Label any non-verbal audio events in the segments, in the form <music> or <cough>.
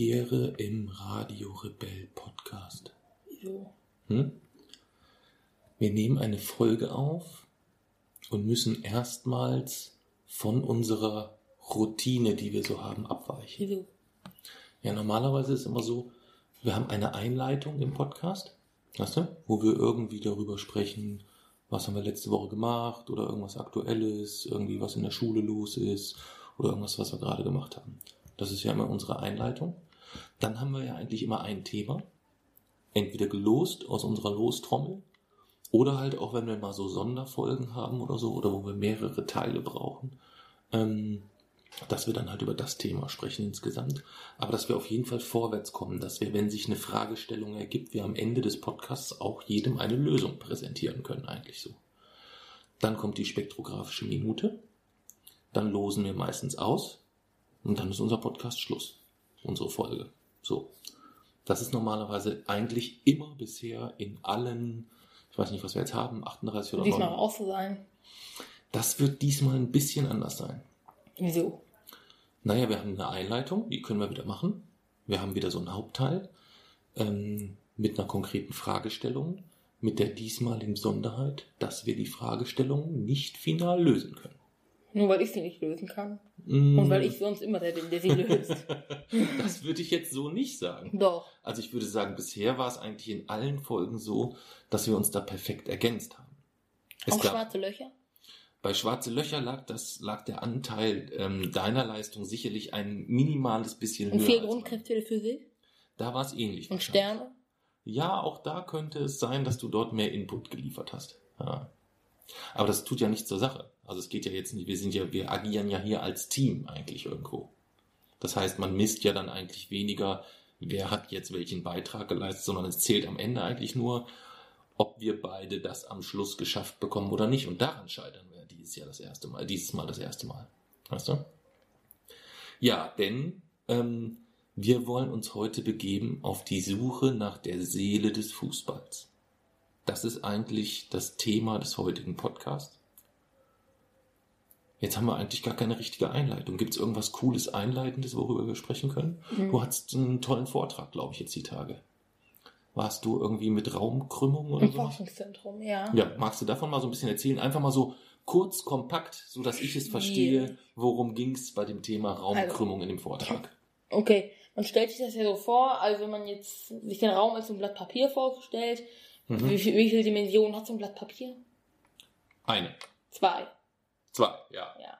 Premiere im Radio Rebell Podcast. So. Hm? Wir nehmen eine Folge auf und müssen erstmals von unserer Routine, die wir so haben, abweichen. Wieso? Ja, normalerweise ist es immer so, wir haben eine Einleitung im Podcast, weißt du, wo wir irgendwie darüber sprechen, was haben wir letzte Woche gemacht oder irgendwas Aktuelles, irgendwie was in der Schule los ist oder irgendwas, was wir gerade gemacht haben. Das ist ja immer unsere Einleitung. Dann haben wir ja eigentlich immer ein Thema, entweder gelost aus unserer Lostrommel oder halt auch, wenn wir mal so Sonderfolgen haben oder so oder wo wir mehrere Teile brauchen, ähm, dass wir dann halt über das Thema sprechen insgesamt. Aber dass wir auf jeden Fall vorwärts kommen, dass wir, wenn sich eine Fragestellung ergibt, wir am Ende des Podcasts auch jedem eine Lösung präsentieren können, eigentlich so. Dann kommt die spektrographische Minute. Dann losen wir meistens aus. Und dann ist unser Podcast Schluss. Unsere Folge. So. Das ist normalerweise eigentlich immer bisher in allen, ich weiß nicht, was wir jetzt haben, 38 oder Diesmal 9. auch so sein. Das wird diesmal ein bisschen anders sein. Wieso? Naja, wir haben eine Einleitung, die können wir wieder machen. Wir haben wieder so einen Hauptteil ähm, mit einer konkreten Fragestellung, mit der diesmaligen Besonderheit, dass wir die Fragestellung nicht final lösen können. Nur weil ich sie nicht lösen kann. Mm, Und weil ich sonst immer der bin, der sie löst. <laughs> das würde ich jetzt so nicht sagen. Doch. Also ich würde sagen, bisher war es eigentlich in allen Folgen so, dass wir uns da perfekt ergänzt haben. Es auch gab, schwarze Löcher? bei Schwarze Löcher lag das, lag der Anteil ähm, deiner Leistung sicherlich ein minimales bisschen Und höher. vier als mein. Grundkräfte der Physik? Da war es ähnlich. Und. Sterne? Ja, auch da könnte es sein, dass du dort mehr Input geliefert hast. Ja. Aber das tut ja nichts zur Sache. Also es geht ja jetzt nicht, wir sind ja, wir agieren ja hier als Team eigentlich irgendwo. Das heißt, man misst ja dann eigentlich weniger, wer hat jetzt welchen Beitrag geleistet, sondern es zählt am Ende eigentlich nur, ob wir beide das am Schluss geschafft bekommen oder nicht. Und daran scheitern wir dieses Jahr das erste Mal, dieses Mal das erste Mal. Weißt du? Ja, denn ähm, wir wollen uns heute begeben auf die Suche nach der Seele des Fußballs. Das ist eigentlich das Thema des heutigen Podcasts. Jetzt haben wir eigentlich gar keine richtige Einleitung. Gibt es irgendwas Cooles, Einleitendes, worüber wir sprechen können? Mhm. Du hattest einen tollen Vortrag, glaube ich, jetzt die Tage. Warst du irgendwie mit Raumkrümmung oder so? Forschungszentrum, ja. Ja, magst du davon mal so ein bisschen erzählen? Einfach mal so kurz, kompakt, so dass ich es verstehe, worum ging es bei dem Thema Raumkrümmung in dem Vortrag. Okay, man stellt sich das ja so vor, also wenn man jetzt sich den Raum als ein Blatt Papier vorstellt, Mhm. wie, viel, wie viele Dimensionen hat so ein Blatt Papier? Eine, Zwei. Zwei, ja. Ja.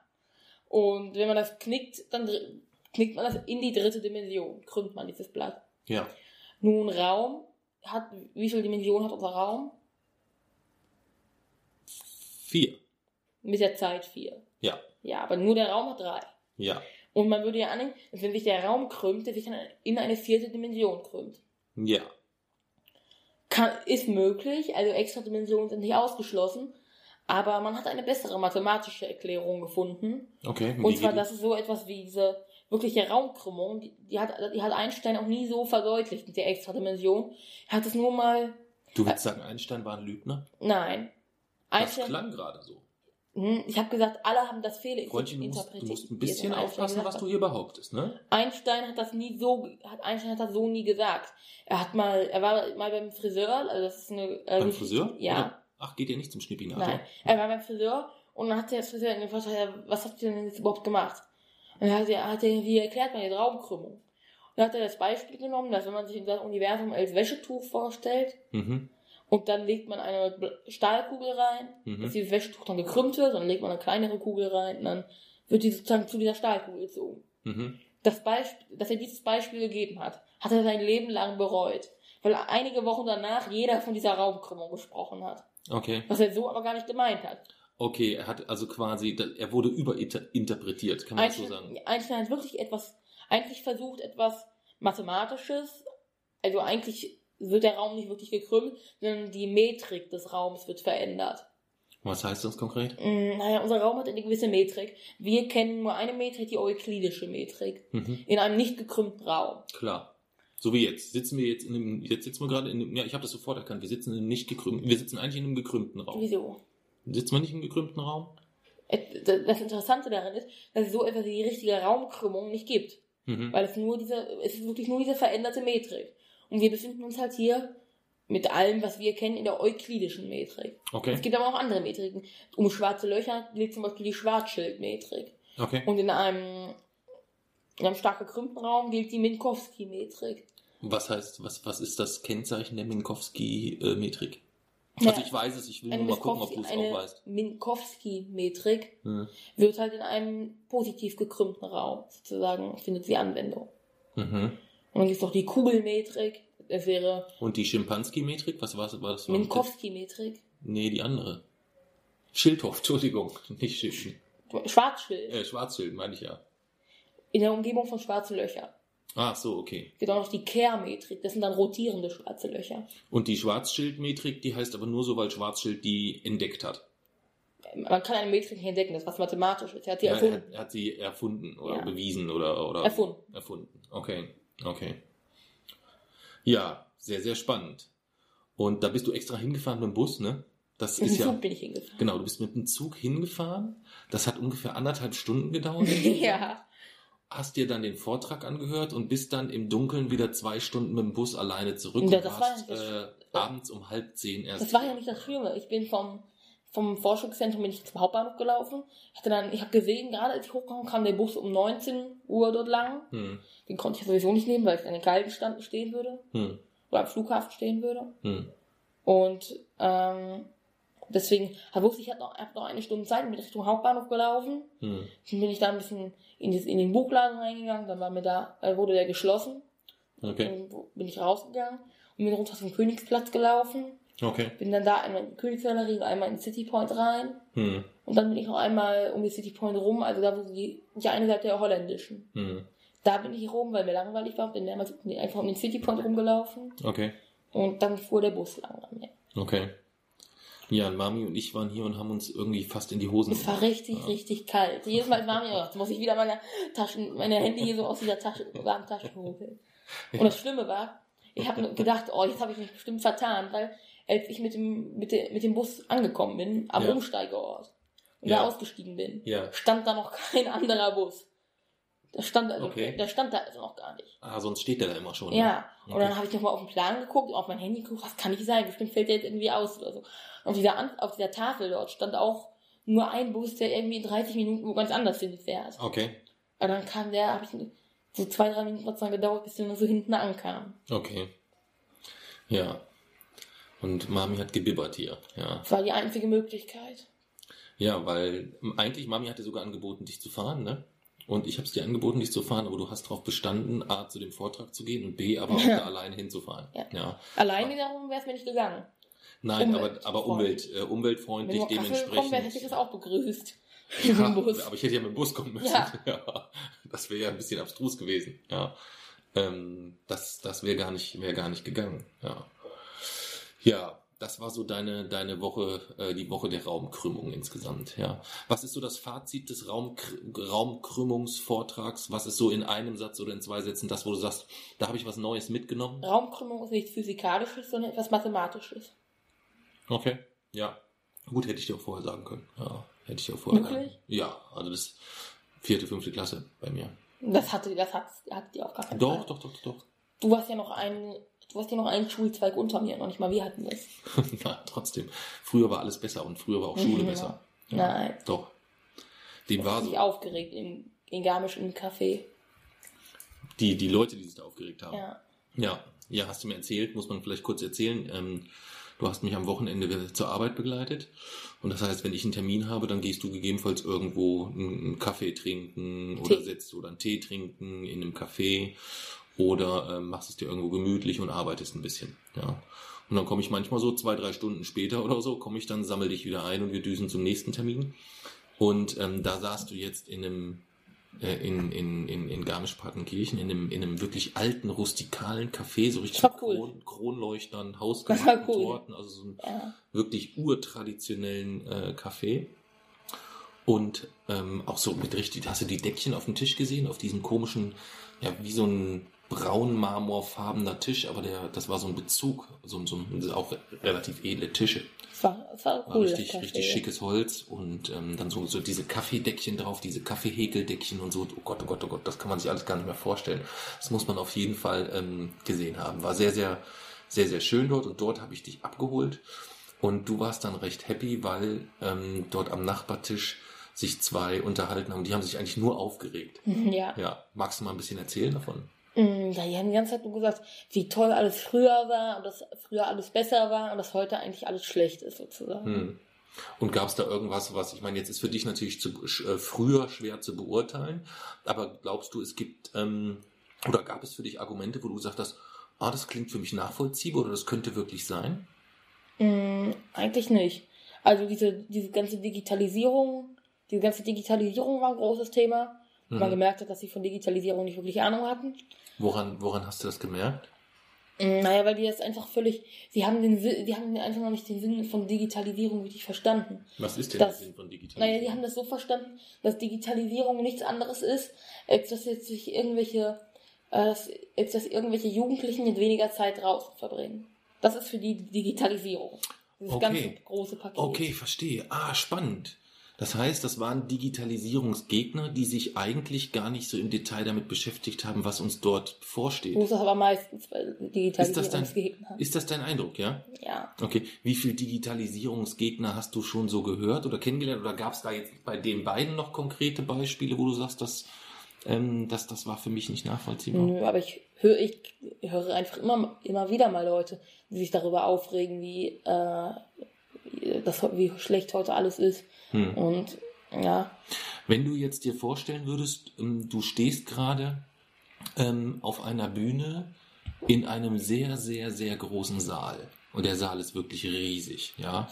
Und wenn man das knickt, dann knickt man das in die dritte Dimension, krümmt man dieses Blatt. Ja, Nun, Raum hat, wie viele Dimensionen hat unser Raum? vier. Mit der Zeit vier. Ja, Ja, aber nur der Raum hat drei. ja, Und man würde ja annehmen, dass wenn sich der Raum krümmt, der sich dann in eine vierte Dimension krümmt. ja. Kann, ist möglich, also extra Dimensionen sind nicht ausgeschlossen, aber man hat eine bessere mathematische Erklärung gefunden. Okay. Und zwar, das ist so etwas wie diese wirkliche Raumkrümmung, die, die, hat, die hat Einstein auch nie so verdeutlicht mit der extra Dimension. Er hat es nur mal, Du willst sagen, Einstein war ein Lügner? nein. Das Einstein, klang gerade so. Hm, ich habe gesagt, alle haben das Fehler Freundchen, du musst, du interpretiert. musst ein bisschen aufpassen, gesagt was du hier behauptest, ne? Einstein hat das nie so, hat Einstein hat das so nie gesagt. Er hat mal, er war mal beim Friseur, also das ist eine. Äh, Beim Friseur? Ja. Oder? Ach, geht ihr nicht zum Schnippinator? Nein, er war beim Friseur und dann hat der Friseur ihn gefragt, was habt ihr denn jetzt überhaupt gemacht? Und dann hat er, hat er wie erklärt man die Raumkrümmung. Und dann hat er das Beispiel genommen, dass wenn man sich das Universum als Wäschetuch vorstellt Mhm. und dann legt man eine Stahlkugel rein, Mhm. dass dieses Wäschetuch dann gekrümmt wird, dann legt man eine kleinere Kugel rein und dann wird die sozusagen zu dieser Stahlkugel gezogen. Mhm. Das Beispiel, dass er dieses Beispiel gegeben hat, hat er sein Leben lang bereut. Weil einige Wochen danach jeder von dieser Raumkrümmung gesprochen hat. Okay. Was er so aber gar nicht gemeint hat. Okay, er hat also quasi, er wurde überinterpretiert, kann man das so sagen. Einstein hat wirklich etwas, eigentlich versucht etwas Mathematisches, also eigentlich wird der Raum nicht wirklich gekrümmt, sondern die Metrik des Raums wird verändert. Was heißt das konkret? Mm, naja, unser Raum hat eine gewisse Metrik. Wir kennen nur eine Metrik, die euklidische Metrik. Mhm. In einem nicht gekrümmten Raum. Klar. So wie jetzt. Sitzen wir jetzt in einem, jetzt sitzen wir gerade in einem, ja, ich habe das sofort erkannt, wir sitzen in einem nicht gekrümmten, wir sitzen eigentlich in einem gekrümmten Raum. Wieso? Sitzen wir nicht im gekrümmten Raum? Das Interessante daran ist, dass es so etwas wie die richtige Raumkrümmung nicht gibt. Mhm. Weil es nur diese, es ist wirklich nur diese veränderte Metrik. Und wir befinden uns halt hier mit allem, was wir kennen, in der euklidischen Metrik. Okay. Es gibt aber auch andere Metriken. Um schwarze Löcher liegt zum Beispiel die Schwarzschildmetrik. Okay. Und in einem, in einem stark gekrümmten Raum gilt die Minkowski-Metrik. Was heißt, was, was ist das Kennzeichen der Minkowski-Metrik? Also ja, ich weiß es, ich will nur mal gucken, ob du es auch weißt. Minkowski-Metrik hm. wird halt in einem positiv gekrümmten Raum sozusagen, findet sie Anwendung. Mhm. Und dann gibt es noch die Kugelmetrik. Das wäre. Und die Schimpanski-Metrik? Was war, war das? Minkowski-Metrik. Nee, die andere. Schildhoff, <laughs> Entschuldigung, nicht Schild. Schwarzschild. Äh, Schwarzschild, meine ich ja. In der Umgebung von schwarzen Löchern. Ah, so, okay. Gibt auch noch die Kehrmetrik, das sind dann rotierende schwarze Löcher. Und die Schwarzschildmetrik, die heißt aber nur so, weil Schwarzschild die entdeckt hat. Man kann eine Metrik nicht entdecken, das ist was mathematisch ist. Er hat, die ja, erfunden. Er, hat sie erfunden oder ja. bewiesen oder, oder. Erfunden. Erfunden. Okay. Okay. Ja, sehr, sehr spannend. Und da bist du extra hingefahren mit dem Bus, ne? Das mit ist dem ja. Zug bin ich hingefahren. Genau, du bist mit dem Zug hingefahren. Das hat ungefähr anderthalb Stunden gedauert. <laughs> ja. Hast dir dann den Vortrag angehört und bist dann im Dunkeln wieder zwei Stunden mit dem Bus alleine zurück ja, und warst äh, abends um halb zehn erst. Das war ja nicht das Schlimme. Ich bin vom vom Forschungszentrum bin ich zum Hauptbahnhof gelaufen. Ich hatte dann, ich habe gesehen, gerade als ich hochkam, kam der Bus um 19 Uhr dort lang. Hm. Den konnte ich sowieso nicht nehmen, weil ich an den Galgenstand stehen würde. Hm. Oder am Flughafen stehen würde. Hm. Und ähm, deswegen hab, wusste ich, ich hatte noch, hab noch eine Stunde Zeit, bin Richtung Hauptbahnhof gelaufen. Hm. Dann bin ich da ein bisschen in, das, in den Buchladen reingegangen, dann war mir da, äh, wurde der geschlossen. Okay. Dann bin ich rausgegangen und bin runter zum Königsplatz gelaufen. Okay. Bin dann da einmal in die Königsgalerie und einmal in City Point rein. Hm. Und dann bin ich noch einmal um die City Point rum, also da wo die, die eine Seite der holländischen. Hm. Da bin ich rum, weil mir langweilig war, bin mehrmals einfach um den City Point rumgelaufen. Okay. Und dann fuhr der Bus lang an mir. Okay. Ja, und Mami und ich waren hier und haben uns irgendwie fast in die Hosen Es war richtig, ja. richtig kalt. Jedes Mal Mami, oh, jetzt muss ich wieder meine Taschen, meine Hände hier so aus dieser Tasche, warmen Tasche holen. Und das Schlimme war, ich habe gedacht, oh, jetzt habe ich mich bestimmt vertan, weil als ich mit dem, mit, de, mit dem Bus angekommen bin, am ja. Umsteigeort und ja. da ausgestiegen bin, ja. stand da noch kein anderer Bus. Der stand, also, okay. der stand da also noch gar nicht. Ah, sonst steht der da immer schon. Ja. Ne? Und dann habe ich nochmal auf den Plan geguckt, auf mein Handy geguckt, was kann nicht sein, bestimmt fällt der jetzt irgendwie aus oder so. Und auf dieser, auf dieser Tafel dort stand auch nur ein Bus, der irgendwie in 30 Minuten wo ganz anders hinfährt. Okay. Und dann kam der, habe ich so zwei, drei Minuten hat es gedauert, bis der dann so hinten ankam. Okay. Ja. Und Mami hat gebibbert hier. Ja. Das war die einzige Möglichkeit. Ja, weil eigentlich Mami hatte sogar angeboten, dich zu fahren, ne? Und ich habe es dir angeboten, dich zu fahren, aber du hast darauf bestanden, A, zu dem Vortrag zu gehen und B, aber auch da alleine hinzufahren. Ja. ja. Alleine darum wäre es mir nicht gegangen. Nein, aber, aber Umwelt, äh, umweltfreundlich Wenn dementsprechend. Wenn wäre, hätte ich das auch begrüßt. Ja, aber ich hätte ja mit dem Bus kommen müssen. Ja. <laughs> ja das wäre ja ein bisschen abstrus gewesen. Ja. Ähm, das das wäre gar nicht, wäre gar nicht gegangen. Ja. Ja, das war so deine, deine Woche, äh, die Woche der Raumkrümmung insgesamt, ja. Was ist so das Fazit des Raum, Raumkrümmungsvortrags? Was ist so in einem Satz oder in zwei Sätzen das, wo du sagst, da habe ich was Neues mitgenommen? Raumkrümmung ist nichts Physikalisches, sondern etwas Mathematisches. Okay, ja. Gut, hätte ich dir auch vorher sagen können. Ja, hätte ich auch vorher. Wirklich? Ja, also das vierte, fünfte Klasse bei mir. Das hatte, das hat, hat die auch gar keine Doch, doch, doch, doch. Du warst ja noch ein Du hast ja noch einen Schulzweig unter mir, noch nicht mal wir hatten das. <laughs> Na, trotzdem. Früher war alles besser und früher war auch Schule mhm, besser. Ja, Nein. Doch. Dem war so. aufgeregt in, in Garmisch im Café. Die, die Leute, die sich da aufgeregt haben. Ja. Ja, ja, hast du mir erzählt, muss man vielleicht kurz erzählen. Ähm, du hast mich am Wochenende zur Arbeit begleitet. Und das heißt, wenn ich einen Termin habe, dann gehst du gegebenenfalls irgendwo einen Kaffee trinken oder Tee. setzt oder einen Tee trinken in einem Café oder äh, machst es dir irgendwo gemütlich und arbeitest ein bisschen. Ja. Und dann komme ich manchmal so zwei, drei Stunden später oder so, komme ich dann, sammel dich wieder ein und wir düsen zum nächsten Termin. Und ähm, da saßt du jetzt in einem äh, in, in, in, in Garmisch-Partenkirchen, in einem, in einem wirklich alten, rustikalen Café, so richtig cool. Kron, Kronleuchtern, hausgemachten cool. Torten, also so ein Ja. wirklich urtraditionellen äh, Café. Und ähm, auch so mit richtig, hast du die Deckchen auf dem Tisch gesehen, auf diesem komischen, ja, wie so ein braun marmorfarbener Tisch, aber der, das war so ein Bezug, so, so ein, auch relativ edle Tische. War, war War cool. richtig, Café. richtig schickes Holz und ähm, dann so, so diese Kaffeedeckchen drauf, diese Kaffeehäkeldeckchen und so. Oh Gott, oh Gott, oh Gott, das kann man sich alles gar nicht mehr vorstellen. Das muss man auf jeden Fall ähm, gesehen haben. War sehr, sehr, sehr, sehr schön dort und dort habe ich dich abgeholt und du warst dann recht happy, weil ähm, dort am Nachbartisch sich zwei unterhalten haben. Die haben sich eigentlich nur aufgeregt. Ja. Ja, magst du mal ein bisschen erzählen davon? Mm, Ja, die haben die ganze Zeit nur gesagt, wie toll alles früher war und dass früher alles besser war und dass heute eigentlich alles schlecht ist, sozusagen. Hm. Und gab es da irgendwas, was, ich meine, jetzt ist für dich natürlich zu, äh, früher schwer zu beurteilen, aber glaubst du, es gibt, ähm, oder gab es für dich Argumente, wo du gesagt hast, ah, das klingt für mich nachvollziehbar oder das könnte wirklich sein? Mm, eigentlich nicht. Also diese, diese ganze Digitalisierung, diese ganze Digitalisierung war ein großes Thema. Mhm. Man gemerkt hat, dass sie von Digitalisierung nicht wirklich Ahnung hatten. Woran, woran hast du das gemerkt? Mm, Naja, weil die das einfach völlig, sie haben den die haben einfach noch nicht den Sinn von Digitalisierung richtig verstanden. Was ist denn Das- der Sinn von Naja, Digitalisierung? die haben das so verstanden, dass Digitalisierung nichts anderes ist, als dass jetzt sich irgendwelche, äh, als dass irgendwelche Jugendlichen mit weniger Zeit draußen verbringen. Das ist für die Digitalisierung. Dieses Okay. ganze große Paket. Okay, verstehe. Ah, spannend. Das heißt, das waren Digitalisierungsgegner, die sich eigentlich gar nicht so im Detail damit beschäftigt haben, was uns dort vorsteht. Ist das aber meistens bei Ist das ist das dein Eindruck, ja? Ja. Okay, wie viel Digitalisierungsgegner hast du schon so gehört oder kennengelernt? Oder gab es da jetzt bei den beiden noch konkrete Beispiele, wo du sagst, dass, ähm, dass das war für mich nicht nachvollziehbar? Nö, aber ich höre, ich höre einfach immer, immer wieder mal Leute, die sich darüber aufregen, wie, äh, wie das, wie schlecht heute alles ist. Hm. Und ja, Wenn du jetzt dir vorstellen würdest, ähm, du stehst gerade ähm, auf einer Bühne in einem sehr, sehr, sehr großen Saal. Und der Saal ist wirklich riesig, ja.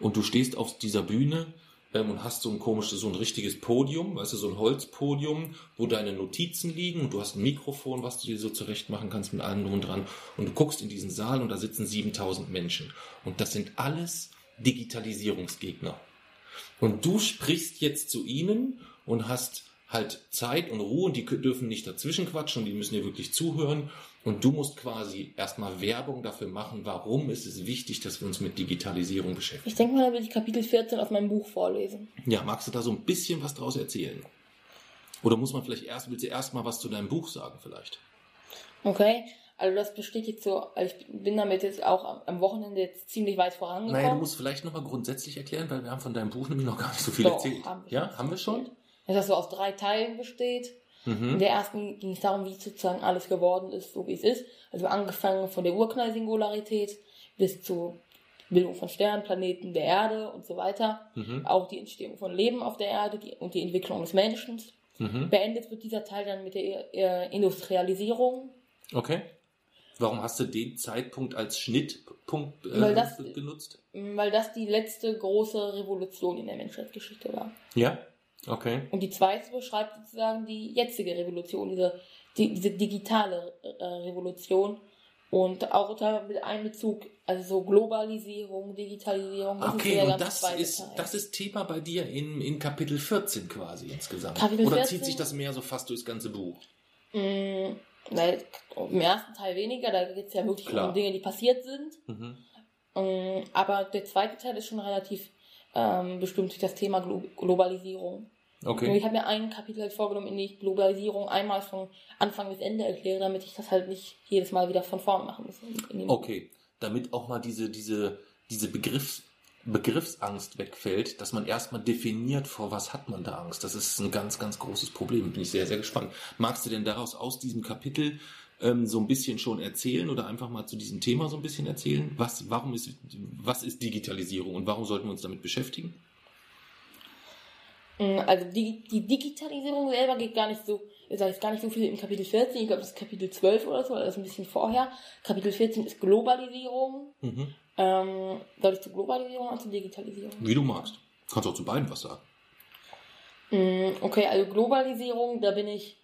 Und du stehst auf dieser Bühne ähm, und hast so ein komisches, so ein richtiges Podium, weißt du, so ein Holzpodium, wo deine Notizen liegen und du hast ein Mikrofon, was du dir so zurecht machen kannst mit allem drum und dran. Und du guckst in diesen Saal und da sitzen 7000 Menschen. Und das sind alles Digitalisierungsgegner. Und du sprichst jetzt zu ihnen und hast halt Zeit und Ruhe und die dürfen nicht dazwischen quatschen und die müssen dir wirklich zuhören. Und du musst quasi erstmal Werbung dafür machen, warum ist es wichtig, dass wir uns mit Digitalisierung beschäftigen. ich denke mal, da will ich Kapitel 14 aus meinem Buch vorlesen. Ja, magst du da so ein bisschen was draus erzählen? Oder muss man vielleicht erst, willst du erst mal was zu deinem Buch sagen vielleicht? Okay? Also das besteht jetzt so, also ich bin damit jetzt auch am- Wochenende jetzt ziemlich weit vorangekommen. Naja, du musst vielleicht nochmal grundsätzlich erklären, weil wir haben von deinem Buch nämlich noch gar nicht so viel Doch, erzählt. haben ja, haben wir schon? Dass das so aus drei Teilen besteht. In Mhm. der ersten ging es darum, wie sozusagen alles geworden ist, so wie es ist. Also angefangen von der Urknallsingularität bis zur Bildung von Sternen, Planeten, der Erde und so weiter. Mhm. Auch die Entstehung von Leben auf der Erde die, und die Entwicklung des Menschen. Mhm. Beendet wird dieser Teil dann mit der äh, Industrialisierung. Okay. Warum hast du den Zeitpunkt als Schnittpunkt äh, Weil das- genutzt? weil das die letzte große Revolution in der Menschheitsgeschichte war. Ja. Okay. Und die zweite beschreibt sozusagen die jetzige Revolution, diese, die, diese digitale äh, Revolution. Und auch mit Einbezug, also so Globalisierung, Digitalisierung. das Okay, und das ist, Teil. das ist Thema bei dir in, in Kapitel 14 quasi insgesamt. Kapitel Oder 14? zieht sich das mehr so fast durchs ganze Buch? Mm, na, Im ersten Teil weniger, da geht es ja wirklich Klar. um Dinge, die passiert sind. Mhm. Mm, aber der zweite Teil ist schon relativ ähm, bestimmt durch das Thema Glo Globalisierung. Und Okay. ich habe mir ein Kapitel halt vorgenommen, in dem ich Globalisierung einmal von Anfang bis Ende erkläre, damit ich das halt nicht jedes Mal wieder von vorn machen muss. Okay. Damit auch mal diese, diese, diese Begriffs, Begriffsangst wegfällt, dass man erstmal definiert, vor was hat man da Angst. Das ist ein ganz, ganz großes Problem. Bin ich sehr, sehr gespannt. Magst du denn daraus aus diesem Kapitel ähm, so ein bisschen schon erzählen oder einfach mal zu diesem Thema so ein bisschen erzählen? Was, warum ist, was ist Digitalisierung und warum sollten wir uns damit beschäftigen? Mm, Also die, die Digitalisierung selber geht gar nicht so ich sage jetzt gar nicht so viel im Kapitel 14, ich glaube, das ist Kapitel 12 oder so, das ist ein bisschen vorher. Kapitel 14 ist Globalisierung. Mhm. Ähm, soll ich zur Globalisierung oder zur Digitalisierung? Wie du magst. Kannst auch zu beiden was sagen. Mm, Okay, also Globalisierung, da bin ich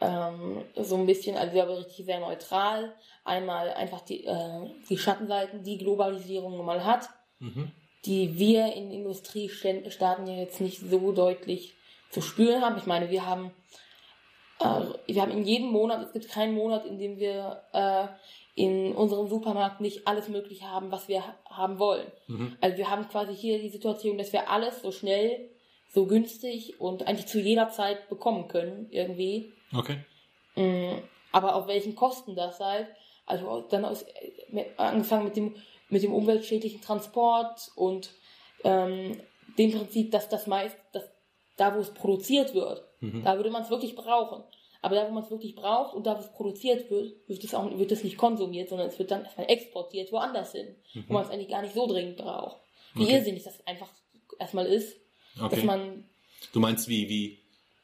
ähm, so ein bisschen, also aber richtig sehr neutral. Einmal einfach die, äh, die Schattenseiten, die Globalisierung nun mal hat, Mhm. die wir in Industriestaaten ja jetzt nicht so deutlich zu spüren haben. Ich meine, wir haben, äh, wir haben in jedem Monat, es gibt keinen Monat, in dem wir äh, in unserem Supermarkt nicht alles Mögliche haben, was wir ha- haben wollen. Mhm. Also wir haben quasi hier die Situation, dass wir alles so schnell, so günstig und eigentlich zu jeder Zeit bekommen können, irgendwie. Okay. Mm, Aber auf welchen Kosten das halt? Also dann aus, äh, angefangen mit dem, mit dem umweltschädlichen Transport und ähm, dem Prinzip, dass das meist, dass da wo es produziert wird, Mhm. da würde man es wirklich brauchen. Aber da wo man es wirklich braucht und da wo es produziert wird, wird es auch wird es nicht konsumiert, sondern es wird dann erstmal exportiert woanders hin, wo man es eigentlich gar nicht so dringend braucht. Wie Mhm. Okay. irrsinnig das einfach erstmal ist, dass Okay. man Du meinst wie, wie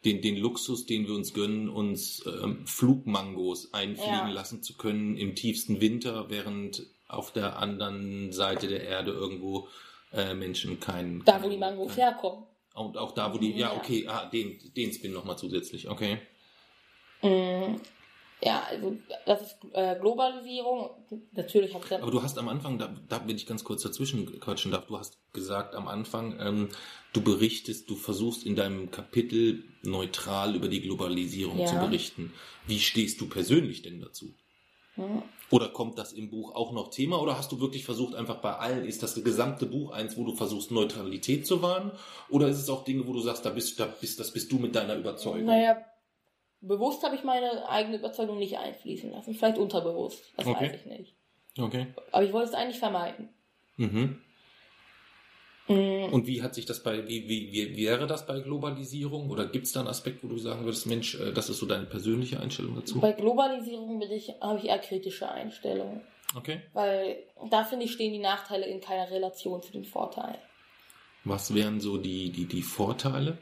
den, den Luxus, den wir uns gönnen, uns ähm, Flugmangos einfliegen Ja. lassen zu können im tiefsten Winter, während auf der anderen Seite der Erde irgendwo äh, Menschen kein... da wo die Mangos kein, herkommen. Und auch da, wo die... Ja, Ja. okay, ah, den, den Spin nochmal zusätzlich, okay. Mm, Ja, also das ist äh, Globalisierung. Natürlich habe ich dann. Aber du hast am Anfang, da, da will ich ganz kurz dazwischen quatschen darf, du hast gesagt am Anfang, ähm, du berichtest, du versuchst in deinem Kapitel neutral über die Globalisierung Ja. zu berichten. Wie stehst du persönlich denn dazu? Hm. Oder kommt das im Buch auch noch Thema? Oder hast du wirklich versucht, einfach bei allen, ist das gesamte Buch eins, wo du versuchst, Neutralität zu wahren? Oder ist es auch Dinge, wo du sagst, da bist, da bist, das bist du mit deiner Überzeugung? Naja, bewusst habe ich meine eigene Überzeugung nicht einfließen lassen. Vielleicht unterbewusst. Das Okay. weiß ich nicht. Okay. Aber ich wollte es eigentlich vermeiden. Mhm. Mm, Und wie hat sich das bei, wie, wie, wie wäre das bei Globalisierung? Oder gibt es da einen Aspekt, wo du sagen würdest, Mensch, äh, das ist so deine persönliche Einstellung dazu? Bei Globalisierung bin ich, habe ich eher kritische Einstellungen. Okay. Weil da finde ich, stehen die Nachteile in keiner Relation zu den Vorteilen. Was wären so die, die, die Vorteile?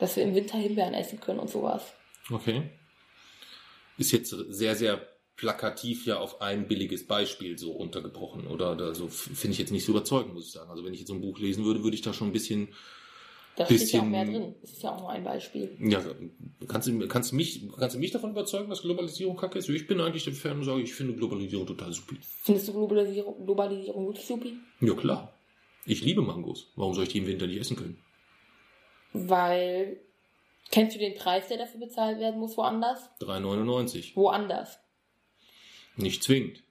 Dass wir im Winter Himbeeren essen können und sowas. Okay. Ist jetzt sehr, sehr plakativ ja auf ein billiges Beispiel so runtergebrochen. Oder, so f- finde ich jetzt nicht so überzeugend, muss ich sagen. Also wenn ich jetzt so ein Buch lesen würde, würde ich da schon ein bisschen Da steht ja auch Bisschen- mehr drin. Das ist ja auch nur ein Beispiel. Ja, kannst du, kannst du mich, kannst du mich davon überzeugen, dass Globalisierung kacke ist? Ich bin eigentlich der Fan und sage, ich finde Globalisierung total super. Findest du Globalisierung, Globalisierung wirklich supi? Ja, klar. Ich liebe Mangos. Warum soll ich die im Winter nicht essen können? Weil, kennst du den Preis, der dafür bezahlt werden muss, woanders? 3,99. Woanders. Nicht zwingend.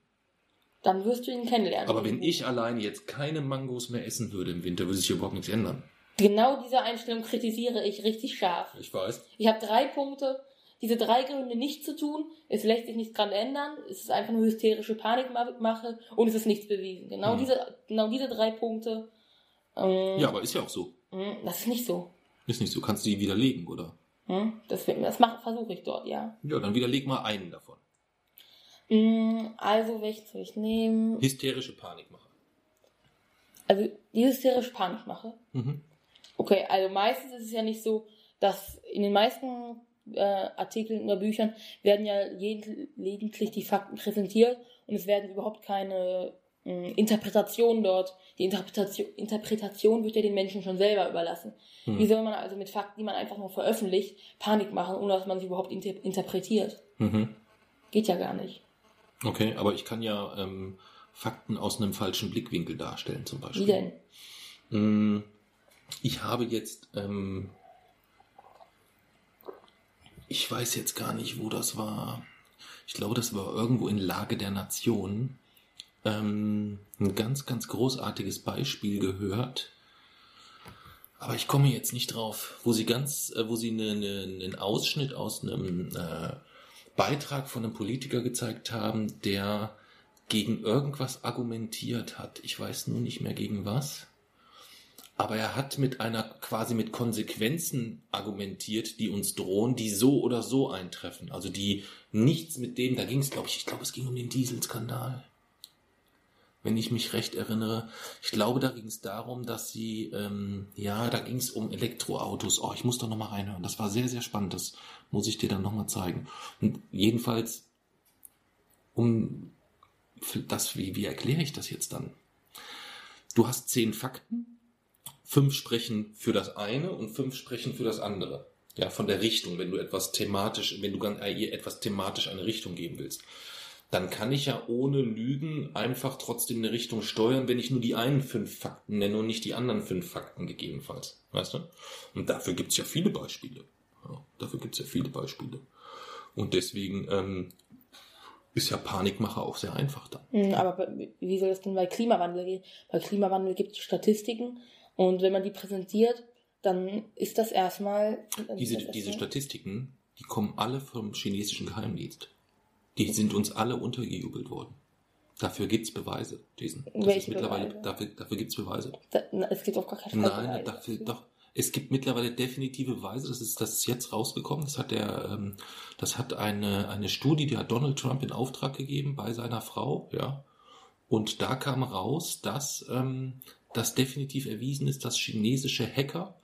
Dann wirst du ihn kennenlernen. Aber wenn ich alleine jetzt keine Mangos mehr essen würde im Winter, würde sich überhaupt nichts ändern. Genau diese Einstellung kritisiere ich richtig scharf. Ich weiß. Ich habe drei Punkte. Diese drei Gründe nicht zu tun, es lässt sich nichts dran ändern, es ist einfach nur hysterische Panikmache und es ist nichts bewiesen. Genau, Mhm. diese, genau diese drei Punkte, ähm, Ja, aber ist ja auch so. mh, das ist nicht so. Ist nicht so. Kannst du die widerlegen, oder? Hm? Das, das versuche ich dort, ja. Ja, dann widerleg mal einen davon. Mm, Also, welchen soll ich nehmen? Hysterische Panikmache. Also, die hysterische Panikmache. Mhm. Okay, also meistens ist es ja nicht so, dass in den meisten äh, Artikeln oder Büchern werden ja jed- lediglich die Fakten präsentiert und es werden überhaupt keine mh, Interpretationen dort. Die Interpretation, Interpretation wird ja den Menschen schon selber überlassen. Hm. Wie soll man also mit Fakten, die man einfach nur veröffentlicht, Panik machen, ohne dass man sie überhaupt inter interpretiert? Mhm. Geht ja gar nicht. Okay, aber ich kann ja ähm, Fakten aus einem falschen Blickwinkel darstellen, zum Beispiel. Wie denn? Mm, Ich habe jetzt, ähm, ich weiß jetzt gar nicht, wo das war. Ich glaube, das war irgendwo in Lage der Nation. Ähm, ein ganz, ganz großartiges Beispiel gehört. Aber ich komme jetzt nicht drauf, wo sie ganz, äh, wo sie eine, eine, einen Ausschnitt aus einem äh, Beitrag von einem Politiker gezeigt haben, der gegen irgendwas argumentiert hat. Ich weiß nur nicht mehr gegen was. Aber er hat mit einer quasi mit Konsequenzen argumentiert, die uns drohen, die so oder so eintreffen. Also die nichts mit dem, da ging es, glaube ich, ich glaube, es ging um den Dieselskandal. Wenn ich mich recht erinnere. Ich glaube, da ging es darum, dass sie, ähm, ja, da ging es um Elektroautos. Oh, ich muss da nochmal reinhören. Das war sehr, sehr spannend. Das muss ich dir dann nochmal zeigen. Und jedenfalls, um das, wie, wie erkläre ich das jetzt dann? Du hast zehn Fakten, fünf sprechen für das eine und fünf sprechen für das andere. Ja, von der Richtung, wenn du etwas thematisch, wenn du ihr etwas thematisch eine Richtung geben willst dann kann ich ja ohne Lügen einfach trotzdem eine Richtung steuern, wenn ich nur die einen fünf Fakten nenne und nicht die anderen fünf Fakten gegebenenfalls. Weißt du? Und dafür gibt's ja viele Beispiele. Ja, dafür gibt's ja viele Beispiele. Und deswegen ähm, ist ja Panikmache auch sehr einfach dann. Hm, aber wie soll das denn bei Klimawandel gehen? Bei Klimawandel gibt es Statistiken und wenn man die präsentiert, dann ist das erstmal. Diese, diese Statistiken, die kommen alle vom chinesischen Geheimdienst. Die sind uns alle untergejubelt worden. Dafür gibt's Beweise, Jason. Das Welche mittlerweile, Beweise? Dafür, dafür gibt's Beweise. Da, na, es gibt auch gar keine Nein, Beweise dafür. doch. Es gibt mittlerweile definitive Beweise, das ist, das ist jetzt rausgekommen. Das hat der, ähm, das hat eine, eine Studie, die hat Donald Trump in Auftrag gegeben bei seiner Frau, ja. Und da kam raus, dass, ähm, das definitiv erwiesen ist, dass chinesische Hacker,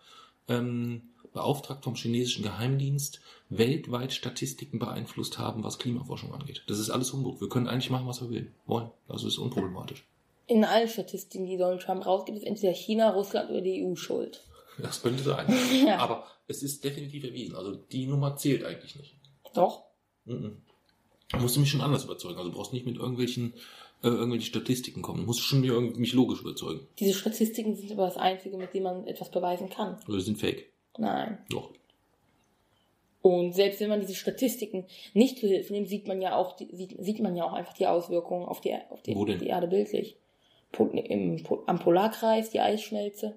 ähm, beauftragt vom chinesischen Geheimdienst, weltweit Statistiken beeinflusst haben, was Klimaforschung angeht. Das ist alles Humbug. Wir können eigentlich machen, was wir will, wollen. Also ist unproblematisch. In allen Statistiken, die Donald Trump rausgibt, ist entweder China, Russland oder die EU schuld. Das könnte sein. <laughs> Ja. Aber es ist definitiv erwiesen. Also die Nummer zählt eigentlich nicht. Doch. Mhm. Du musst mich schon anders überzeugen. Also du brauchst nicht mit irgendwelchen, äh, irgendwelchen Statistiken kommen. Du musst schon mir mich logisch überzeugen. Diese Statistiken sind aber das Einzige, mit dem man etwas beweisen kann. Oder sind fake. Nein. Doch. Und selbst wenn man diese Statistiken nicht für Hilfe nimmt, sieht man ja auch, sieht, sieht man ja auch einfach die Auswirkungen auf die, auf die, die Erde bildlich. Im, am Polarkreis, die Eisschmelze.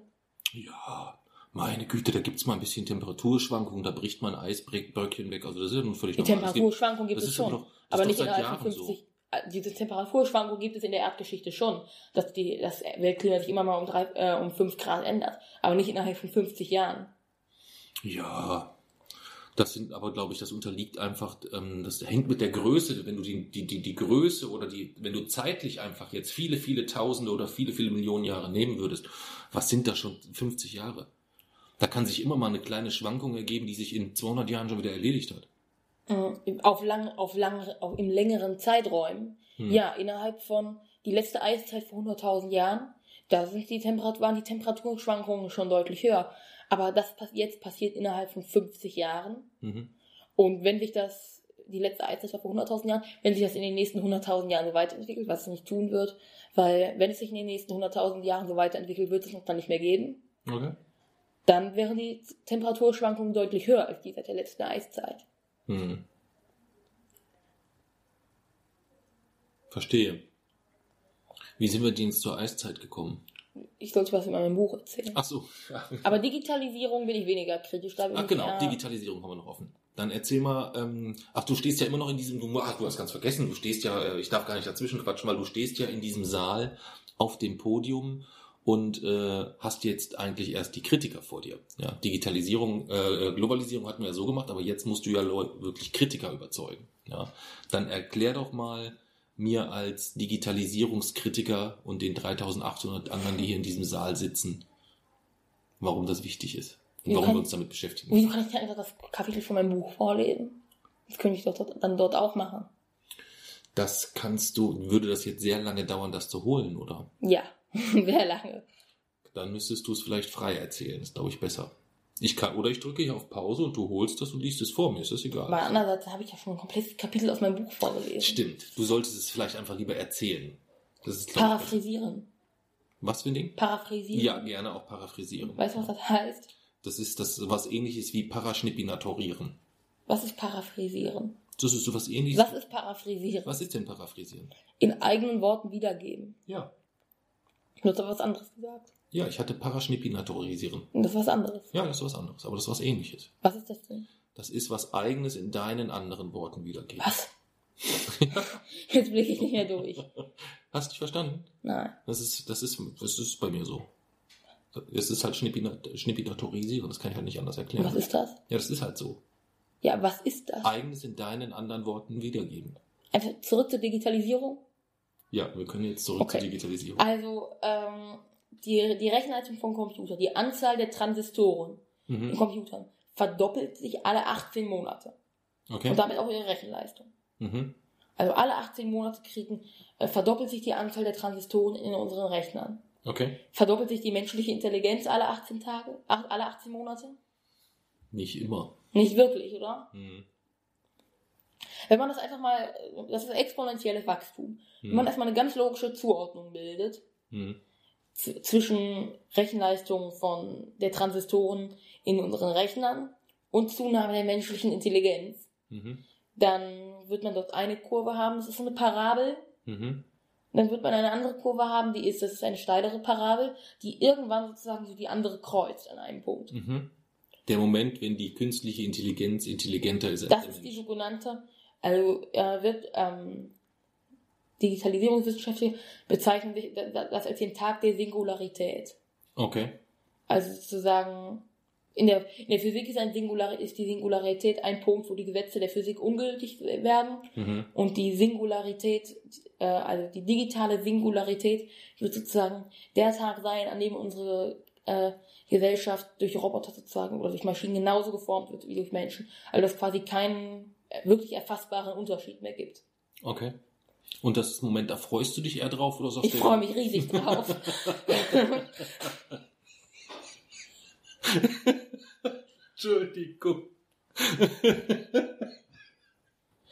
Ja, meine Güte, da gibt's mal ein bisschen Temperaturschwankungen, da bricht ein Eisbröckchen weg. Also das ist ja nun völlig Die normal. Es gibt- gibt es schon. doch- aber nicht innerhalb von Jahren 50. äh, Diese Temperaturschwankung gibt es in der Erdgeschichte schon, dass die, das Weltklima sich immer mal um, drei, äh, um 5 Grad ändert. Aber nicht innerhalb von 50 Jahren. Ja, das sind aber, glaube ich, das unterliegt einfach, ähm, das hängt mit der Größe, wenn du die, die, die, die Größe oder die, wenn du zeitlich einfach jetzt viele, viele Tausende oder viele, viele Millionen Jahre nehmen würdest, was sind da schon 50 Jahre? Da kann sich immer mal eine kleine Schwankung ergeben, die sich in 200 Jahren schon wieder erledigt hat. Mhm. Auf lang, auf lang, auf, im längeren Zeiträumen. Hm. Ja, innerhalb von die letzte Eiszeit vor 100.000 Jahren, da sind die Temperat waren die Temperaturschwankungen schon deutlich höher. Aber das jetzt passiert innerhalb von 50 Jahren. Mhm. Und wenn sich das, die letzte Eiszeit war vor 100.000 Jahren, wenn sich das in den nächsten 100.000 Jahren so weiterentwickelt, was es nicht tun wird, weil wenn es sich in den nächsten 100.000 Jahren so weiterentwickelt, wird es noch dann nicht mehr geben, Okay. dann wären die Temperaturschwankungen deutlich höher als die seit der letzten Eiszeit. Hm. Verstehe. Wie sind wir denn zur Eiszeit gekommen? Ich sollte was in meinem Buch erzählen. Ach so. Ja. Aber Digitalisierung bin ich weniger kritisch. Da bin Ach genau, Digitalisierung haben wir noch offen. Dann erzähl mal, ähm, ach du stehst ja immer noch in diesem, du, ach du hast ganz vergessen, du stehst ja, äh, ich darf gar nicht dazwischen quatschen, weil du stehst ja in diesem Saal auf dem Podium und äh, hast jetzt eigentlich erst die Kritiker vor dir. Ja, Digitalisierung, äh, Globalisierung hatten wir ja so gemacht, aber jetzt musst du ja wirklich Kritiker überzeugen. Ja, dann erklär doch mal mir als Digitalisierungskritiker und den 3800 anderen, die hier in diesem Saal sitzen, warum das wichtig ist und warum kann- wir uns damit beschäftigen. Wieso kann ich nicht einfach das Kapitel von meinem Buch vorlesen? Das könnte ich doch dort, dann dort auch machen. Das kannst du, würde das jetzt sehr lange dauern, das zu holen, oder? Ja, <laughs> sehr lange. Dann müsstest du es vielleicht frei erzählen, ist glaube ich besser. Ich kann, oder ich drücke hier auf Pause und du holst das und liest es vor mir, ist das egal. Aber andererseits habe ich ja schon ein komplettes Kapitel aus meinem Buch vorgelesen. Stimmt, du solltest es vielleicht einfach lieber erzählen. Das ist, ich. Paraphrasieren. Was für ein Ding? Paraphrasieren. Ja, gerne auch paraphrasieren. Weißt du, was das heißt? Das ist das was ähnliches wie Paraschnippinatorieren. Was ist Paraphrasieren? Das ist so was ähnliches. Was ist Paraphrasieren? Was ist denn paraphrasieren? In eigenen Worten wiedergeben. Ja. Du hast aber was anderes gesagt. Ja, ich hatte Paraschnippinatorisieren. Und das ist was anderes. Ja, das ist was anderes, aber das ist was ähnliches. Was ist das denn? Das ist was eigenes in deinen anderen Worten wiedergeben. Was? <laughs> Jetzt blicke ich nicht mehr durch. Hast du nicht verstanden? Nein. Das ist, das ist, das ist bei mir so. Es ist halt Schnippina- Schnippinatorisieren, das kann ich halt nicht anders erklären. Was ist das? Ja, das ist halt so. Ja, was ist das? Eigenes in deinen anderen Worten wiedergeben. Einfach zurück zur Digitalisierung? Ja, wir können jetzt zurück Okay. zur Digitalisierung. Also ähm, die, die Rechenleistung vom Computer, die Anzahl der Transistoren in Mhm. Computern verdoppelt sich alle 18 Monate. Okay. Und damit auch ihre Rechenleistung. Mhm. Also alle 18 Monate kriegen, äh, verdoppelt sich die Anzahl der Transistoren in unseren Rechnern. Okay. Verdoppelt sich die menschliche Intelligenz alle 18 Tage, ach, alle 18 Monate? Nicht immer. Nicht wirklich, oder? Mhm. Wenn man das einfach mal, äh, das ist exponentielles Wachstum. Wenn man Mhm. erstmal eine ganz logische Zuordnung bildet, Mhm. Zwischen Rechenleistung von der Transistoren in unseren Rechnern und Zunahme der menschlichen Intelligenz, Mhm. dann wird man dort eine Kurve haben, das ist so eine Parabel. Mhm. Dann wird man eine andere Kurve haben, die ist, das ist eine steilere Parabel, die irgendwann sozusagen so die andere kreuzt an einem Punkt. Mhm. Der Moment, wenn die künstliche Intelligenz intelligenter ist als Das ist die sogenannte, also äh, wird ähm, Digitalisierungswissenschaftler bezeichnen sich das als den Tag der Singularität. Okay. Also sozusagen, in der, in der Physik ist, ein Singular, ist die Singularität ein Punkt, wo die Gesetze der Physik ungültig werden. Mhm. Und die Singularität, äh, also die digitale Singularität, wird sozusagen der Tag sein, an dem unsere äh, Gesellschaft durch Roboter sozusagen oder durch Maschinen genauso geformt wird wie durch Menschen. Also dass quasi keinen äh, wirklich erfassbaren Unterschied mehr gibt. Okay. Und das ist ein Moment, da freust du dich eher drauf oder sagst Ich freue mich riesig drauf. <laughs> Entschuldigung.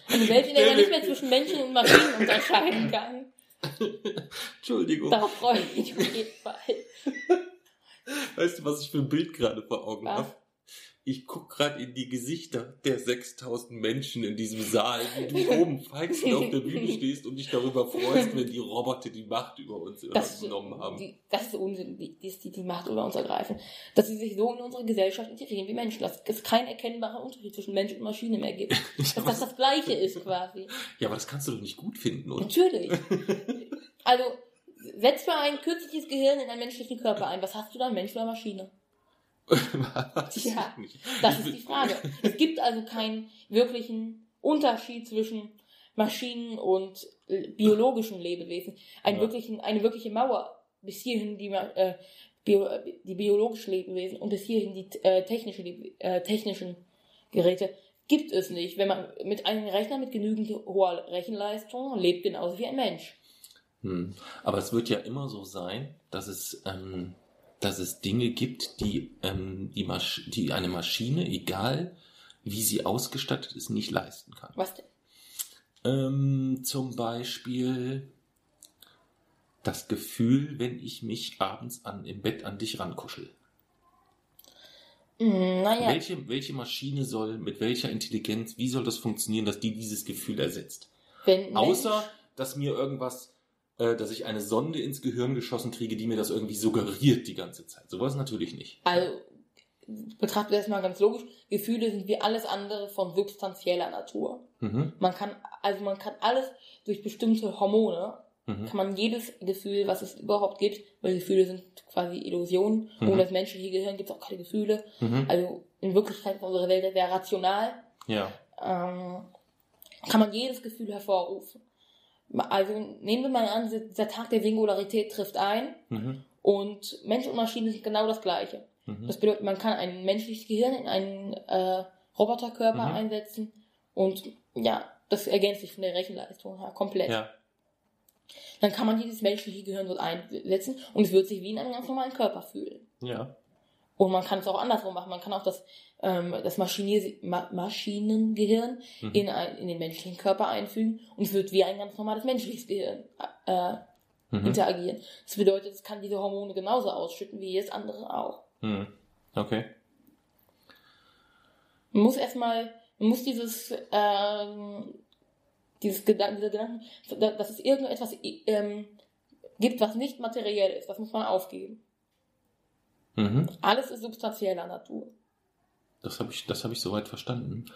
Eine Welt, in der man nicht mehr zwischen Menschen und Maschinen unterscheiden kann. Entschuldigung. Darauf freue ich mich auf jeden Fall. Weißt du, was ich für ein Bild gerade vor Augen habe? Ich guck gerade in die Gesichter der 6000 Menschen in diesem Saal, wie du oben feixend auf der Bühne <laughs> stehst und dich darüber freust, wenn die Roboter die Macht über uns Das, genommen haben. die, das ist Unsinn, die, die, die, Macht über uns ergreifen. Dass sie sich so in unsere Gesellschaft integrieren wie Menschen. Dass es keinen erkennbaren Unterschied zwischen Mensch und Maschine mehr gibt. <laughs> Dass das das Gleiche ist quasi. Ja, aber das kannst du doch nicht gut finden, oder? Natürlich. <laughs> Also, setz mal ein künstliches Gehirn in einen menschlichen Körper ein. Was hast du dann, Mensch oder Maschine? Ja. Das ist die Frage. Es gibt also keinen wirklichen Unterschied zwischen Maschinen und äh, biologischen Lebewesen. Einen Ja. wirklichen, eine wirkliche Mauer bis hierhin die, äh, Bio, die biologischen Lebewesen und bis hierhin die äh, technische, äh, technischen Geräte gibt es nicht. Wenn man mit einem Rechner mit genügend hoher Rechenleistung lebt, genauso wie ein Mensch. Hm. Aber es wird ja immer so sein, dass es, ähm, dass es Dinge gibt, die, ähm, die, Masch die eine Maschine, egal wie sie ausgestattet ist, nicht leisten kann. Was denn? Ähm, zum Beispiel das Gefühl, wenn ich mich abends an, im Bett an dich rankuschel. Hm, naja, Welche, welche Maschine soll, mit welcher Intelligenz, wie soll das funktionieren, dass die dieses Gefühl ersetzt? wenn Außer, dass mir irgendwas, äh, dass ich eine Sonde ins Gehirn geschossen kriege, die mir das irgendwie suggeriert die ganze Zeit. Sowas natürlich nicht. Also, betrachten wir das mal ganz logisch. Gefühle sind wie alles andere von substanzieller Natur. Mhm. Man kann, also man kann alles durch bestimmte Hormone, Mhm. kann man jedes Gefühl, was es überhaupt gibt, weil Gefühle sind quasi Illusionen. Mhm. Ohne das menschliche Gehirn gibt es auch keine Gefühle. Mhm. Also in Wirklichkeit ist unsere Welt sehr rational. Ja. Ähm, kann man jedes Gefühl hervorrufen. Also nehmen wir mal an, dieser Tag der Singularität trifft ein Mhm. und Mensch und Maschine sind genau das Gleiche. Mhm. Das bedeutet, man kann ein menschliches Gehirn in einen äh, Roboterkörper Mhm. einsetzen und ja, das ergänzt sich von der Rechenleistung her komplett. Ja. Dann kann man dieses menschliche Gehirn dort einsetzen und es wird sich wie in einem ganz normalen Körper fühlen. Ja. Und man kann es auch andersrum machen. Man kann auch das, ähm, das Maschinier Ma Maschinengehirn Mhm. in, ein, in den menschlichen Körper einfügen und es wird wie ein ganz normales menschliches Gehirn äh, Mhm. interagieren. Das bedeutet, es kann diese Hormone genauso ausschütten wie jedes andere auch. Mhm. Okay. Man muss erstmal, man muss dieses, ähm, dieses Gedanken, diese Gedanken, da- dass es irgendetwas ähm, gibt, was nicht materiell ist, das muss man aufgeben. Mhm. Alles ist substanzieller Natur. Das habe ich, das habe ich soweit verstanden.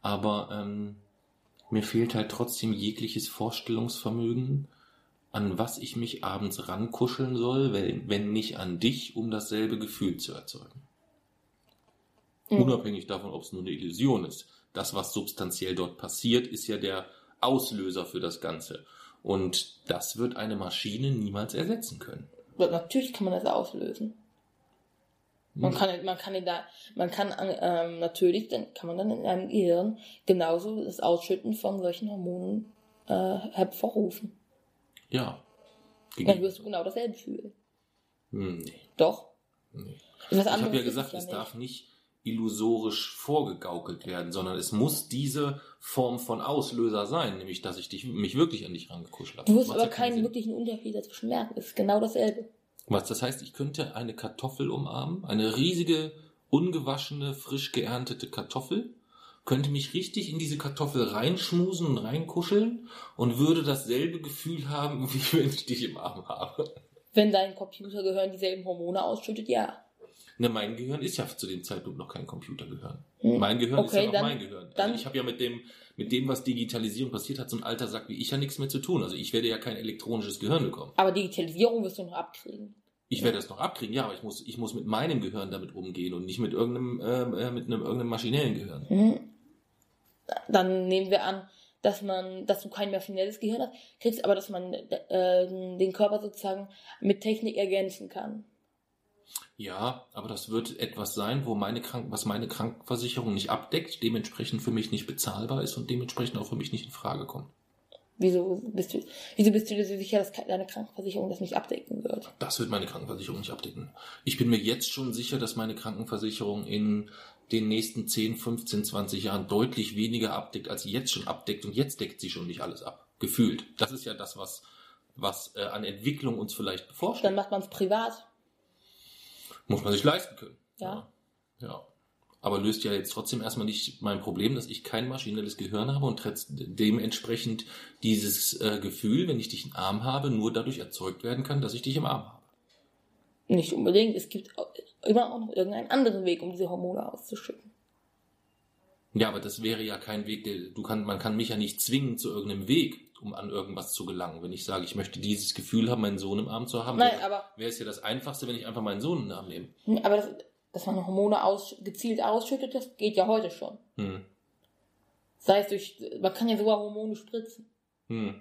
Aber ähm, mir fehlt halt trotzdem jegliches Vorstellungsvermögen, an was ich mich abends rankuscheln soll, wenn, wenn nicht an dich, um dasselbe Gefühl zu erzeugen. Mhm. Unabhängig davon, ob es nur eine Illusion ist. Das, was substanziell dort passiert, ist ja der Auslöser für das Ganze. Und das wird eine Maschine niemals ersetzen können. Natürlich kann man das auslösen. Man Hm. kann, man kann, in da, man kann ähm, natürlich, dann kann man dann in einem Gehirn genauso das Ausschütten von solchen Hormonen äh, hervorrufen. Ja. Dann wirst du genau dasselbe fühlen. Hm, nee, Doch. nee. Ich habe ja gesagt, es darf nicht illusorisch vorgegaukelt werden, sondern es muss diese Form von Auslöser sein, nämlich dass ich dich, mich wirklich an dich rangekuschelt habe. Du wirst aber keinen Sinn. wirklichen Unterschied dazwischen merken. Es ist genau dasselbe. Was das heißt, ich könnte eine Kartoffel umarmen, eine riesige, ungewaschene, frisch geerntete Kartoffel, könnte mich richtig in diese Kartoffel reinschmusen und reinkuscheln und würde dasselbe Gefühl haben, <laughs> wie wenn ich dich im Arm habe. Wenn dein Computergehirn dieselben Hormone ausschüttet, ja. Ne, mein Gehirn ist ja zu dem Zeitpunkt noch kein Computergehirn. Hm. Mein Gehirn ist Okay, ja noch dann- mein Gehirn. Also ich habe ja mit dem, mit dem, was Digitalisierung passiert hat, so ein alter Sack wie ich ja nichts mehr zu tun. Also ich werde ja kein elektronisches Gehirn bekommen. Aber Digitalisierung wirst du noch abkriegen. Ich werde das noch abkriegen, ja, aber ich muss, ich muss mit meinem Gehirn damit umgehen und nicht mit irgendeinem, ähm, äh, mit einem irgendeinem maschinellen Gehirn. Mhm. Dann nehmen wir an, dass man, dass du kein maschinelles Gehirn hast, kriegst aber, dass man äh, den Körper sozusagen mit Technik ergänzen kann. Ja, aber das wird etwas sein, wo meine Krank was meine Krankenversicherung nicht abdeckt, dementsprechend für mich nicht bezahlbar ist und dementsprechend auch für mich nicht in Frage kommt. Wieso bist du, wieso bist du dir so sicher, dass deine Krankenversicherung das nicht abdecken wird? Das wird meine Krankenversicherung nicht abdecken. Ich bin mir jetzt schon sicher, dass meine Krankenversicherung in den nächsten 10, 15, 20 Jahren deutlich weniger abdeckt, als sie jetzt schon abdeckt. Und jetzt deckt sie schon nicht alles ab. Gefühlt. Das ist ja das, was, was äh, an Entwicklung uns vielleicht Dann bevorsteht. macht man es privat. Muss man sich leisten können. Ja. ja. Aber löst ja jetzt trotzdem erstmal nicht mein Problem, dass ich kein maschinelles Gehirn habe und dementsprechend dieses äh, Gefühl, wenn ich dich im Arm habe, nur dadurch erzeugt werden kann, dass ich dich im Arm habe. Nicht unbedingt. Es gibt immer auch noch irgendeinen anderen Weg, um diese Hormone auszuschütten. Ja, aber das wäre ja kein Weg, der, du kann, man kann mich ja nicht zwingen zu irgendeinem Weg, um an irgendwas zu gelangen. Wenn ich sage, ich möchte dieses Gefühl haben, meinen Sohn im Arm zu haben, Nein, wäre, aber, wäre es ja das Einfachste, wenn ich einfach meinen Sohn in den Arm nehme. aber das, dass man Hormone aus, gezielt ausschüttet, das geht ja heute schon. Hm. Sei es durch, man kann ja sogar Hormone spritzen. Hm.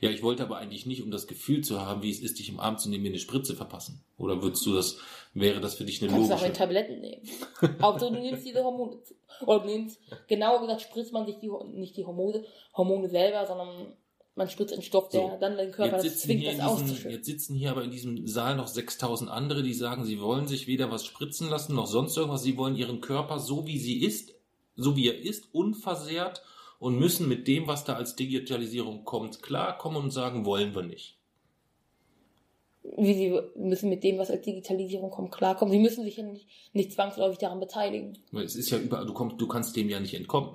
Ja, ich wollte aber eigentlich nicht, um das Gefühl zu haben, wie es ist, dich im Arm zu nehmen, mir eine Spritze verpassen. Oder würdest du das, wäre das für dich eine Du kannst auch in logische? Tabletten nehmen. <laughs> Hauptsache du nimmst diese Hormone. Oder nimmst, genauer gesagt, spritzt man sich die, nicht die Hormone, Hormone selber, sondern man spritzt einen Stoff, der So, dann den Körper sitzen, zwingt, das auszuschütten. jetzt sitzen hier aber in diesem Saal noch 6000 andere, die sagen, sie wollen sich weder was spritzen lassen, noch sonst irgendwas. Sie wollen ihren Körper so wie sie ist, so wie er ist, unversehrt und müssen mit dem, was da als Digitalisierung kommt, klarkommen und sagen, wollen wir nicht. Wie sie müssen mit dem, was als Digitalisierung kommt, klarkommen. Sie müssen sich ja nicht, nicht zwangsläufig daran beteiligen. Es ist ja überall, du, kommst, du kannst dem ja nicht entkommen.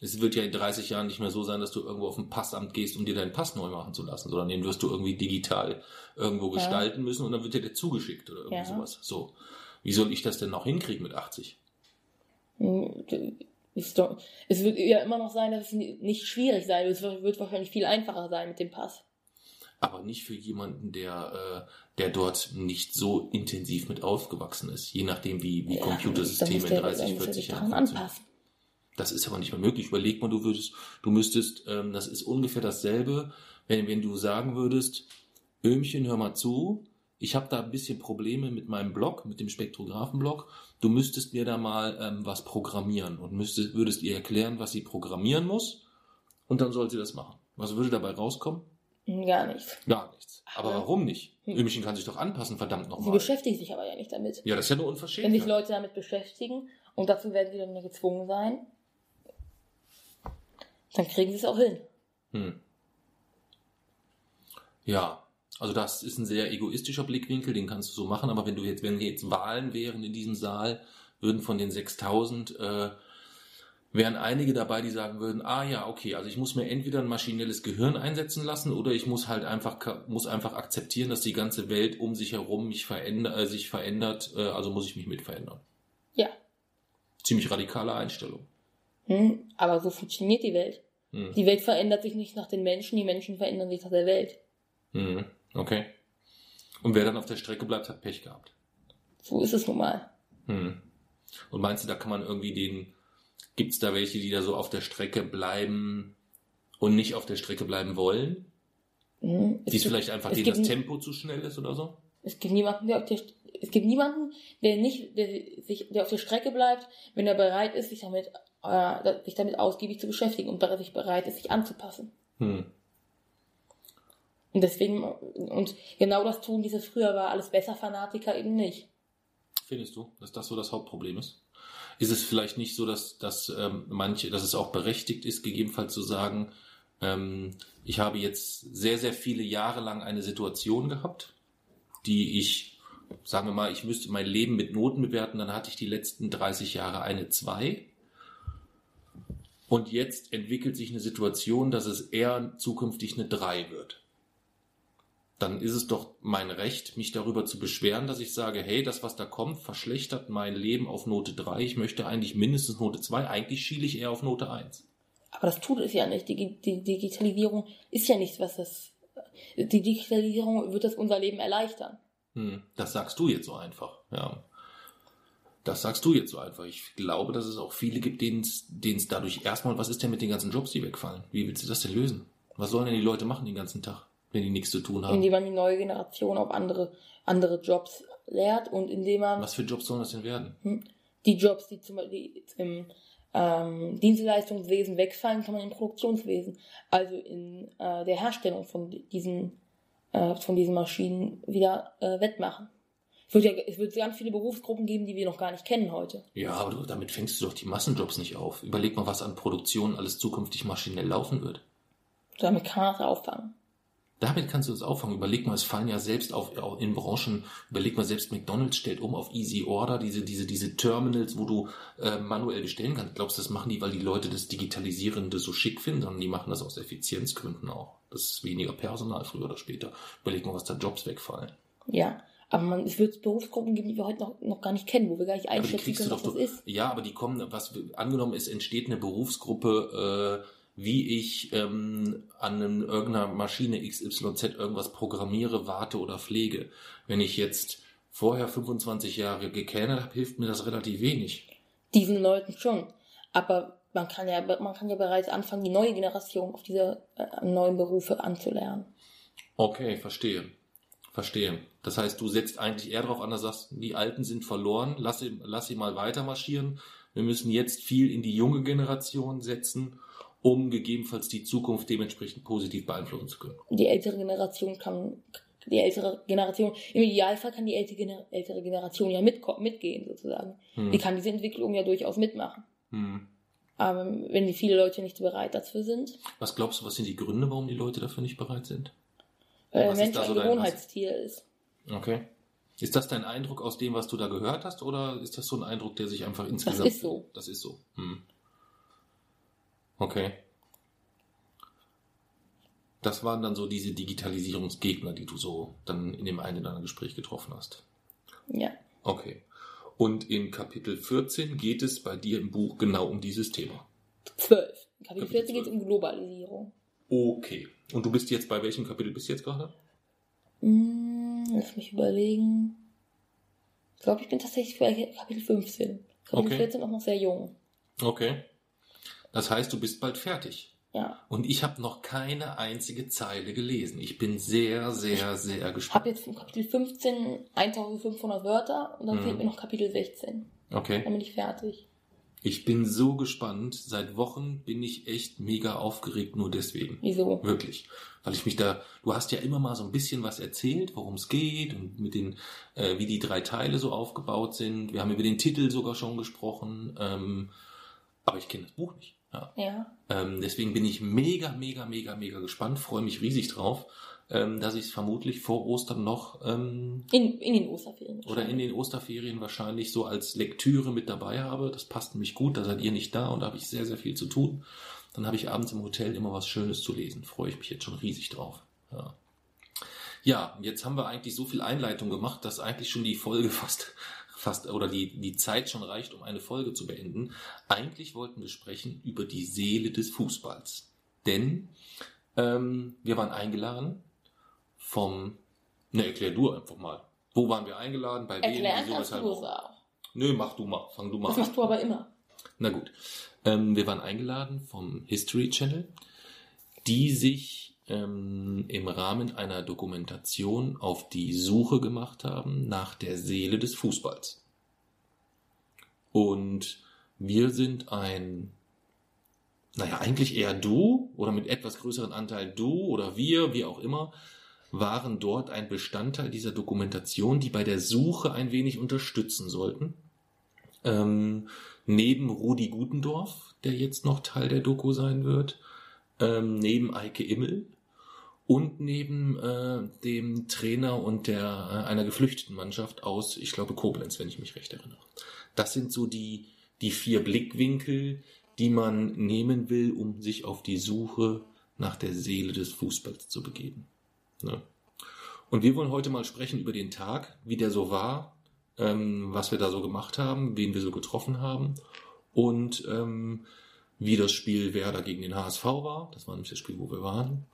Es wird ja in 30 Jahren nicht mehr so sein, dass du irgendwo auf ein Passamt gehst, um dir deinen Pass neu machen zu lassen, sondern den wirst du irgendwie digital irgendwo Ja. gestalten müssen und dann wird dir der zugeschickt oder irgendwie Ja. sowas. So. Wie soll ich das denn noch hinkriegen mit 80? Es wird ja immer noch sein, dass es nicht schwierig sein wird. Es wird wahrscheinlich viel einfacher sein mit dem Pass. aber nicht für jemanden, der, äh, der dort nicht so intensiv mit aufgewachsen ist, je nachdem, wie, wie Ja, Computersysteme in der- 30, dann muss er 40 sich Jahren anpassen. Das ist aber nicht mehr möglich. Überleg mal, du würdest, du müsstest, ähm, das ist ungefähr dasselbe, wenn, wenn du sagen würdest, Öhmchen, hör mal zu, ich habe da ein bisschen Probleme mit meinem Blog, mit dem Spektrographen-Blog. Du müsstest mir da mal ähm, was programmieren und müsstest, würdest ihr erklären, was sie programmieren muss und dann soll sie das machen. Was würde dabei rauskommen? Hm, Gar nichts. Gar nichts. Aber warum nicht? Hm. Öhmchen kann sich doch anpassen, verdammt Sie nochmal. beschäftigen sich aber ja nicht damit. Ja, das ist ja nur Wenn unverschämt. sich Leute damit beschäftigen und dazu werden sie dann gezwungen sein, dann kriegen sie es auch hin. Hm. Ja, also das ist ein sehr egoistischer Blickwinkel, den kannst du so machen, aber wenn du jetzt, wenn jetzt Wahlen wären in diesem Saal, würden von den 6000, äh, wären einige dabei, die sagen würden, ah ja, okay, also ich muss mir entweder ein maschinelles Gehirn einsetzen lassen oder ich muss halt einfach, muss einfach akzeptieren, dass die ganze Welt um sich herum mich verändert, äh, sich verändert, äh, also muss ich mich mit verändern. Ja. Ziemlich radikale Einstellung. Hm? Aber so funktioniert die Welt. Hm. Die Welt verändert sich nicht nach den Menschen, die Menschen verändern sich nach der Welt. Hm. Okay. Und wer dann auf der Strecke bleibt, hat Pech gehabt. So ist es nun mal. Hm. Und meinst du, da kann man irgendwie den, gibt's da welche, die da so auf der Strecke bleiben und nicht auf der Strecke bleiben wollen? Mhm. Die Es gibt- vielleicht einfach es denen das Tempo zu schnell ist oder so? Es gibt niemanden, der auf der, es gibt niemanden, der nicht, der sich, der auf der Strecke bleibt, wenn er bereit ist, sich damit, äh, sich damit ausgiebig zu beschäftigen und sich bereit ist, sich anzupassen. Hm. Und deswegen, und genau das tun diese früher war alles besser Fanatiker eben nicht. Findest du, dass das so das Hauptproblem ist? Ist es vielleicht nicht so, dass, dass ähm, manche, dass es auch berechtigt ist, gegebenenfalls zu sagen, ähm, ich habe jetzt sehr, sehr viele Jahre lang eine Situation gehabt, die ich, sagen wir mal, ich müsste mein Leben mit Noten bewerten, dann hatte ich die letzten 30 Jahre eine 2. Und jetzt entwickelt sich eine Situation, dass es eher zukünftig eine 3 wird dann ist es doch mein Recht, mich darüber zu beschweren, dass ich sage, hey, das, was da kommt, verschlechtert mein Leben auf Note 3. Ich möchte eigentlich mindestens Note 2. Eigentlich schiele ich eher auf Note 1. Aber das tut es ja nicht. Die, die Digitalisierung ist ja nichts, was das, die Digitalisierung wird das unser Leben erleichtern. Hm, das sagst du jetzt so einfach, ja. Das sagst du jetzt so einfach. Ich glaube, dass es auch viele gibt, denen es denen es dadurch erstmal, was ist denn mit den ganzen Jobs, die wegfallen? Wie willst du das denn lösen? Was sollen denn die Leute machen den ganzen Tag, wenn die nichts zu tun haben? Indem man die neue Generation auf andere, andere Jobs lehrt und indem man Was für Jobs sollen das denn werden? die Jobs, die zum Beispiel im ähm, Dienstleistungswesen wegfallen, kann man im Produktionswesen, also in äh, der Herstellung von diesen, äh, von diesen Maschinen wieder äh, wettmachen. Es wird, ja, es wird ganz viele Berufsgruppen geben, die wir noch gar nicht kennen heute. Ja, aber du, damit fängst du doch die Massenjobs nicht auf. Überleg mal, was an Produktion alles zukünftig maschinell laufen wird. Damit kann man das auffangen. Damit kannst du es auffangen. Überleg mal, es fallen ja selbst auf, auch in Branchen, überleg mal, selbst McDonalds stellt um auf Easy Order, diese, diese, diese Terminals, wo du äh, manuell bestellen kannst. Glaubst du, das machen die, weil die Leute das Digitalisierende so schick finden, sondern die machen das aus Effizienzgründen auch. Das ist weniger Personal früher oder später. Überleg mal, was da Jobs wegfallen. Ja. Aber man, es wird Berufsgruppen geben, die wir heute noch, noch gar nicht kennen, wo wir gar nicht einschätzen können, doch was so, das ist. ja, aber die kommen, was angenommen ist, entsteht eine Berufsgruppe, äh, wie ich ähm, an irgendeiner Maschine XYZ irgendwas programmiere, warte oder pflege. Wenn ich jetzt vorher 25 Jahre gekellnert habe, hilft mir das relativ wenig. Diesen Leuten schon. Aber man kann ja, man kann ja bereits anfangen, die neue Generation auf diese äh, neuen Berufe anzulernen. Okay, verstehe. Verstehe. Das heißt, du setzt eigentlich eher darauf an, dass du sagst, die Alten sind verloren, lass sie, lass sie mal weiter marschieren. Wir müssen jetzt viel in die junge Generation setzen, um gegebenenfalls die Zukunft dementsprechend positiv beeinflussen zu können. Die ältere Generation kann, die ältere Generation, im Idealfall kann die ältere, Gener- ältere Generation ja mitko- mitgehen, sozusagen. Hm. Die kann diese Entwicklung ja durchaus mitmachen. Hm. Aber wenn die viele Leute nicht bereit dafür sind, Was glaubst du, was sind die Gründe, warum die Leute dafür nicht bereit sind? weil der Mensch so ein dein- Gewohnheitstier ist. Okay. Ist das dein Eindruck aus dem, was du da gehört hast, oder ist das so ein Eindruck, der sich einfach Das insgesamt... ist so. Das ist so. Hm. Okay. Das waren dann so diese Digitalisierungsgegner, die du so dann in dem einen oder anderen Gespräch getroffen hast. Ja. Okay. Und in Kapitel 14 geht es bei dir im Buch genau um dieses Thema. 12. In Kapitel Kapitel 14 geht es 12. um Globalisierung. Okay. Und du bist jetzt bei welchem Kapitel bist du jetzt gerade? Hm, lass mich überlegen. Ich glaube, ich bin tatsächlich bei Kapitel 15. Kapitel Okay. 14 auch noch sehr jung. Okay. Das heißt, du bist bald fertig. Ja. Und ich habe noch keine einzige Zeile gelesen. Ich bin sehr, sehr, sehr Ich habe gespannt. jetzt von Kapitel 15 1500 Wörter und dann Mhm. fehlt mir noch Kapitel 16. Okay. Dann bin ich fertig. Ich bin so gespannt. Seit Wochen bin ich echt mega aufgeregt, nur deswegen. Wieso? Wirklich. Weil ich mich da, du hast ja immer mal so ein bisschen was erzählt, worum es geht und mit den, äh, wie die drei Teile so aufgebaut sind. Wir haben über den Titel sogar schon gesprochen. Ähm, aber ich kenne das Buch nicht. Ja. Ja. Ähm, deswegen bin ich mega, mega, mega, mega gespannt, freue mich riesig drauf, ähm, dass ich es vermutlich vor Ostern noch ähm, In, in den Osterferien. oder in den Osterferien wahrscheinlich so als Lektüre mit dabei habe. Das passt nämlich gut, da seid ihr nicht da und da habe ich sehr, sehr viel zu tun. Dann habe ich abends im Hotel immer was Schönes zu lesen. Freue ich mich jetzt schon riesig drauf. Ja. Ja, jetzt haben wir eigentlich so viel Einleitung gemacht, dass eigentlich schon die Folge <laughs> fast, fast oder die, die Zeit schon reicht, um eine Folge zu beenden. Eigentlich wollten wir sprechen über die Seele des Fußballs. Denn ähm, wir waren eingeladen vom, ne, erklär du einfach mal. Wo waren wir eingeladen? Bei wem? Erklären Wieso, weshalb, du auch. Nö, mach du mal, fang du mal Das an. machst du aber immer. Na gut. Ähm, wir waren eingeladen vom History Channel. die sich ähm, im Rahmen einer Dokumentation auf die Suche gemacht haben nach der Seele des Fußballs. Und wir sind ein, naja, eigentlich eher du oder mit etwas größeren Anteil du oder wir, wie auch immer, waren dort ein Bestandteil dieser Dokumentation, die bei der Suche ein wenig unterstützen sollten. Ähm, neben Rudi Gutendorf, der jetzt noch Teil der Doku sein wird, ähm, neben Eike Immel und neben äh, dem Trainer und der äh, einer geflüchteten Mannschaft aus, ich glaube Koblenz, wenn ich mich recht erinnere. Das sind so die die vier Blickwinkel, die man nehmen will, um sich auf die Suche nach der Seele des Fußballs zu begeben. Ne? Und wir wollen heute mal sprechen über den Tag, wie der so war, ähm, was wir da so gemacht haben, wen wir so getroffen haben und ähm, wie das Spiel Werder gegen den HSV war. Das war nämlich das Spiel, wo wir waren.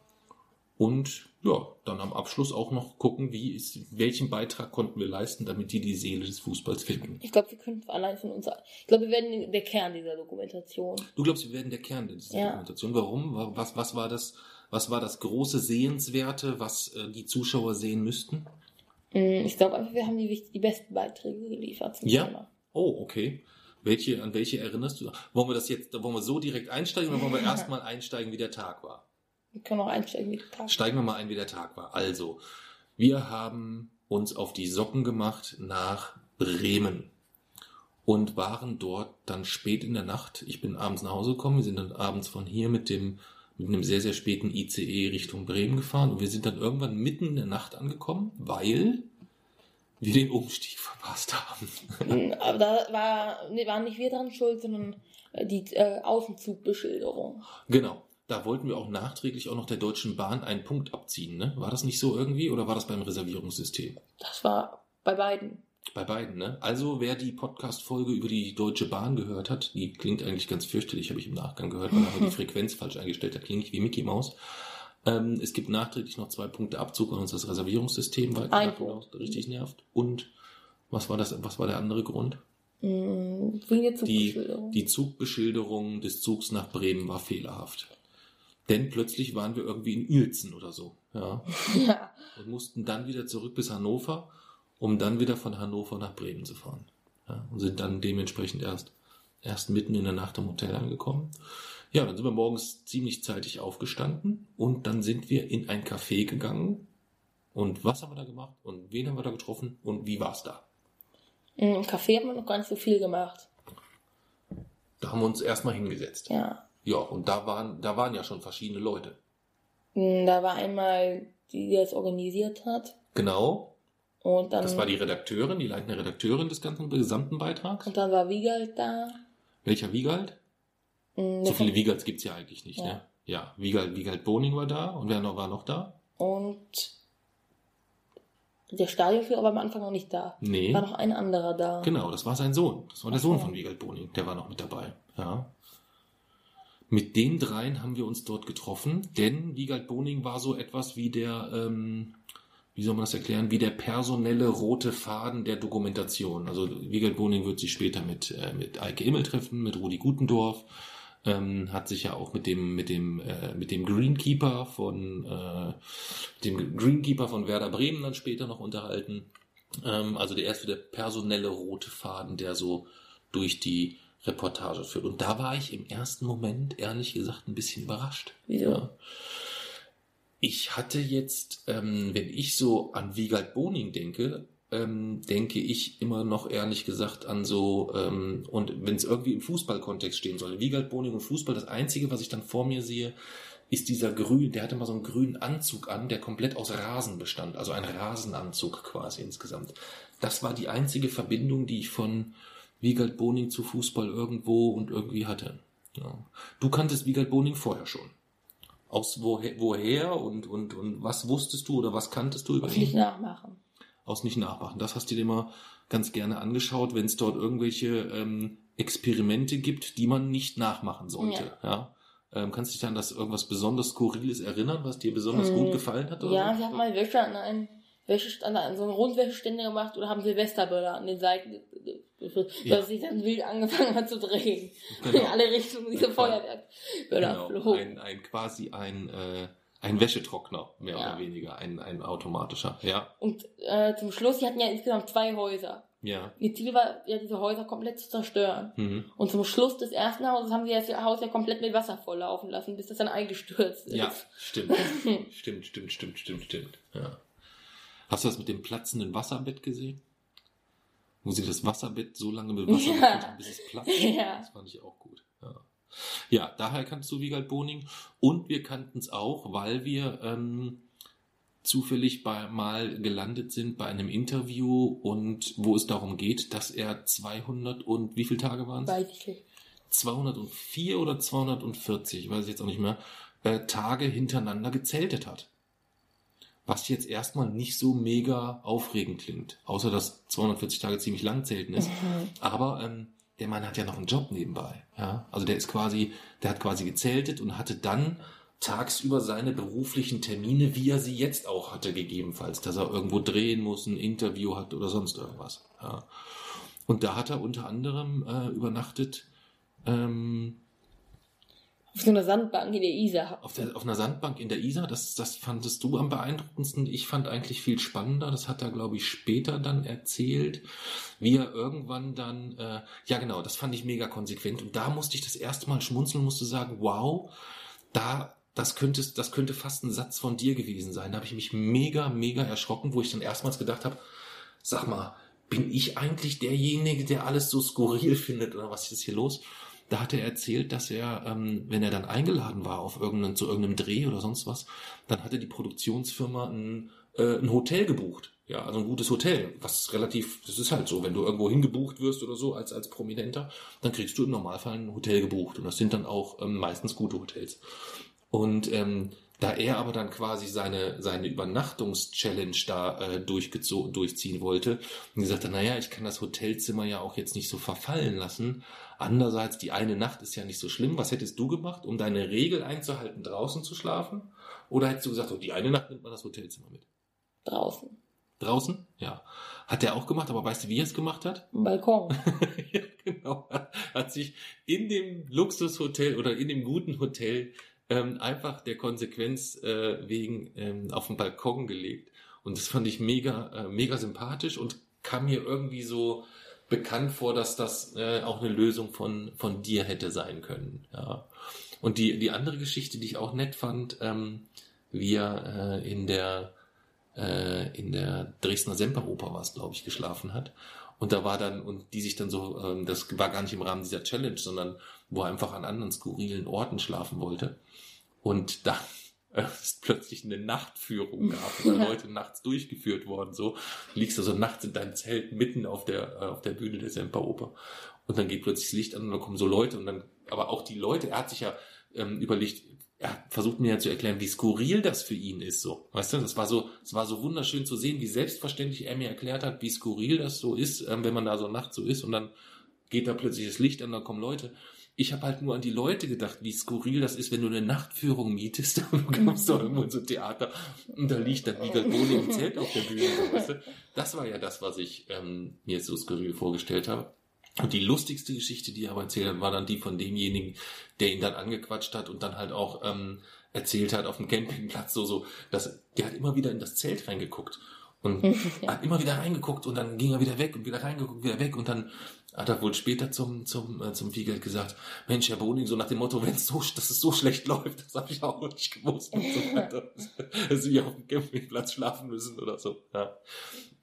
Und ja, dann am Abschluss auch noch gucken, wie ist, welchen Beitrag konnten wir leisten, damit die die Seele des Fußballs finden. Ich glaube, wir können allein von uns. Ich glaube, wir werden der Kern dieser Dokumentation. Du glaubst, wir werden der Kern dieser Ja. Dokumentation. Warum? Was, was war das? Was war das große Sehenswerte, was äh, die Zuschauer sehen müssten? Mm, Ich glaube einfach, wir haben die, die besten Beiträge geliefert zum Ja. Thema. Oh, okay. Welche, an welche erinnerst du? Wollen wir das jetzt, wollen wir so direkt einsteigen oder wollen wir <laughs> erstmal einsteigen, wie der Tag war? Wir können auch einsteigen mit dem Tag. Steigen wir mal ein, wie der Tag war. Also, wir haben uns auf die Socken gemacht nach Bremen und waren dort dann spät in der Nacht. Ich bin abends nach Hause gekommen. Wir sind dann abends von hier mit dem mit einem sehr, sehr späten ICE Richtung Bremen gefahren und wir sind dann irgendwann mitten in der Nacht angekommen, weil wir den Umstieg <laughs> verpasst haben. Mm, Aber da war, nee, waren nicht wir dran schuld, sondern äh, die äh, Außenzugbeschilderung. Genau. Da wollten wir auch nachträglich auch noch der Deutschen Bahn einen Punkt abziehen, ne? War das nicht so irgendwie oder war das beim Reservierungssystem? Das war bei beiden. Bei beiden, ne? Also, wer die Podcast-Folge über die Deutsche Bahn gehört hat, die klingt eigentlich ganz fürchterlich, habe ich im Nachgang gehört, weil er die Frequenz falsch eingestellt hat, klingt nicht wie Mickey Mouse. Ähm, es gibt nachträglich noch zwei Punkte Abzug, weil uns das Reservierungssystem weit Ein hinaus richtig nervt. Und was war das, was war der andere Grund? Mm, der Die, Zugbeschilderung. die Zugbeschilderung des Zugs nach Bremen war fehlerhaft. Denn plötzlich waren wir irgendwie in Uelzen oder so, ja. <laughs> ja. und mussten dann wieder zurück bis Hannover, um dann wieder von Hannover nach Bremen zu fahren. Ja, und sind dann dementsprechend erst, erst mitten in der Nacht im Hotel angekommen. Ja, dann sind wir morgens ziemlich zeitig aufgestanden und dann sind wir in ein Café gegangen. Und was haben wir da gemacht? Und wen haben wir da getroffen? Und wie war's da? Mm, Im Café haben wir noch gar nicht so viel gemacht. Da haben wir uns erstmal hingesetzt. Ja. Ja, und da waren, da waren ja schon verschiedene Leute. Mm, Da war einmal die, die das organisiert hat. Genau. Und dann, Das war die Redakteurin, die leitende Redakteurin des ganzen gesamten Beitrags. und dann war Wiegald da. Welcher Wiegald? Mm, So viele Wiegalds gibt's ja eigentlich nicht, Ja. ne? Ja, Wiegald, Wiegald Boning war da und wer noch war noch da? Und der Stadionführer war am Anfang noch nicht da. Nee. War noch ein anderer da. Genau, das war sein Sohn. Das war der Ach Sohn so. von Wiegald Boning, der war noch mit dabei. Ja. Mit den dreien haben wir uns dort getroffen, denn Wiegald Boning war so etwas wie der, ähm, wie soll man das erklären, wie der personelle rote Faden der Dokumentation. Also Wiegald Boning wird sich später mit, äh, mit Eike Immel treffen, mit Rudi Gutendorf, ähm, hat sich ja auch mit dem, mit dem, äh, mit dem Greenkeeper von, äh, dem Greenkeeper von Werder Bremen dann später noch unterhalten. Ähm, also der erste, der personelle rote Faden, der so durch die Reportage führt. Und da war ich im ersten Moment, ehrlich gesagt, ein bisschen überrascht. Wieso? Ja. Ich hatte jetzt, ähm, wenn ich so an Wiegald Boning denke, ähm, denke ich immer noch ehrlich gesagt an so, ähm, und wenn es irgendwie im Fußballkontext stehen soll, Wiegald Boning und Fußball, das Einzige, was ich dann vor mir sehe, ist dieser grün, der hatte mal so einen grünen Anzug an, der komplett aus Rasen bestand, also ein Rasenanzug quasi insgesamt. Das war die einzige Verbindung, die ich von Wiegald Boning zu Fußball irgendwo und irgendwie hatte. Ja. Du kanntest Wiegald Boning vorher schon. Aus woher, woher und, und, und was wusstest du oder was kanntest du über Muss nicht nachmachen. Aus nicht nachmachen. Das hast du dir immer ganz gerne angeschaut, wenn es dort irgendwelche ähm, Experimente gibt, die man nicht nachmachen sollte. Ja. Ähm, kannst du dich an das irgendwas besonders Skurriles erinnern, was dir besonders Hm, gut gefallen hat? Oder Ja, so? ich habe mal Wäsche an einen Wäschestand, an so einen Rundwäscheständer gemacht oder haben Silvesterböller an den Seiten dass Ja. sich dann wild angefangen hat zu drehen. Genau. In alle Richtungen diese Feuerwerkböller Genau, flogen. ein, ein quasi ein, äh, ein Wäschetrockner, mehr Ja. oder weniger, ein, ein automatischer. Ja, Und äh, zum Schluss, die hatten ja insgesamt zwei Häuser. ja. Ihr Ziel war ja, diese Häuser komplett zu zerstören. Mhm. Und zum Schluss des ersten Hauses haben sie das Haus ja komplett mit Wasser volllaufen lassen, bis das dann eingestürzt ist. Ja, stimmt. <laughs> stimmt, stimmt, stimmt, stimmt, stimmt. Ja. Hast du das mit dem platzenden Wasserbett gesehen? Wo sie das Wasserbett so lange mit <laughs> Wasser Ja. bis es platzt? Ja. Das fand ich auch gut. Ja, ja daher kannst du Wiegald Boning. Und wir kannten es auch, weil wir ähm, zufällig bei, mal gelandet sind bei einem Interview und wo es darum geht, dass er 200 und wie viele Tage waren es? Weiß ich nicht. 204 oder 240, weiß ich jetzt auch nicht mehr, äh, Tage hintereinander gezeltet hat. Was jetzt erstmal nicht so mega aufregend klingt, außer dass 240 Tage ziemlich lang zelten ist. Aber ähm, der Mann hat ja noch einen Job nebenbei. Ja? Also der ist quasi, der hat quasi gezeltet und hatte dann tagsüber seine beruflichen Termine, wie er sie jetzt auch hatte, gegebenenfalls, dass er irgendwo drehen muss, ein Interview hat oder sonst irgendwas. Ja. Und da hat er unter anderem äh, übernachtet ähm, Auf so einer Sandbank in der Isar. auf, der, auf einer Sandbank in der Isar. Das, das fandest du am beeindruckendsten. Ich fand eigentlich viel spannender. Das hat er, glaube ich, später dann erzählt, wie er irgendwann dann, äh, ja genau, das fand ich mega konsequent. Und da musste ich das erste Mal schmunzeln, musste sagen, wow, da, das könnte, das könnte fast ein Satz von dir gewesen sein. Da habe ich mich mega, mega erschrocken, wo ich dann erstmals gedacht habe, sag mal, bin ich eigentlich derjenige, der alles so skurril <laughs> findet oder was ist hier los? Da hat er erzählt, dass er, ähm, wenn er dann eingeladen war auf irgendeinen, zu irgendeinem Dreh oder sonst was, dann hatte die Produktionsfirma ein, äh, ein Hotel gebucht. Ja, also ein gutes Hotel, was relativ, das ist halt so, wenn du irgendwo hingebucht wirst oder so als, als Prominenter, dann kriegst du im Normalfall ein Hotel gebucht. Und das sind dann auch ähm, meistens gute Hotels. Und ähm, da er aber dann quasi seine, seine Übernachtungs-Challenge da äh, durchgezo- durchziehen wollte und gesagt hat, naja, ich kann das Hotelzimmer ja auch jetzt nicht so verfallen lassen. Andererseits, die eine Nacht ist ja nicht so schlimm. Was hättest du gemacht, um deine Regel einzuhalten, draußen zu schlafen? Oder hättest du gesagt, oh, die eine Nacht nimmt man das Hotelzimmer mit? Draußen. Draußen? Ja. Hat er auch gemacht, aber weißt du, wie er es gemacht hat? Am Balkon. <laughs> ja, genau. Hat, hat sich in dem Luxushotel oder in dem guten Hotel ähm, einfach der Konsequenz äh, wegen ähm, auf den Balkon gelegt. Und das fand ich mega, äh, mega sympathisch und kam mir irgendwie so bekannt vor, dass das äh, auch eine Lösung von, von dir hätte sein können. Ja. Und die, die andere Geschichte, die ich auch nett fand, ähm, wie er äh, in der äh, in der Dresdner Semperoper war es, glaube ich, geschlafen hat. Und da war dann, und die sich dann so, ähm, das war gar nicht im Rahmen dieser Challenge, sondern wo er einfach an anderen skurrilen Orten schlafen wollte. Und äh, <laughs> es plötzlich eine Nachtführung gab, wo Leute nachts durchgeführt worden, so. Liegst du so nachts in deinem Zelt mitten auf der, äh, auf der Bühne der Semperoper. Und dann geht plötzlich das Licht an und dann kommen so Leute und dann, aber auch die Leute, er hat sich ja ähm, überlegt, er versucht mir ja zu erklären, wie skurril das für ihn ist, so. Weißt du, das war so, es war so wunderschön zu sehen, wie selbstverständlich er mir erklärt hat, wie skurril das so ist, ähm, wenn man da so nachts so ist und dann geht da plötzlich das Licht an, dann kommen Leute. Ich habe halt nur an die Leute gedacht, wie skurril das ist, wenn du eine Nachtführung mietest, <laughs> du kommst doch irgendwo in so ein Theater und da liegt dann Wiegald Bohne im Zelt auf der Bühne. Weißt du? Das war ja das, was ich ähm, mir jetzt so skurril vorgestellt habe. Und die lustigste Geschichte, die er aber erzählt hat, war dann die von demjenigen, der ihn dann angequatscht hat und dann halt auch ähm, erzählt hat auf dem Campingplatz so, so, dass der hat immer wieder in das Zelt reingeguckt und <laughs> hat immer wieder reingeguckt und dann ging er wieder weg und wieder reingeguckt, wieder weg und dann hat er wohl später zum zum äh, zum Wiegeld gesagt, Mensch, Herr Boning, so nach dem Motto, wenn es so, dass es so schlecht läuft, das habe ich auch noch nicht gewusst und so weiter, <laughs> dass sie auf dem Campingplatz schlafen müssen oder so. Ja.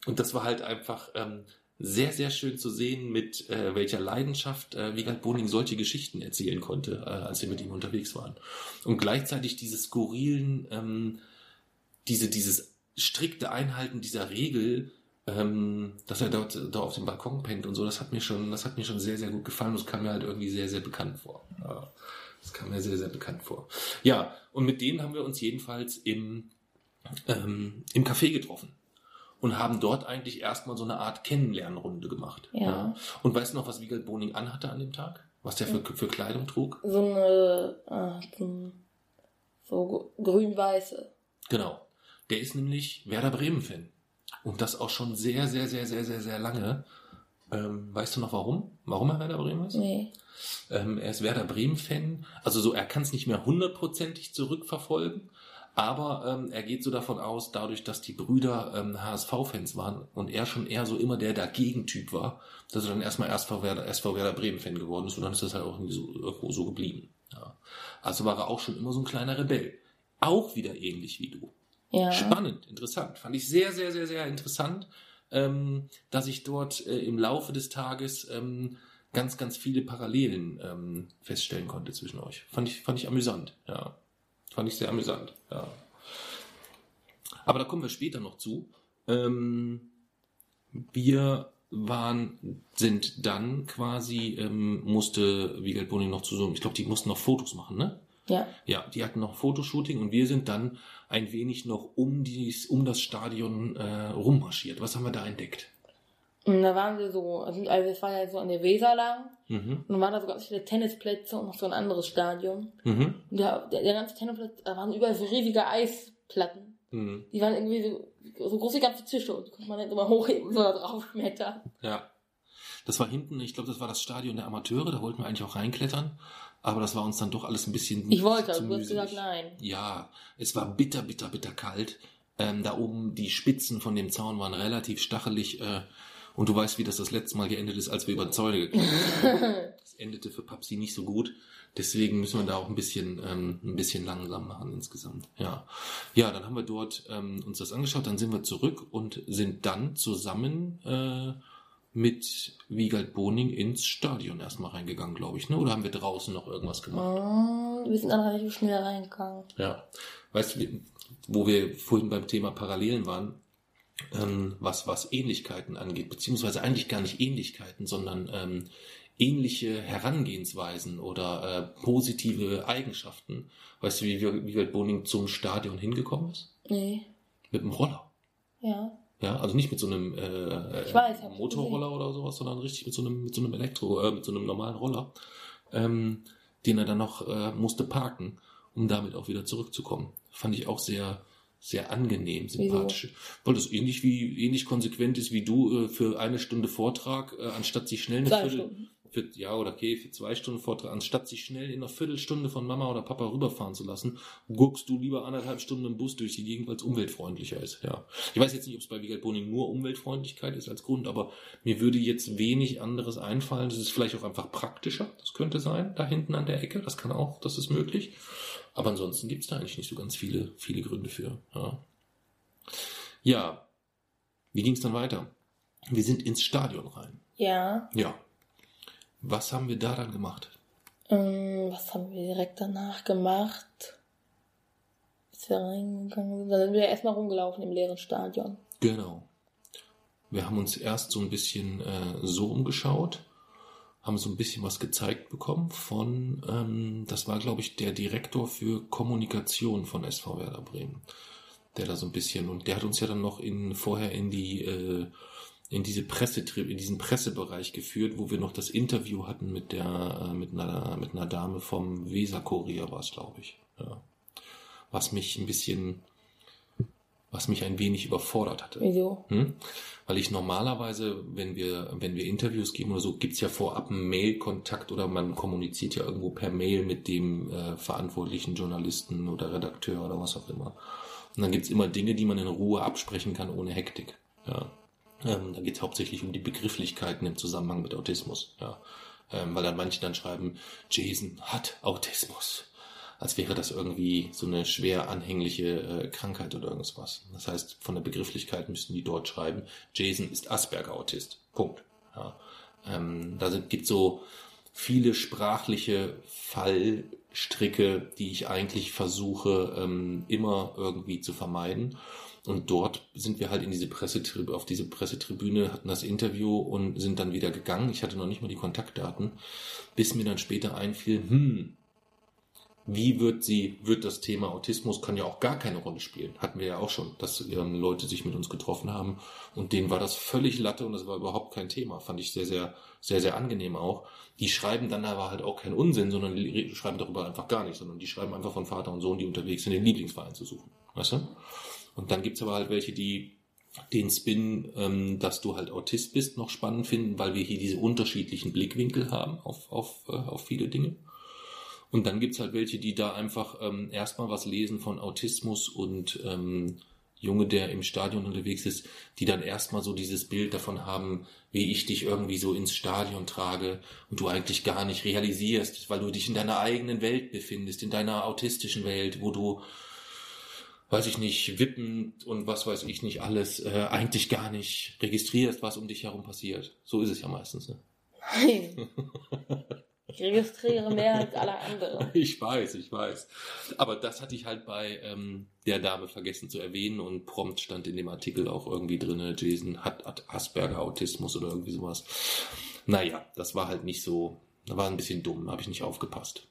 Und das war halt einfach ähm, sehr, sehr schön zu sehen, mit äh, welcher Leidenschaft äh, Wiegald Boning solche Geschichten erzählen konnte, äh, als wir mit ihm unterwegs waren. Und gleichzeitig diese skurrilen, ähm, diese, dieses strikte Einhalten dieser Regel, ähm, dass er dort da auf dem Balkon pennt und so, das hat mir schon, das hat mir schon sehr, sehr gut gefallen. Das kam mir halt irgendwie sehr, sehr bekannt vor. Ja, das kam mir sehr, sehr bekannt vor. Ja, und mit denen haben wir uns jedenfalls im, ähm, im Café getroffen und haben dort eigentlich erstmal so eine Art Kennenlernrunde gemacht. Ja. Und weißt du noch, was Wiegald Boning anhatte an dem Tag? Was der für, für Kleidung trug? So eine, ein- so grün-weiße. Genau. Der ist nämlich Werder Bremen-Fan. Und das auch schon sehr, sehr, sehr, sehr, sehr, sehr lange. Ähm, weißt du noch warum? Warum er Werder Bremen ist? Nee. Ähm, er ist Werder Bremen-Fan. Also so, er kann es nicht mehr hundertprozentig zurückverfolgen, aber ähm, er geht so davon aus, dadurch, dass die Brüder ähm, HSV-Fans waren und er schon eher so immer der Dagegen-Typ war, dass er dann erstmal SV Werder, SV Werder Bremen-Fan geworden ist und dann ist das halt auch irgendwie so, irgendwo so geblieben. Ja. Also war er auch schon immer so ein kleiner Rebell. Auch wieder ähnlich wie du. Ja. Spannend, interessant. Fand ich sehr, sehr, sehr, sehr interessant, ähm, dass ich dort äh, im Laufe des Tages ähm, ganz, ganz viele Parallelen ähm, feststellen konnte zwischen euch. Fand ich, fand ich amüsant, ja. Fand ich sehr amüsant, ja. Aber da kommen wir später noch zu. Ähm, wir waren, sind dann quasi, ähm, musste Wiegald Boning noch zu so, ich glaube, die mussten noch Fotos machen, ne? Ja. Ja, die hatten noch Fotoshooting und wir sind dann ein wenig noch um dies, um das Stadion äh, rummarschiert. Was haben wir da entdeckt? Und da waren wir so, also also es war ja so an der Weser lang. Mhm. Und dann waren da so ganz viele Tennisplätze und noch so ein anderes Stadion. Mhm. Und der, der, der ganze Tennisplatz, da waren überall so riesige Eisplatten. Mhm. Die waren irgendwie so, so groß wie ganze Tische und die konnte man dann immer hochheben so da <laughs> drauf schmettern. Ja. Das war hinten, ich glaube, das war das Stadion der Amateure, da wollten wir eigentlich auch reinklettern. Aber das war uns dann doch alles ein bisschen. Ich wollte, aber du hast gesagt nein. Ja, es war bitter, bitter, bitter kalt. Ähm, da oben die Spitzen von dem Zaun waren relativ stachelig. Äh, und du weißt, wie das das letzte Mal geendet ist, als wir über Zäune geklettert haben. <laughs> Das endete für Papsi nicht so gut. Deswegen müssen wir da auch ein bisschen, ähm, ein bisschen langsam machen insgesamt. Ja, ja, dann haben wir dort ähm, uns das angeschaut. Dann sind wir zurück und sind dann zusammen äh, mit Wiegald Boning ins Stadion erstmal reingegangen, glaube ich. Ne? Oder haben wir draußen noch irgendwas gemacht? Mm, wir sind dann relativ schnell reingegangen. Ja, weißt du, wo wir vorhin beim Thema Parallelen waren, ähm, was, was Ähnlichkeiten angeht, beziehungsweise eigentlich gar nicht Ähnlichkeiten, sondern ähm, ähnliche Herangehensweisen oder äh, positive Eigenschaften. Weißt du, wie Wiegald Boning zum Stadion hingekommen ist? Nee. Mit dem Roller. Ja. Ja, also nicht mit so einem äh, weiß, Motorroller oder sowas, sondern richtig mit so einem, mit so einem Elektro, äh, mit so einem normalen Roller, ähm, den er dann noch äh, musste parken, um damit auch wieder zurückzukommen. Fand ich auch sehr, sehr angenehm, sympathisch. Weil das ähnlich wie, ähnlich konsequent ist wie du äh, für eine Stunde Vortrag, äh, anstatt sich schnell eine Viertel. Für, ja, oder okay, für zwei Stunden Vortrag, anstatt sich schnell in einer Viertelstunde von Mama oder Papa rüberfahren zu lassen, guckst du lieber anderthalb Stunden im Bus durch die Gegend, weil es umweltfreundlicher ist, ja. Ich weiß jetzt nicht, ob es bei Wiegald Boning nur Umweltfreundlichkeit ist als Grund, aber mir würde jetzt wenig anderes einfallen. Das ist vielleicht auch einfach praktischer, das könnte sein, da hinten an der Ecke, das kann auch, das ist möglich. Aber ansonsten gibt es da eigentlich nicht so ganz viele, viele Gründe für, ja. Ja, wie ging es dann weiter? Wir sind ins Stadion rein. Ja. Ja. Was haben wir da dann gemacht? Ähm, was haben wir direkt danach gemacht? Als wir reingegangen sind, da sind wir erstmal rumgelaufen im leeren Stadion. Genau. Wir haben uns erst so ein bisschen äh, so umgeschaut, haben so ein bisschen was gezeigt bekommen von, ähm, das war glaube ich der Direktor für Kommunikation von SV Werder Bremen, der da so ein bisschen und der hat uns ja dann noch in vorher in die äh, in diese Presse in diesen Pressebereich geführt, wo wir noch das Interview hatten mit der äh, mit einer mit einer Dame vom Weser Kurier war es glaube ich, ja. was mich ein bisschen was mich ein wenig überfordert hatte. Wieso? Hm? Weil ich normalerweise, wenn wir, wenn wir Interviews geben oder so, gibt's ja vorab einen Mail-Kontakt oder man kommuniziert ja irgendwo per Mail mit dem äh, verantwortlichen Journalisten oder Redakteur oder was auch immer. Und dann gibt's immer Dinge, die man in Ruhe absprechen kann, ohne Hektik. Ja. Ähm, da geht's hauptsächlich um die Begrifflichkeiten im Zusammenhang mit Autismus. Ja. Ähm, weil dann manche dann schreiben, Jason hat Autismus als wäre das irgendwie so eine schwer anhängliche äh, Krankheit oder irgendwas. Das heißt, von der Begrifflichkeit müssten die dort schreiben, Jason ist Asperger-Autist. Punkt. Ja. Ähm, da gibt so viele sprachliche Fallstricke, die ich eigentlich versuche, ähm, immer irgendwie zu vermeiden. Und dort sind wir halt in diese Pressetribüne, auf diese Pressetribüne, hatten das Interview und sind dann wieder gegangen. Ich hatte noch nicht mal die Kontaktdaten, bis mir dann später einfiel, hm, wie wird sie, wird das Thema Autismus kann ja auch gar keine Rolle spielen. Hatten wir ja auch schon, dass ähm, Leute sich mit uns getroffen haben und denen war das völlig Latte und das war überhaupt kein Thema. Fand ich sehr, sehr, sehr, sehr angenehm auch. Die schreiben dann aber halt auch keinen Unsinn, sondern die schreiben darüber einfach gar nicht, sondern die schreiben einfach von Vater und Sohn, die unterwegs sind, den Lieblingsverein zu suchen. Weißt du? Und dann gibt's aber halt welche, die den Spin, ähm, dass du halt Autist bist, noch spannend finden, weil wir hier diese unterschiedlichen Blickwinkel haben auf, auf, äh, auf viele Dinge. Und dann gibt's halt welche, die da einfach ähm, erstmal was lesen von Autismus und ähm, Junge, der im Stadion unterwegs ist, die dann erstmal so dieses Bild davon haben, wie ich dich irgendwie so ins Stadion trage und du eigentlich gar nicht realisierst, weil du dich in deiner eigenen Welt befindest, in deiner autistischen Welt, wo du, weiß ich nicht, wippend und was weiß ich nicht alles, äh, eigentlich gar nicht registrierst, was um dich herum passiert. So ist es ja meistens. Ne? Nein. <laughs> Ich registriere mehr als alle anderen. Ich weiß, ich weiß. Aber das hatte ich halt bei ähm, der Dame vergessen zu erwähnen und prompt stand in dem Artikel auch irgendwie drinne, Jason hat, hat Asperger Autismus oder irgendwie sowas. Naja, das war halt nicht so, da war ein bisschen dumm, habe ich nicht aufgepasst.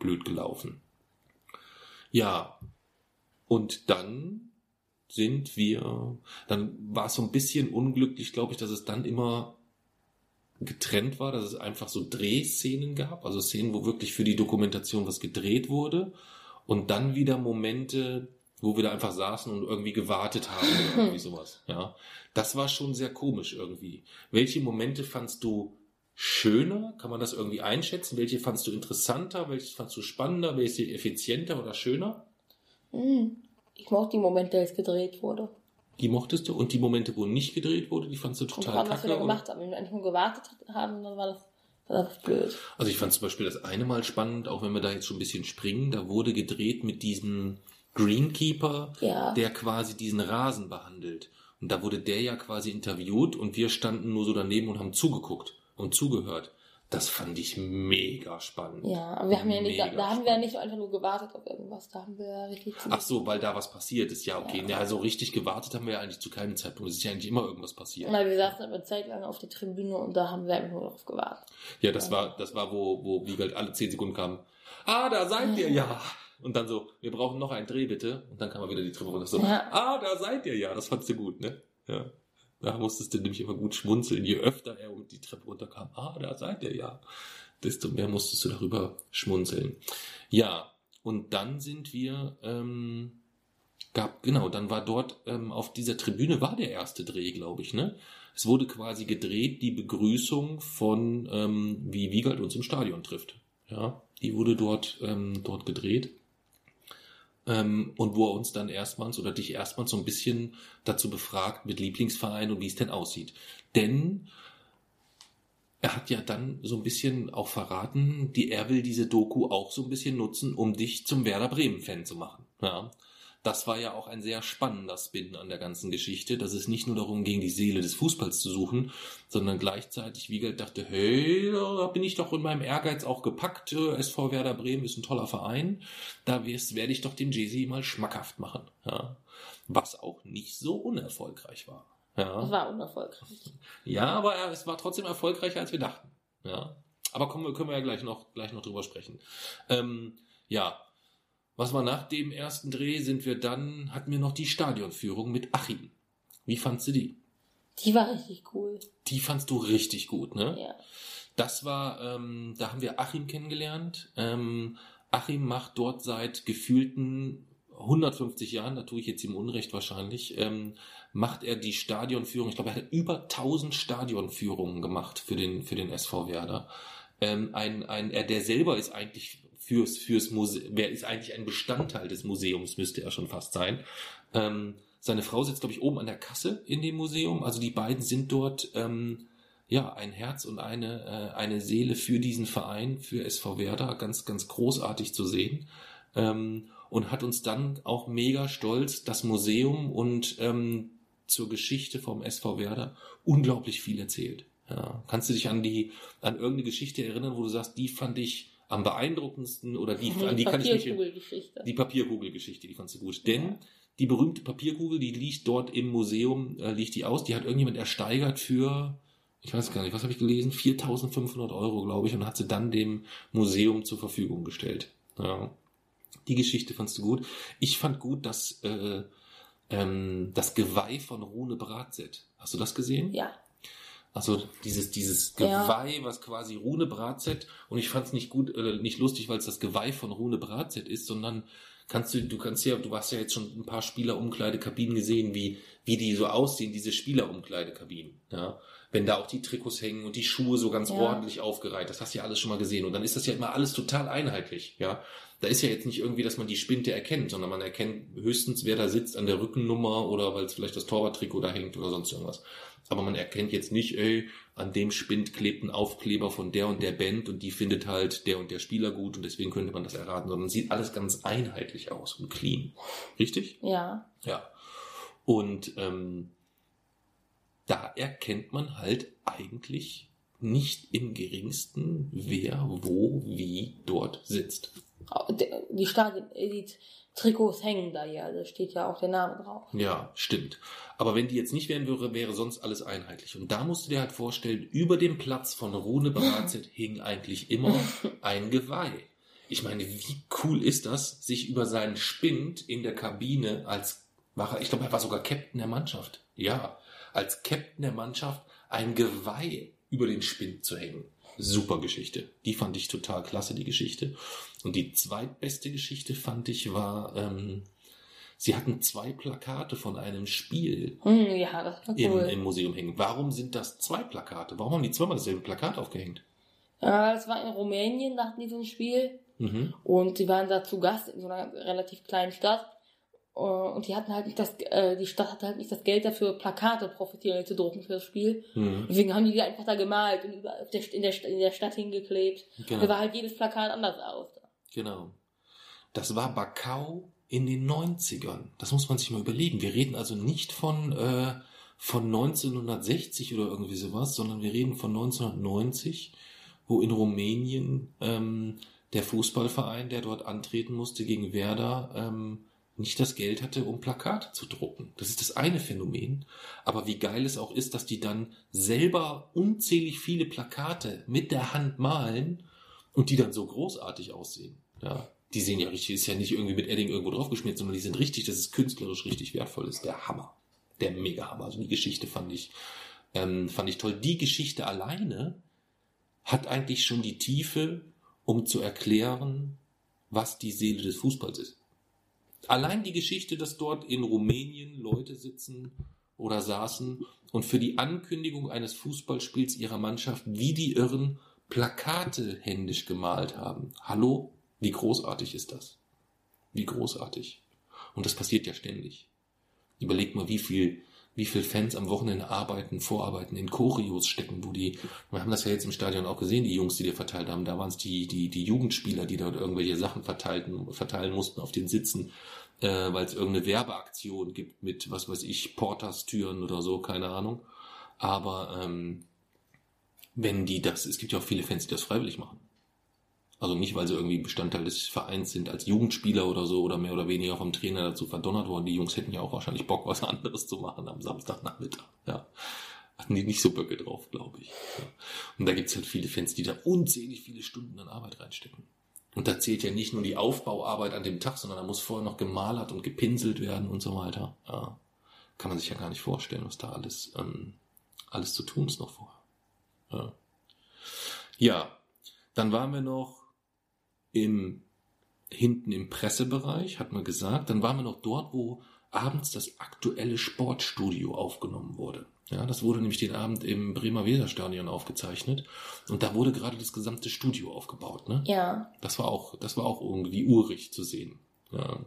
Blöd gelaufen. Ja, und dann sind wir, dann war es so ein bisschen unglücklich, glaube ich, dass es dann immer getrennt war, dass es einfach so Drehszenen gab, also Szenen, wo wirklich für die Dokumentation was gedreht wurde und dann wieder Momente, wo wir da einfach saßen und irgendwie gewartet haben oder <laughs> irgendwie sowas. Ja, das war schon sehr komisch irgendwie. Welche Momente fandst du schöner? Kann man das irgendwie einschätzen? Welche fandst du interessanter? Welche fandst du spannender? Welche effizienter oder schöner? Hm. Ich mochte die Momente, als gedreht wurde. Die mochtest du und die Momente, wo nicht gedreht wurde, die fandst du total allem, was wir kacke. da gemacht haben. Wenn wir eigentlich nur gewartet haben, dann war das, das blöd. Also ich fand zum Beispiel das eine Mal spannend, auch wenn wir da jetzt schon ein bisschen springen, da wurde gedreht mit diesem Greenkeeper, Ja. der quasi diesen Rasen behandelt. Und da wurde der ja quasi interviewt und wir standen nur so daneben und haben zugeguckt und zugehört. Das fand ich mega spannend. Ja, aber wir haben ja nicht, da, da haben wir ja nicht einfach nur gewartet auf irgendwas. Da haben wir ja richtig. Ach so, weil da was passiert ist. Ja, okay. Ja. Ja. also richtig gewartet haben wir ja eigentlich zu keinem Zeitpunkt. Es ist ja eigentlich immer irgendwas passiert. Weil wir saßen aber Zeit lang auf der Tribüne und da haben wir einfach nur darauf gewartet. Ja, das war, das war, wo, wo Wiegald alle zehn Sekunden kam. Ah, da seid ihr ja. Und dann so, wir brauchen noch einen Dreh, bitte. Und dann kam er wieder die Treppe runter. So, Ja. ah, da seid ihr ja. Das fandst du gut, ne? Ja. Da musstest du nämlich immer gut schmunzeln. Je öfter er die Treppe runterkam, ah, da seid ihr ja. Desto mehr musstest du darüber schmunzeln. Ja, und dann sind wir, ähm, gab, genau, dann war dort ähm, auf dieser Tribüne war der erste Dreh, glaube ich, ne? Es wurde quasi gedreht, die Begrüßung von, ähm, wie Wiegald uns im Stadion trifft. Ja, die wurde dort, ähm, dort gedreht. Ähm, und wo er uns dann erstmals oder dich erstmals so ein bisschen dazu befragt mit Lieblingsverein und wie es denn aussieht. Denn er hat ja dann so ein bisschen auch verraten, die er will diese Doku auch so ein bisschen nutzen, um dich zum Werder Bremen Fan zu machen. Ja. Das war ja auch ein sehr spannender Spin an der ganzen Geschichte, dass es nicht nur darum ging, die Seele des Fußballs zu suchen, sondern gleichzeitig Wiegald dachte, hey, da bin ich doch in meinem Ehrgeiz auch gepackt. Äh, SV Werder Bremen ist ein toller Verein. Da werde ich doch dem Jay-Z mal schmackhaft machen. Ja. Was auch nicht so unerfolgreich war. Ja. Das war unerfolgreich. Ja, aber er- es war trotzdem erfolgreicher, als wir dachten. Ja. Aber kommen wir, können wir ja gleich noch, gleich noch drüber sprechen. Ähm, ja. Was war nach dem ersten Dreh, sind wir dann, hatten wir noch die Stadionführung mit Achim. Wie fandst du die? Die war richtig cool. Die fandst du richtig gut, ne? Ja. Das war, ähm, da haben wir Achim kennengelernt. Ähm, Achim macht dort seit gefühlten 150 Jahren, da tue ich jetzt ihm Unrecht wahrscheinlich, ähm, macht er die Stadionführung. Ich glaube, er hat über 1000 Stadionführungen gemacht für den, für den SV Werder. Ähm, ein, ein, er, der selber ist eigentlich fürs, fürs Museum, wer ist eigentlich ein Bestandteil des Museums, müsste er schon fast sein. Ähm, seine Frau sitzt, glaube ich, oben an der Kasse in dem Museum. Also die beiden sind dort, ähm, ja, ein Herz und eine, äh, eine Seele für diesen Verein, für SV Werder, ganz, ganz großartig zu sehen. Ähm, und hat uns dann auch mega stolz das Museum und ähm, zur Geschichte vom SV Werder unglaublich viel erzählt. Ja. Kannst du dich an die, an irgendeine Geschichte erinnern, wo du sagst, die fand ich am beeindruckendsten oder <laughs> die, an die kann ich mich, Papierkugelgeschichte. die Papierkugelgeschichte, die fandst du gut. Denn die berühmte Papierkugel, die liegt dort im Museum, äh, liegt die aus, die hat irgendjemand ersteigert für, ich weiß gar nicht, was habe ich gelesen? 4500 Euro, glaube ich, und hat sie dann dem Museum zur Verfügung gestellt. Ja. Die Geschichte fandst du gut. Ich fand gut, dass äh, ähm, das Geweih von Rune Bratzett. Hast du das gesehen? Ja. Also dieses, dieses Ja. Geweih, was quasi Rune Bratzett, und ich fand es nicht gut, äh, nicht lustig, weil es das Geweih von Rune Bratzett ist, sondern kannst du, du kannst ja, du hast ja jetzt schon ein paar Spielerumkleidekabinen gesehen, wie, wie die so aussehen, diese Spielerumkleidekabinen, ja. Wenn da auch die Trikots hängen und die Schuhe so ganz Ja. ordentlich aufgereiht, das hast du ja alles schon mal gesehen. Und dann ist das ja immer alles total einheitlich, ja. Da ist ja jetzt nicht irgendwie, dass man die Spinte erkennt, sondern man erkennt höchstens, wer da sitzt an der Rückennummer oder weil es vielleicht das Torwarttrikot da hängt oder sonst irgendwas. Aber man erkennt jetzt nicht, ey, an dem Spind klebt ein Aufkleber von der und der Band und die findet halt der und der Spieler gut und deswegen könnte man das erraten, sondern sieht alles ganz einheitlich aus und clean. Richtig? Ja. Ja. Und ähm, da erkennt man halt eigentlich nicht im geringsten, wer, wo, wie dort sitzt. Die Stadien, äh, die Trikots hängen da ja, da steht ja auch der Name drauf. Ja, stimmt. Aber wenn die jetzt nicht wären, wäre, wäre sonst alles einheitlich. Und da musst du dir halt vorstellen, über dem Platz von Rune Barazet <laughs> hing eigentlich immer ein Geweih. Ich meine, wie cool ist das, sich über seinen Spind in der Kabine als, war er, ich glaube, er war sogar Captain der Mannschaft. Ja, als Captain der Mannschaft ein Geweih über den Spind zu hängen. Super Geschichte. Die fand ich total klasse, die Geschichte. Und die zweitbeste Geschichte fand ich war, ähm, sie hatten zwei Plakate von einem Spiel Hm, ja, das war im, cool. im Museum hängen. Warum sind das zwei Plakate? Warum haben die zweimal dasselbe Plakat aufgehängt? ja, das war in Rumänien, da hatten die so ein Spiel. Mhm. Und die waren da zu Gast in so einer relativ kleinen Stadt. Äh, Und die hatten halt nicht das, äh, die Stadt hatte halt nicht das Geld dafür, Plakate professionell zu drucken für das Spiel. Mhm. Deswegen haben die die einfach da gemalt und überall in, der, in der Stadt hingeklebt. Da Genau. war halt jedes Plakat anders aus. genau. Das war Bakau in den 90ern. Das muss man sich mal überlegen. Wir reden also nicht von, äh, von 1960 oder irgendwie sowas, sondern wir reden von 1990, wo in Rumänien ähm, der Fußballverein, der dort antreten musste gegen Werder, ähm, nicht das Geld hatte, um Plakate zu drucken. Das ist das eine Phänomen. Aber wie geil es auch ist, dass die dann selber unzählig viele Plakate mit der Hand malen und die dann so großartig aussehen. Ja, die sehen ja richtig, ist ja nicht irgendwie mit Edding irgendwo draufgeschmiert, sondern die sind richtig, dass es künstlerisch richtig wertvoll ist. Der Hammer. Der Mega-Hammer. Also die Geschichte fand ich, ähm, fand ich toll. Die Geschichte alleine hat eigentlich schon die Tiefe, um zu erklären, was die Seele des Fußballs ist. Allein die Geschichte, dass dort in Rumänien Leute sitzen oder saßen und für die Ankündigung eines Fußballspiels ihrer Mannschaft wie die Irren Plakate händisch gemalt haben. Hallo? Wie großartig ist das? Wie großartig. Und das passiert ja ständig. Überleg mal, wie viel, wie viel Fans am Wochenende arbeiten, vorarbeiten, in Choreos stecken, wo die, wir haben das ja jetzt im Stadion auch gesehen, die Jungs, die dir verteilt haben, da waren es die, die, die Jugendspieler, die dort irgendwelche Sachen verteilten, verteilen mussten auf den Sitzen, äh, weil es irgendeine Werbeaktion gibt mit, was weiß ich, Porters-Türen oder so, keine Ahnung. Aber ähm, wenn die das, es gibt ja auch viele Fans, die das freiwillig machen. Also nicht, weil sie irgendwie Bestandteil des Vereins sind als Jugendspieler oder so oder mehr oder weniger vom Trainer dazu verdonnert worden. Die Jungs hätten ja auch wahrscheinlich Bock, was anderes zu machen am Samstagnachmittag. Ja. Hatten die nicht so Böcke drauf, glaube ich. Ja. Und da gibt's halt viele Fans, die da unzählig viele Stunden an Arbeit reinstecken. Und da zählt ja nicht nur die Aufbauarbeit an dem Tag, sondern da muss vorher noch gemalert und gepinselt werden und so weiter. Ja. Kann man sich ja gar nicht vorstellen, was da alles, ähm, alles zu tun ist noch vorher. Ja. ja, dann waren wir noch im, hinten im Pressebereich, hat man gesagt. Dann waren wir noch dort, wo abends das aktuelle Sportstudio aufgenommen wurde. Ja, das wurde nämlich den Abend im Bremer Weserstadion aufgezeichnet. Und da wurde gerade das gesamte Studio aufgebaut, ne? Ja. Das war auch, das war auch irgendwie urig zu sehen. Ja.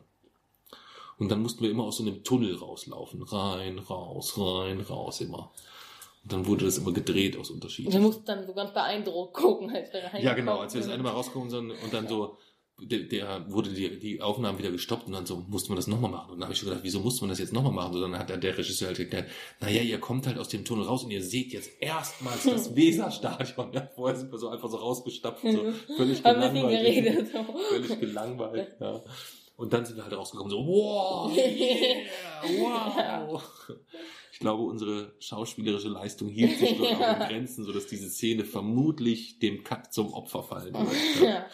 Und dann mussten wir immer aus so einem Tunnel rauslaufen. Rein, raus, rein, raus immer. Und dann wurde das immer gedreht aus Wir unterschiedlichen. mussten dann so ganz beeindruckt gucken, als wir reingekommen Ja, genau, als wir das eine Mal rauskommen sind und dann so, der, der wurde die, die Aufnahmen wieder gestoppt und dann so, musste man das nochmal machen. Und dann habe ich so gedacht, wieso musste man das jetzt nochmal machen? So, dann hat der, der Regisseur halt erklärt, naja, ihr kommt halt aus dem Tunnel raus und ihr seht jetzt erstmals das <laughs> Weserstadion. Ja, vorher sind wir so einfach so rausgestapft, so völlig Haben ein bisschen gelangweilt. geredet. So. Völlig gelangweilt, <laughs> ja. Und dann sind wir halt rausgekommen, so, wow, yeah, <laughs> wow. Ich glaube, unsere schauspielerische Leistung hielt sich dort auch in <laughs> Grenzen, sodass diese Szene vermutlich dem Cut zum Opfer fallen <laughs> wird. Ja. Ja.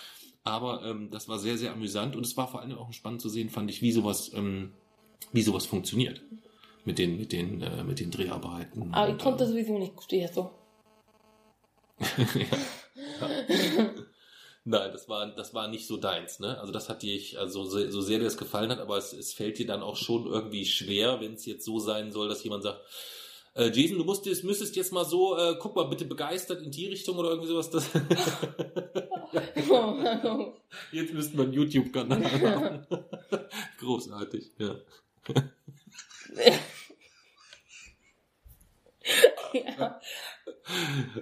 Aber ähm, das war sehr, sehr amüsant und es war vor allem auch spannend zu sehen, fand ich, wie sowas, ähm, wie sowas funktioniert. Mit den, mit den, äh, mit den Dreharbeiten. Aber ich konnte äh, sowieso nicht, stehe jetzt so. <laughs> Nein, das war, das war nicht so deins, ne? Also das hat dich, also so, so sehr dir das gefallen hat, aber es, es fällt dir dann auch schon irgendwie schwer, wenn es jetzt so sein soll, dass jemand sagt, äh, Jason, du musstest, müsstest jetzt mal so, äh, guck mal bitte begeistert in die Richtung oder irgendwie sowas. Das <laughs> jetzt müssten wir einen YouTube-Kanal haben. <laughs> Großartig, ja. <laughs> ja.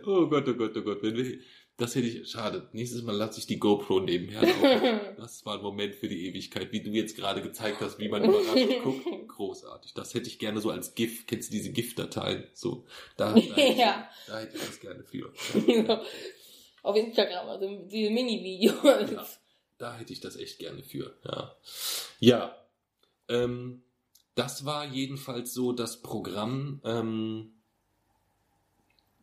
Oh Gott, oh Gott, oh Gott. Wenn wir, das hätte ich, schade. Nächstes Mal lasse ich die GoPro nebenher laufen. <laughs> Das war ein Moment für die Ewigkeit, wie du jetzt gerade gezeigt hast, wie man überrascht guckt. <laughs> Großartig. Das hätte ich gerne so als GIF. Kennst du diese GIF-Dateien? So, da, da, <laughs> hätte ich, Ja. da hätte ich das gerne für. Auf Instagram, also diese Mini-Videos. Ja. Da hätte ich das echt gerne für. Ja. Ja. Ähm, das war jedenfalls so das Programm, ähm,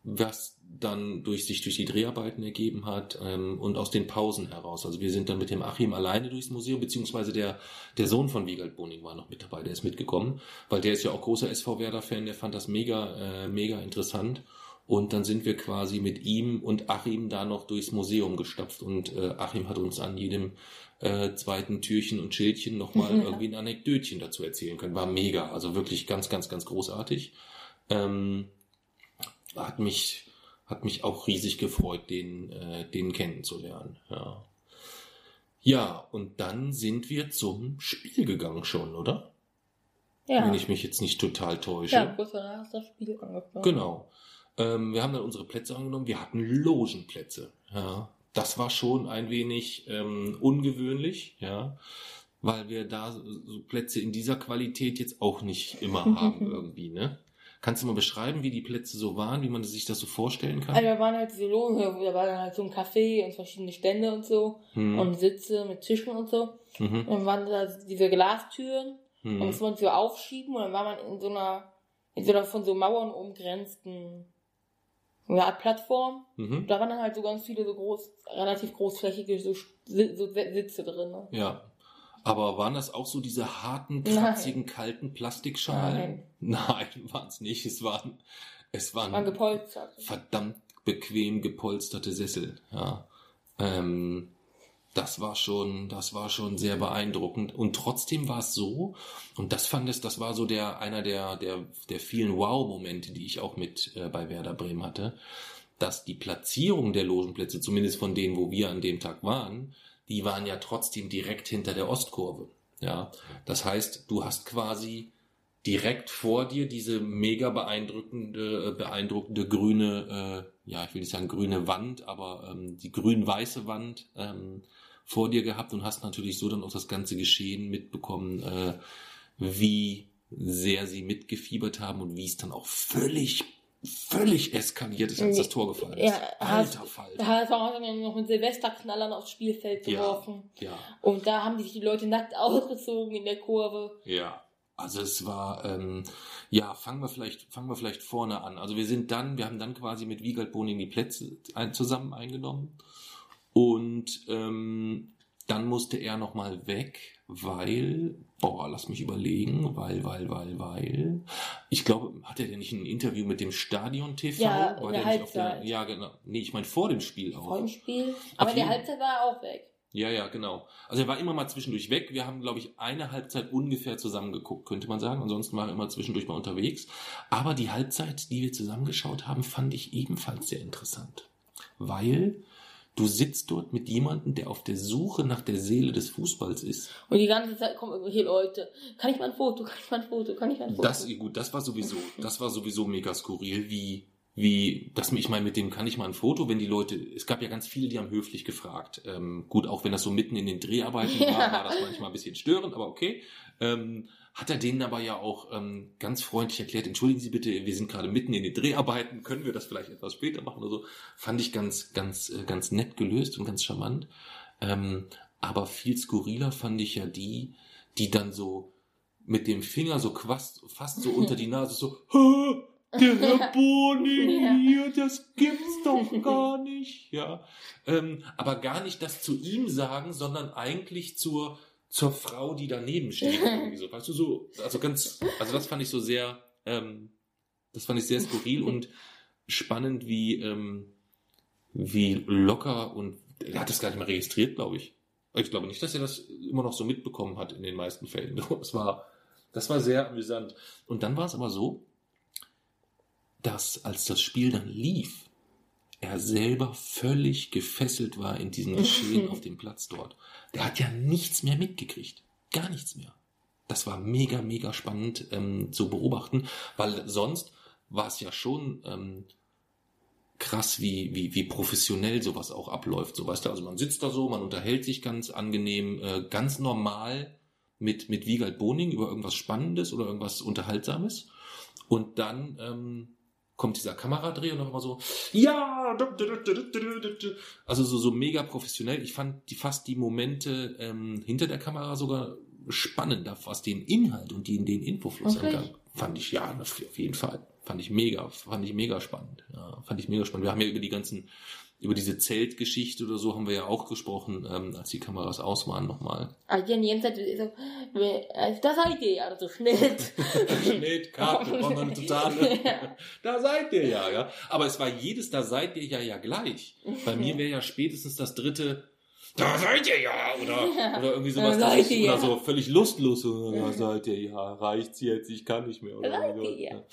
was dann durch sich durch die Dreharbeiten ergeben hat ähm, und aus den Pausen heraus. Also wir sind dann mit dem Achim alleine durchs Museum, beziehungsweise der, der Sohn von Wiegald Boning war noch mit dabei, der ist mitgekommen, weil der ist ja auch großer SV Werder-Fan, der fand das mega, äh, mega interessant. Und dann sind wir quasi mit ihm und Achim da noch durchs Museum gestapft und äh, Achim hat uns an jedem äh, zweiten Türchen und Schildchen nochmal <laughs> Ja. irgendwie ein Anekdötchen dazu erzählen können. War mega, also wirklich ganz, ganz, ganz großartig. Ähm, hat mich, hat mich auch riesig gefreut, den, äh, den kennenzulernen. Ja. ja, und dann sind wir zum Spiel gegangen schon, oder? Ja. Wenn ich mich jetzt nicht total täusche. Ja, kurz danach ist das Spiel angefangen. Genau. Ähm, wir haben dann unsere Plätze angenommen. Wir hatten Logenplätze. Ja, das war schon ein wenig ähm, ungewöhnlich, ja, weil wir da so so Plätze in dieser Qualität jetzt auch nicht immer <laughs> haben irgendwie, ne? Kannst du mal beschreiben, wie die Plätze so waren, wie man sich das so vorstellen kann? Also da waren halt diese Logen, da war dann halt so ein Café und verschiedene Stände und so Hm, und Sitze mit Tischen und so. mhm, Und dann waren da diese Glastüren und mhm. das man so aufschieben und dann war man in so einer, in so einer von so Mauern umgrenzten, so eine Art Plattform. Mhm. Da waren dann halt so ganz viele so groß, relativ großflächige so, so Sitze drin. Ne? Ja. Aber waren das auch so diese harten, Nein. kratzigen, kalten Plastikschalen? Nein. Nein, <laughs> waren es nicht. Es waren, es waren Waren gepolstert. verdammt bequem gepolsterte Sessel. Ja. Ähm, das war schon, das war schon sehr beeindruckend. Und trotzdem war es so, und das fand es, das war so der, einer der, der, der vielen Wow-Momente, die ich auch mit äh, bei Werder Bremen hatte, dass die Platzierung der Logenplätze, zumindest von denen, wo wir an dem Tag waren, die waren ja trotzdem direkt hinter der Ostkurve. Ja. Das heißt, du hast quasi direkt vor dir diese mega beeindruckende, äh, beeindruckende grüne, äh, ja, ich will nicht sagen grüne Wand, aber ähm, die grün-weiße Wand ähm, vor dir gehabt und hast natürlich so dann auch das ganze Geschehen mitbekommen, äh, wie sehr sie mitgefiebert haben und wie es dann auch völlig, völlig eskaliert ist, als das Tor gefallen ist. Ja, Alter Fall. Da hat dann noch mit Silvesterknallern aufs Spielfeld Ja. geworfen. Ja. Und da haben sich die Leute nackt <laughs> ausgezogen in der Kurve. Ja, also es war, ähm, ja, fangen wir vielleicht, fangen wir vielleicht vorne an. Also wir sind dann, wir haben dann quasi mit Wiegald Boning die Plätze ein, zusammen eingenommen und ähm, dann musste er nochmal weg, weil, boah, lass mich überlegen, weil, weil, weil, weil, ich glaube, hat er denn nicht ein Interview mit dem Stadion TV? Ja, in War der der der, Halbzeit. ja, genau. Nee, ich meine vor dem Spiel auch. Vor dem Spiel. Aber in der jeden- Halbzeit war er auch weg. Ja, ja, genau. Also er war immer mal zwischendurch weg. Wir haben, glaube ich, eine Halbzeit ungefähr zusammengeguckt, könnte man sagen. Ansonsten war er immer zwischendurch mal unterwegs. Aber die Halbzeit, die wir zusammengeschaut haben, fand ich ebenfalls sehr interessant. Weil du sitzt dort mit jemandem, der auf der Suche nach der Seele des Fußballs ist. Und die ganze Zeit kommen irgendwelche Leute. Kann ich mal ein Foto? Kann ich mal ein Foto? Kann ich mal ein Foto? Das, gut, das war sowieso, das war sowieso mega skurril, wie, wie, das, ich meine, mit dem kann ich mal ein Foto, wenn die Leute, es gab ja ganz viele, die haben höflich gefragt. Ähm, gut, auch wenn das so mitten in den Dreharbeiten war, Ja. <laughs> war das manchmal ein bisschen störend, aber okay. Ähm, hat er denen aber ja auch ähm, ganz freundlich erklärt, entschuldigen Sie bitte, wir sind gerade mitten in den Dreharbeiten, können wir das vielleicht etwas später machen oder so. Fand ich ganz, ganz, äh, ganz nett gelöst und ganz charmant. Ähm, aber viel skurriler fand ich ja die, die dann so mit dem Finger so fast, fast so unter die <laughs> Nase so, "Hä, der Herr Boning <laughs> Ja. hier, das gibt's doch gar nicht, ja. Ähm, aber gar nicht das zu ihm sagen, sondern eigentlich zur, zur Frau, die daneben steht. <laughs> Irgendwie so. Weißt du, so, also ganz, also das fand ich so sehr, ähm, das fand ich sehr skurril und spannend, wie, ähm, wie locker und er hat das gar nicht mehr registriert, glaube ich. Ich glaube nicht, dass er das immer noch so mitbekommen hat in den meisten Fällen. <laughs> Das war, das war sehr amüsant. Und dann war es aber so, dass als das Spiel dann lief, er selber völlig gefesselt war in diesem Geschehen <laughs> auf dem Platz dort. Der hat ja nichts mehr mitgekriegt. Gar nichts mehr. Das war mega, mega spannend ähm, zu beobachten, weil sonst war es ja schon ähm, krass, wie, wie, wie professionell sowas auch abläuft. So weißt du, also man sitzt da so, man unterhält sich ganz angenehm, äh, ganz normal mit, mit Wiegald Boning über irgendwas Spannendes oder irgendwas Unterhaltsames. Und dann ähm, kommt dieser Kameradreh und noch immer so, ja, also so, so mega professionell. Ich fand die fast die Momente ähm, hinter der Kamera sogar spannender, was den Inhalt und den, den Infofluss Okay. angeht. Fand ich, ja, auf jeden Fall. Fand ich mega, fand ich mega spannend. Ja, fand ich mega spannend. Wir haben ja über die ganzen, über diese Zeltgeschichte oder so haben wir ja auch gesprochen, ähm, als die Kameras aus waren nochmal. Also so, äh, da seid ihr ja, so Schnitt. <laughs> Schnitt, brauchen eine totale. Da seid ihr ja, ja. Aber es war jedes, da seid ihr ja ja gleich. Bei mir wäre ja spätestens das dritte, da seid ihr ja, oder, oder irgendwie sowas, Da seid ihr oder ja. so völlig lustlos, so, da seid ihr ja, reicht's jetzt, ich kann nicht mehr, oder Da seid ihr ja.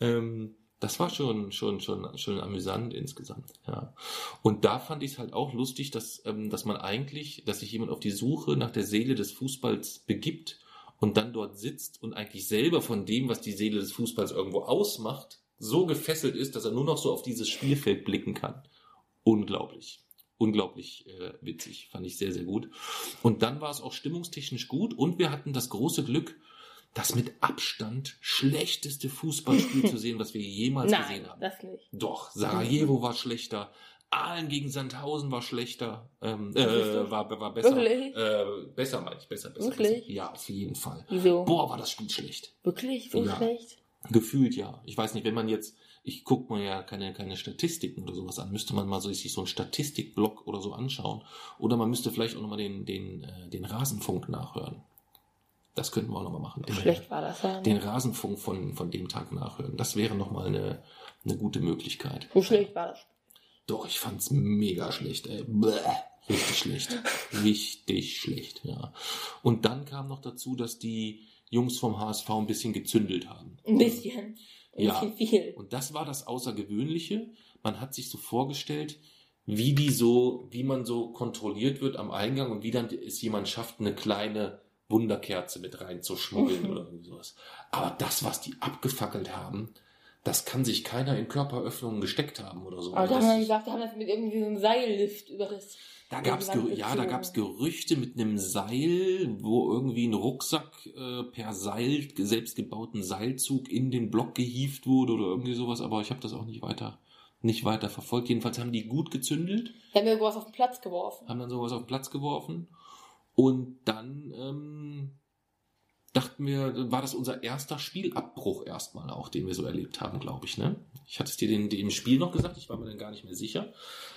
Ähm, das war schon, schon, schon, schon amüsant insgesamt, ja. Und da fand ich es halt auch lustig, dass, ähm, dass man eigentlich, dass sich jemand auf die Suche nach der Seele des Fußballs begibt und dann dort sitzt und eigentlich selber von dem, was die Seele des Fußballs irgendwo ausmacht, so gefesselt ist, dass er nur noch so auf dieses Spielfeld blicken kann. Unglaublich. Unglaublich äh, witzig. Fand ich sehr, sehr gut. Und dann war es auch stimmungstechnisch gut und wir hatten das große Glück, das mit Abstand schlechteste Fußballspiel <laughs> zu sehen, was wir jemals Nein, gesehen haben. das nicht. Doch, Sarajevo war schlechter, Aalen gegen Sandhausen war schlechter, ähm, äh, war, war besser. Wirklich? Äh, besser meine ich, besser, besser. Wirklich? Besser. Ja, auf jeden Fall. Wieso? Boah, war das Spiel schlecht. Wirklich? So Ja. schlecht? Gefühlt ja. Ich weiß nicht, wenn man jetzt, ich gucke mir ja keine, keine Statistiken oder sowas an, müsste man mal so sich so einen Statistikblock oder so anschauen. Oder man müsste vielleicht auch nochmal den, den, äh, den Rasenfunk nachhören. Das könnten wir auch nochmal machen. Den, Schlecht war das ja. Den Rasenfunk von, von dem Tag nachhören. Das wäre nochmal eine, eine gute Möglichkeit. So schlecht war das. Doch, ich fand's mega schlecht, ey. Bäh. Richtig schlecht. <laughs> Richtig schlecht, ja. Und dann kam noch dazu, dass die Jungs vom HSV ein bisschen gezündelt haben. Ein bisschen. Ein Ja. bisschen viel. Und das war das Außergewöhnliche. Man hat sich so vorgestellt, wie die so, wie man so kontrolliert wird am Eingang und wie dann es jemand schafft, eine kleine Wunderkerze mit reinzuschmuggeln Mhm. oder irgendwie sowas. Aber das, was die abgefackelt haben, das kann sich keiner in Körperöffnungen gesteckt haben oder so. Aber da Das haben wir gesagt, die haben das mit irgendwie so einem Seillift über das. da gab's ja, da gab's Gerüchte mit einem Seil, wo irgendwie ein Rucksack äh, per Seil, selbstgebauten Seilzug in den Block gehievt wurde oder irgendwie sowas, aber ich habe das auch nicht weiter, nicht weiter verfolgt. Jedenfalls haben die gut gezündelt, Die haben irgendwas auf den Platz geworfen. haben dann sowas auf den Platz geworfen und dann ähm, dachten wir, war das unser erster Spielabbruch erstmal auch, den wir so erlebt haben, glaube ich. Ne? Ich hatte es dir den, im Spiel noch gesagt, ich war mir dann gar nicht mehr sicher,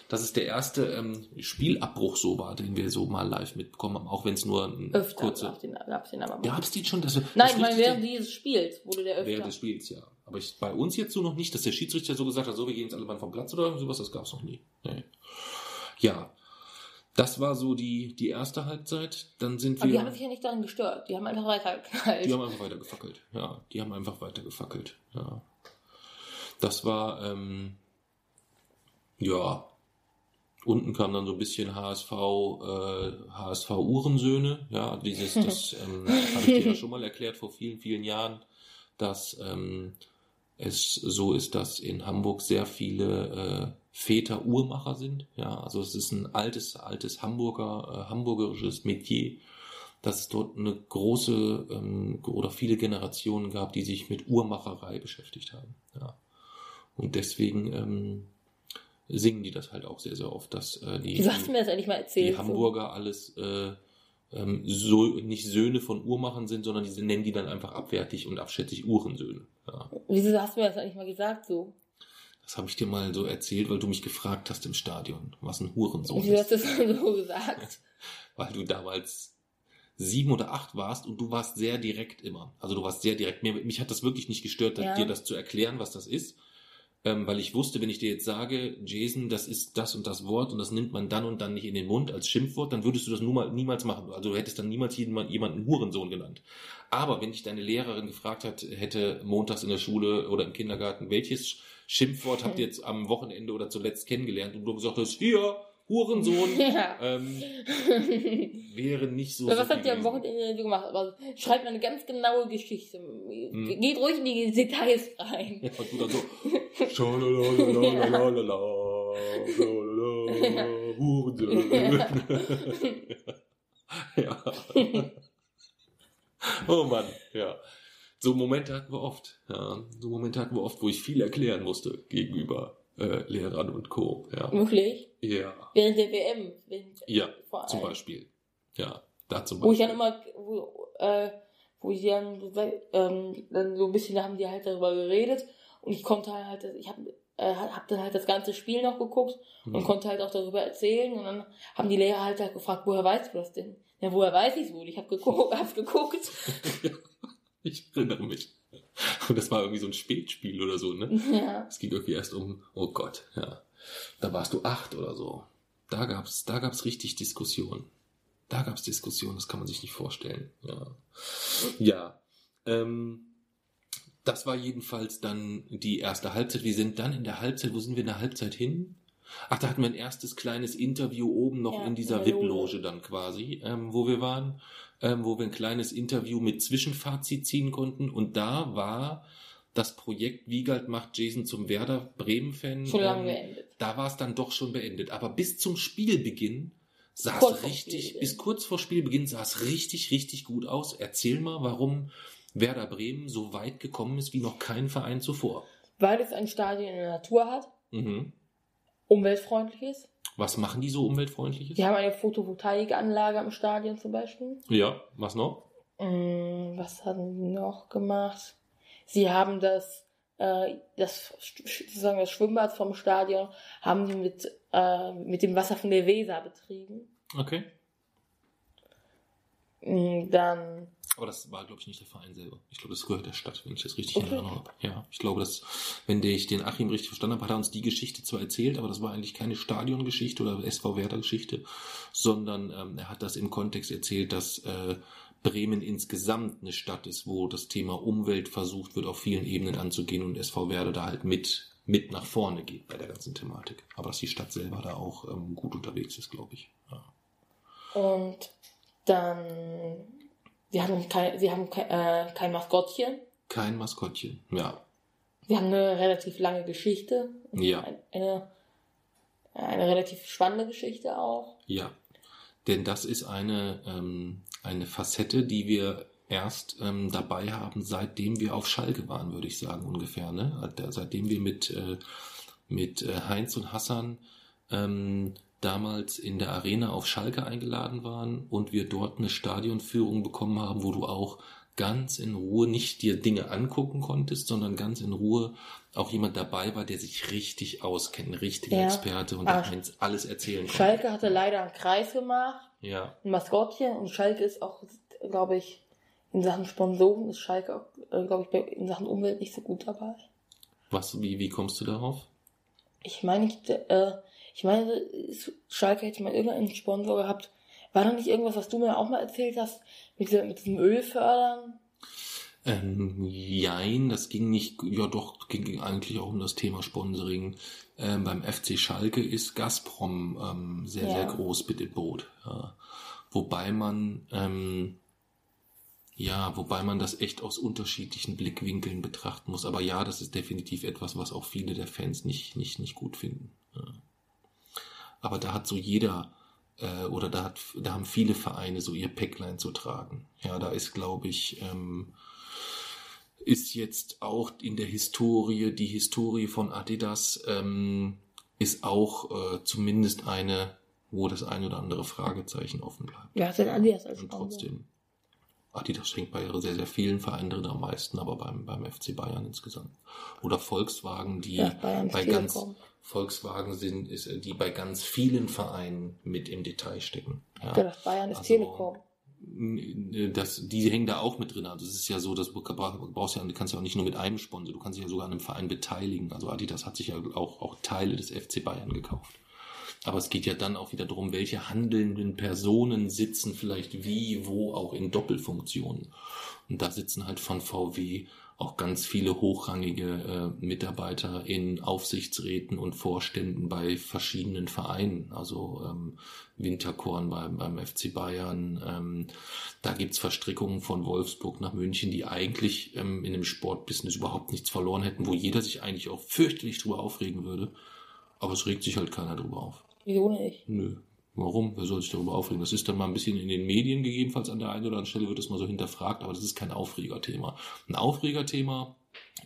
dass es der erste ähm, Spielabbruch so war, den wir so mal live mitbekommen haben, auch wenn es nur ein Öfter kurze... den, gab's den. Gab es den schon? Dass wir, Nein, ich meine, während dieses Spiels wurde der öfter. Während des Spiels, ja. Aber ich, bei uns jetzt so noch nicht, dass der Schiedsrichter so gesagt hat, so, wir gehen jetzt alle mal vom Platz oder sowas, das gab's noch nie. Nee. Ja. Das war so die, die erste Halbzeit. Dann sind aber die wir. haben sich ja nicht daran gestört. Die haben einfach weitergeknallt. Die haben einfach weiter gefackelt. Ja, die haben einfach weiter gefackelt. Ja. Das war, ähm, ja. Unten kam dann so ein bisschen HSV, äh, HSV Uhrensöhne. Ja, dieses, das <laughs> ähm, habe ich dir ja schon mal erklärt vor vielen, vielen Jahren, dass ähm, es so ist, dass in Hamburg sehr viele äh, Väter Uhrmacher sind. Ja, also es ist ein altes, altes Hamburger, äh, hamburgerisches Metier dass es dort eine große ähm, oder viele Generationen gab, die sich mit Uhrmacherei beschäftigt haben. Ja. Und deswegen ähm, singen die das halt auch sehr, sehr oft, dass äh, die, Wieso hast du mir das eigentlich mal erzählt? die Hamburger alles äh, ähm, so nicht Söhne von Uhrmachern sind, sondern diese nennen die dann einfach abwertig und abschätzig Uhrensöhne. Ja. So. Wieso hast du mir das eigentlich mal gesagt so? Das habe ich dir mal so erzählt, weil du mich gefragt hast im Stadion, was ein Hurensohn Wieso ist. hast du das so gesagt? <laughs> weil du damals sieben oder acht warst und du warst sehr direkt immer. Also du warst sehr direkt. Mir, mich hat das wirklich nicht gestört, Ja. dir das zu erklären, was das ist. Ähm, weil ich wusste, wenn ich dir jetzt sage, Jason, das ist das und das Wort und das nimmt man dann und dann nicht in den Mund als Schimpfwort, dann würdest du das nur niemals machen. Also du hättest dann niemals jemanden, jemanden Hurensohn genannt. Aber wenn dich deine Lehrerin gefragt hat, hätte montags in der Schule oder im Kindergarten, welches Schimpfwort habt ihr jetzt am Wochenende oder zuletzt kennengelernt und du gesagt hast, hier, Hurensohn, <laughs> Ja. ähm, <laughs> wäre nicht so. Was habt ihr am. Wochenende gemacht? Aber schreibt mal eine ganz genaue Geschichte. Hm. Geht ruhig in die Details rein. Ja, du dann so, Hurensohn. <laughs> ja. Oh Mann, ja. So Momente hatten wir oft. Ja. So Momente hatten wir oft, wo ich viel erklären musste gegenüber äh, Lehrern und Co. Ja. Wirklich? Ja. Während der WM. Während Ja, zum. Beispiel. Ja, da zum Wo ich Beispiel. dann immer, wo, äh, wo ich dann, ähm, dann so ein bisschen, da haben die halt darüber geredet und ich konnte halt, ich habe äh, hab dann halt das ganze Spiel noch geguckt und Hm. konnte halt auch darüber erzählen und dann haben die Lehrer halt, halt gefragt, woher weißt du das denn? Ja, woher weiß ich es wohl? Ich habe geguckt, <laughs> hab's geguckt. <laughs> Ich erinnere mich. Und das war irgendwie so ein Spätspiel oder so, ne? ja. Es ging irgendwie erst um, oh Gott, ja. Da warst du acht oder so. Da gab's, da gab's richtig Diskussion. Da gab's Diskussion, das kann man sich nicht vorstellen. Ja. Ja. Ähm, das war jedenfalls dann die erste Halbzeit. Wir sind dann in der Halbzeit, wo sind wir in der Halbzeit hin? Ach, da hatten wir ein erstes kleines Interview oben noch Ja, in dieser. VIP-Loge dann quasi, ähm, wo wir waren, ähm, wo wir ein kleines Interview mit Zwischenfazit ziehen konnten. Und da war das Projekt Wiegald macht Jason zum Werder Bremen-Fan. Schon lange ähm, beendet. da war es dann doch schon beendet. Aber bis zum Spielbeginn sah es richtig, Spielbeginn. bis kurz vor Spielbeginn sah es richtig, richtig gut aus. Erzähl mal, warum Werder Bremen so weit gekommen ist wie noch kein Verein zuvor. Weil es ein Stadion in der Natur hat, Mhm. umweltfreundlich ist. Was machen die so umweltfreundliches? Die haben eine Photovoltaikanlage am Stadion zum Beispiel. Ja, was noch? Mm, Was haben die noch gemacht? Sie haben das, äh, das sozusagen das Schwimmbad vom Stadion haben sie mit, äh, mit dem Wasser von der Weser betrieben. Okay. Mm, Dann, Aber das war, glaube ich, nicht der Verein selber. Ich glaube, das gehört der Stadt, wenn ich das richtig in Okay. Erinnerung habe. Ja, ich glaube, dass, wenn ich den Achim richtig verstanden habe, hat er uns die Geschichte zwar erzählt, aber das war eigentlich keine Stadiongeschichte oder SV Werder-Geschichte, sondern ähm, er hat das im Kontext erzählt, dass äh, Bremen insgesamt eine Stadt ist, wo das Thema Umwelt versucht wird, auf vielen Ebenen anzugehen und SV Werder da halt mit mit nach vorne geht bei der ganzen Thematik. Aber dass die Stadt selber da auch ähm, gut unterwegs ist, glaube ich. Ja. und dann, sie haben kein, sie haben kein, äh, kein Maskottchen. Kein Maskottchen. Ja. Sie haben eine relativ lange Geschichte. Ja. Ein- Eine, eine relativ spannende Geschichte auch. Ja, denn das ist eine, ähm, eine Facette, die wir erst ähm, dabei haben, seitdem wir auf Schalke waren, würde ich sagen, ungefähr. Ne? Da- Seitdem wir mit, äh, mit äh, Heinz und Hassan ähm, damals in der Arena auf Schalke eingeladen waren und wir dort eine Stadionführung bekommen haben, wo du auch ganz in Ruhe nicht dir Dinge angucken konntest, sondern ganz in Ruhe auch jemand dabei war, der sich richtig auskennt, ein richtiger Ja. Experte und Ah, der eins alles erzählen konnte. Schalke hatte leider einen Kreis gemacht. Ja, ein Maskottchen und Schalke ist auch, glaube ich, in Sachen Sponsoren ist Schalke auch, äh, glaube ich, in Sachen Umwelt nicht so gut dabei. was, wie, wie kommst du darauf? Ich meine, ich, äh, ich meine, Schalke hätte mal irgendeinen Sponsor gehabt. War da nicht irgendwas, was du mir auch mal erzählt hast, mit, mit diesem Ölfördern? Ähm, jein, das ging nicht, ja doch, ging eigentlich auch um das Thema Sponsoring. Ähm, beim FC Schalke ist Gazprom ähm, sehr, Ja. sehr groß mit dem Boot. Ja. Wobei man, ähm, ja, wobei man das echt aus unterschiedlichen Blickwinkeln betrachten muss. Aber ja, das ist definitiv etwas, was auch viele der Fans nicht, nicht, nicht gut finden. Ja. Aber da hat so jeder, äh, oder da, hat, da haben viele Vereine so ihr Päcklein zu tragen. Ja, da ist, glaube ich, ähm, ist jetzt auch in der Historie, die Historie von Adidas ähm, ist auch äh, zumindest eine, wo das ein oder andere Fragezeichen offen bleibt. Ja, denn Adidas als Und trotzdem, Adidas schenkt bei sehr, sehr vielen Vereinen drin am meisten, aber beim, beim FC Bayern insgesamt. Oder Volkswagen, die Ja, bei ganz, Telekom. Volkswagen sind, ist, äh, die bei ganz vielen Vereinen mit im Detail stecken. Ja. Das Bayern ist Also, Telekom. Das, die hängen da auch mit drin. Also es ist ja so, dass du brauchst ja, kannst ja auch nicht nur mit einem Sponsor, du kannst dich ja sogar an einem Verein beteiligen. Also Adidas hat sich ja auch, auch Teile des FC Bayern gekauft. Aber es geht ja dann auch wieder darum, welche handelnden Personen sitzen vielleicht wie, wo auch in Doppelfunktionen. Und da sitzen halt von VW auch ganz viele hochrangige äh, Mitarbeiter in Aufsichtsräten und Vorständen bei verschiedenen Vereinen. Also ähm, Winterkorn beim, beim FC Bayern. Ähm, da gibt's Verstrickungen von Wolfsburg nach München, die eigentlich ähm, in dem Sportbusiness überhaupt nichts verloren hätten, wo jeder sich eigentlich auch fürchterlich drüber aufregen würde. Aber es regt sich halt keiner drüber auf. Wieso nicht? Nö. Warum? Wer soll sich darüber aufregen? Das ist dann mal ein bisschen in den Medien gegebenenfalls an der einen oder anderen Stelle wird das mal so hinterfragt, aber das ist kein Aufregerthema. Ein Aufregerthema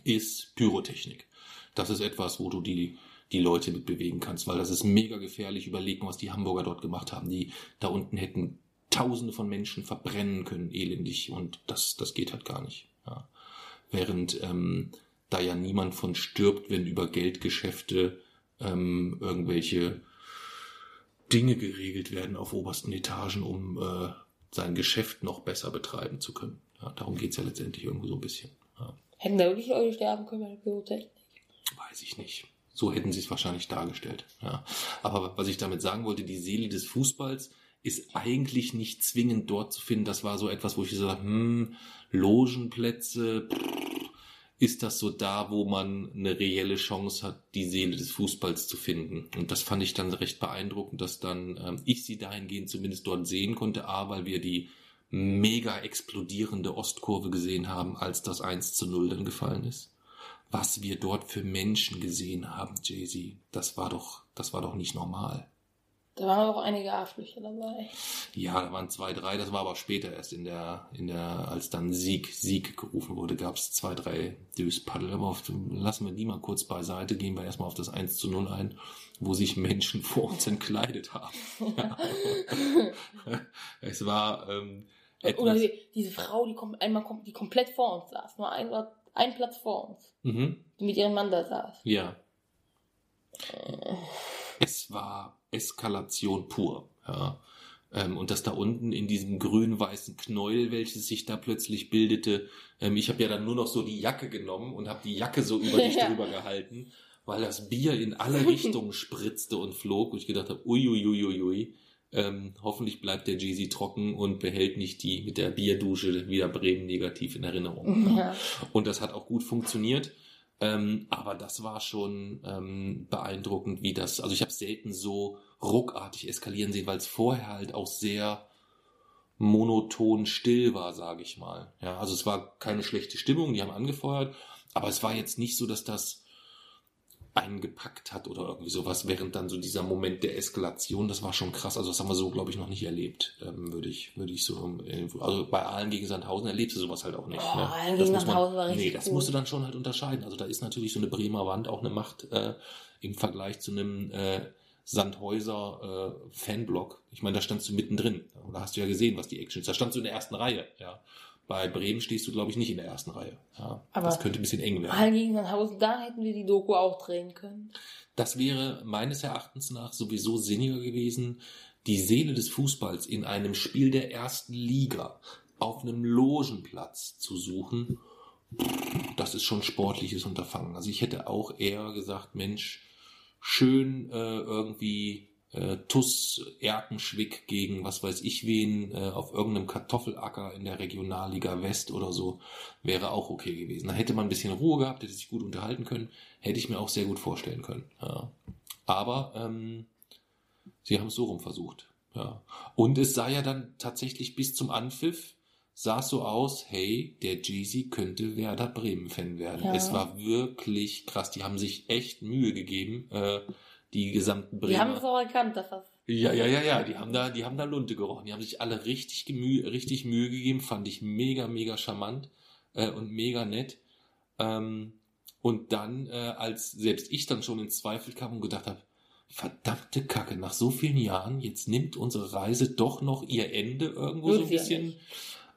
ist Pyrotechnik. Das ist etwas, wo du die, die Leute mit bewegen kannst, weil das ist mega gefährlich. Überlegen, was die Hamburger dort gemacht haben. Die da unten hätten Tausende von Menschen verbrennen können, elendig. Und das, das geht halt gar nicht. Ja. Während ähm, da ja niemand von stirbt, wenn über Geldgeschäfte ähm, irgendwelche Dinge geregelt werden auf obersten Etagen, um äh, sein Geschäft noch besser betreiben zu können. Ja, darum geht's ja letztendlich irgendwo so ein bisschen. Ja. Hätten da wirklich Leute sterben können bei der Pyrotechnik? Weiß ich nicht. So hätten sie es wahrscheinlich dargestellt. Ja. Aber was ich damit sagen wollte, die Seele des Fußballs ist eigentlich nicht zwingend dort zu finden. Das war so etwas, wo ich gesagt habe, hm, Logenplätze, pff, ist das so da, wo man eine reelle Chance hat, die Seele des Fußballs zu finden. Und das fand ich dann recht beeindruckend, dass dann ähm, ich sie dahingehend zumindest dort sehen konnte. A, weil wir die mega explodierende Ostkurve gesehen haben, als das 1 zu 0 dann gefallen ist. Was wir dort für Menschen gesehen haben, Jay-Z, das war doch, das war doch nicht normal. Da waren auch einige Arschlöcher dabei. Ja, da waren zwei, drei, das war aber später erst in der, in der, als dann Sieg, Sieg gerufen wurde, gab es zwei, drei Döspaddel. Aber auf, lassen wir die mal kurz beiseite, gehen wir erstmal auf das 1 zu 0 ein, wo sich Menschen <laughs> vor uns entkleidet haben. Ja. <laughs> es war, ähm, etwas, Oder die, diese Frau, die kommt einmal die komplett vor uns saß, nur ein, ein Platz vor uns. mhm. Die mit ihrem Mann da saß. Ja. Es war Eskalation pur. Ja. Ähm, und das da unten in diesem grün-weißen Knäuel, welches sich da plötzlich bildete, ähm, ich habe ja dann nur noch so die Jacke genommen und habe die Jacke so über dich <laughs> Ja. drüber gehalten, weil das Bier in alle <laughs> Richtungen spritzte und flog und ich gedacht habe, uiuiuiui, ähm, hoffentlich bleibt der Jeezy trocken und behält nicht die mit der Bierdusche wieder Bremen negativ in Erinnerung. Ja. Und das hat auch gut funktioniert. Ähm, aber das war schon ähm, beeindruckend, wie das, also ich habe selten so ruckartig eskalieren sehen, weil es vorher halt auch sehr monoton still war, sage ich mal. Ja, also es war keine schlechte Stimmung, die haben angefeuert, aber es war jetzt nicht so, dass das einen gepackt hat oder irgendwie sowas, während dann so dieser Moment der Eskalation, das war schon krass. Also das haben wir so, glaube ich, noch nicht erlebt, ähm, würde ich, würde ich so, äh, also bei Aalen gegen Sandhausen erlebst du sowas halt auch nicht. Oh, ne? Aalen Das gegen muss man- Sandhausen war richtig Nee, das cool. musst du dann schon halt unterscheiden. Also da ist natürlich so eine Bremer Wand auch eine Macht äh, im Vergleich zu einem äh, Sandhäuser äh, Fanblock. Ich meine, da standst du mittendrin. Da hast du ja gesehen, was die Action ist. Da standst du in der ersten Reihe, ja. Bei Bremen stehst du, glaube ich, nicht in der ersten Reihe. Ja, Aber- das könnte ein bisschen eng werden. Aalen gegen Sandhausen, da hätten wir die Doku auch drehen können. Das wäre meines Erachtens nach sowieso sinniger gewesen, die Seele des Fußballs in einem Spiel der ersten Liga auf einem Logenplatz zu suchen. Das ist schon sportliches Unterfangen. Also ich hätte auch eher gesagt, Mensch, schön äh, irgendwie äh, Tuss Erkenschwick gegen was weiß ich wen äh, auf irgendeinem Kartoffelacker in der Regionalliga West oder so wäre auch okay gewesen. Da hätte man ein bisschen Ruhe gehabt, hätte sich gut unterhalten können, hätte ich mir auch sehr gut vorstellen können. Ja. Aber ähm, sie haben es so rum versucht. Ja. Und es sah ja dann tatsächlich bis zum Anpfiff sah es so aus, hey, der Jeezy könnte Werder Bremen-Fan werden. Ja. Es war wirklich krass. Die haben sich echt Mühe gegeben, äh, die gesamten Bremer. Die haben es auch erkannt, dass das. Ja, ja, ja, ja, die haben da, die haben da Lunte gerochen. Die haben sich alle richtig, gemü richtig Mühe gegeben, fand ich mega, mega charmant äh, und mega nett. Ähm, und dann, äh, als selbst ich dann schon in Zweifel kam und gedacht habe, verdammte Kacke, nach so vielen Jahren, jetzt nimmt unsere Reise doch noch ihr Ende irgendwo so ein ja bisschen. nicht.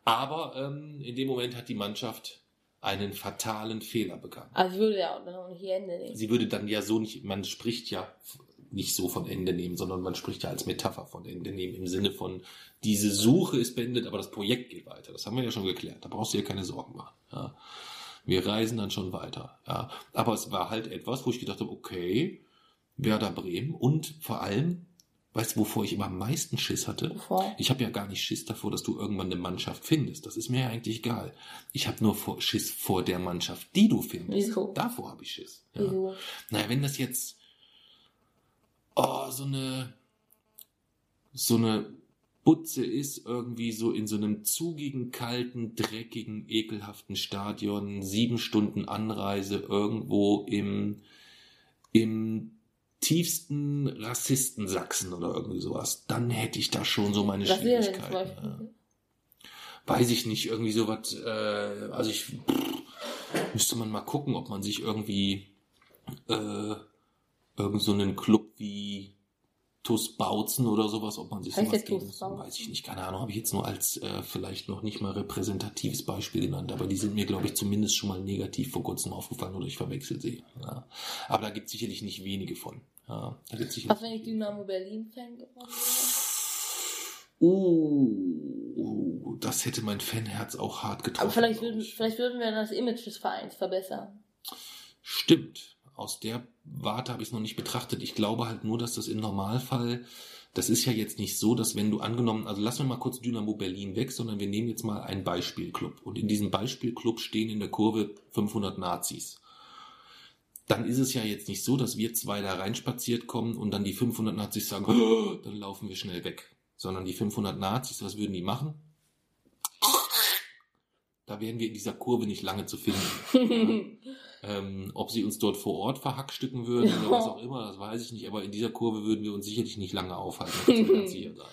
Aber ähm, in dem Moment hat die Mannschaft einen fatalen Fehler begangen. Also würde ja auch noch nicht Ende nehmen. Sie würde dann ja so nicht, man spricht ja nicht so von Ende nehmen, sondern man spricht ja als Metapher von Ende nehmen im Sinne von, diese Suche ist beendet, aber das Projekt geht weiter. Das haben wir ja schon geklärt. Da brauchst du dir keine Sorgen machen. Ja. Wir reisen dann schon weiter. Ja. Aber es war halt etwas, wo ich gedacht habe, okay, Werder Bremen und vor allem, weißt du, wovor ich immer am meisten Schiss hatte? Bevor. Ich habe ja gar nicht Schiss davor, dass du irgendwann eine Mannschaft findest. Das ist mir ja eigentlich egal. Ich habe nur vor, Schiss vor der Mannschaft, die du findest. Wieso? Davor habe ich Schiss. Ja. Wieso? Naja, wenn das jetzt oh, so eine so eine Butze ist, irgendwie so in so einem zugigen, kalten, dreckigen, ekelhaften Stadion, sieben Stunden Anreise irgendwo im, im tiefsten Rassisten Sachsen oder irgendwie sowas, dann hätte ich da schon so meine Was Schwierigkeiten. Ja. Weiß ich nicht, irgendwie sowas, äh, also ich pff, müsste man mal gucken, ob man sich irgendwie äh, irgend so einen Club wie TuS Bautzen oder sowas, ob man sich Heißt sowas geben Bautzen? weiß ich nicht, keine Ahnung, habe ich jetzt nur als äh, vielleicht noch nicht mal repräsentatives Beispiel genannt, aber die sind mir, glaube ich, zumindest schon mal negativ vor kurzem aufgefallen oder ich verwechsel sie. Ja. Aber da gibt es sicherlich nicht wenige von. Ja, da gibt's sicherlich Was, wenn ich Dynamo Berlin-Fan geworden wäre? Oh, das hätte mein Fanherz auch hart getroffen. Aber vielleicht würden, ich. vielleicht würden wir das Image des Vereins verbessern. Stimmt. Aus der Warte habe ich es noch nicht betrachtet. Ich glaube halt nur, dass das im Normalfall, das ist ja jetzt nicht so, dass wenn du angenommen, also lassen wir mal kurz Dynamo Berlin weg, sondern wir nehmen jetzt mal einen Beispielclub. Und in diesem Beispielclub stehen in der Kurve 500 Nazis. Dann ist es ja jetzt nicht so, dass wir zwei da reinspaziert kommen und dann die 500 Nazis sagen, "Oh", dann laufen wir schnell weg. Sondern die 500 Nazis, was würden die machen? Da wären wir in dieser Kurve nicht lange zu finden. <laughs> Ähm, ob sie uns dort vor Ort verhackstücken würden oder was auch immer, das weiß ich nicht. Aber in dieser Kurve würden wir uns sicherlich nicht lange aufhalten. Das sicher sein.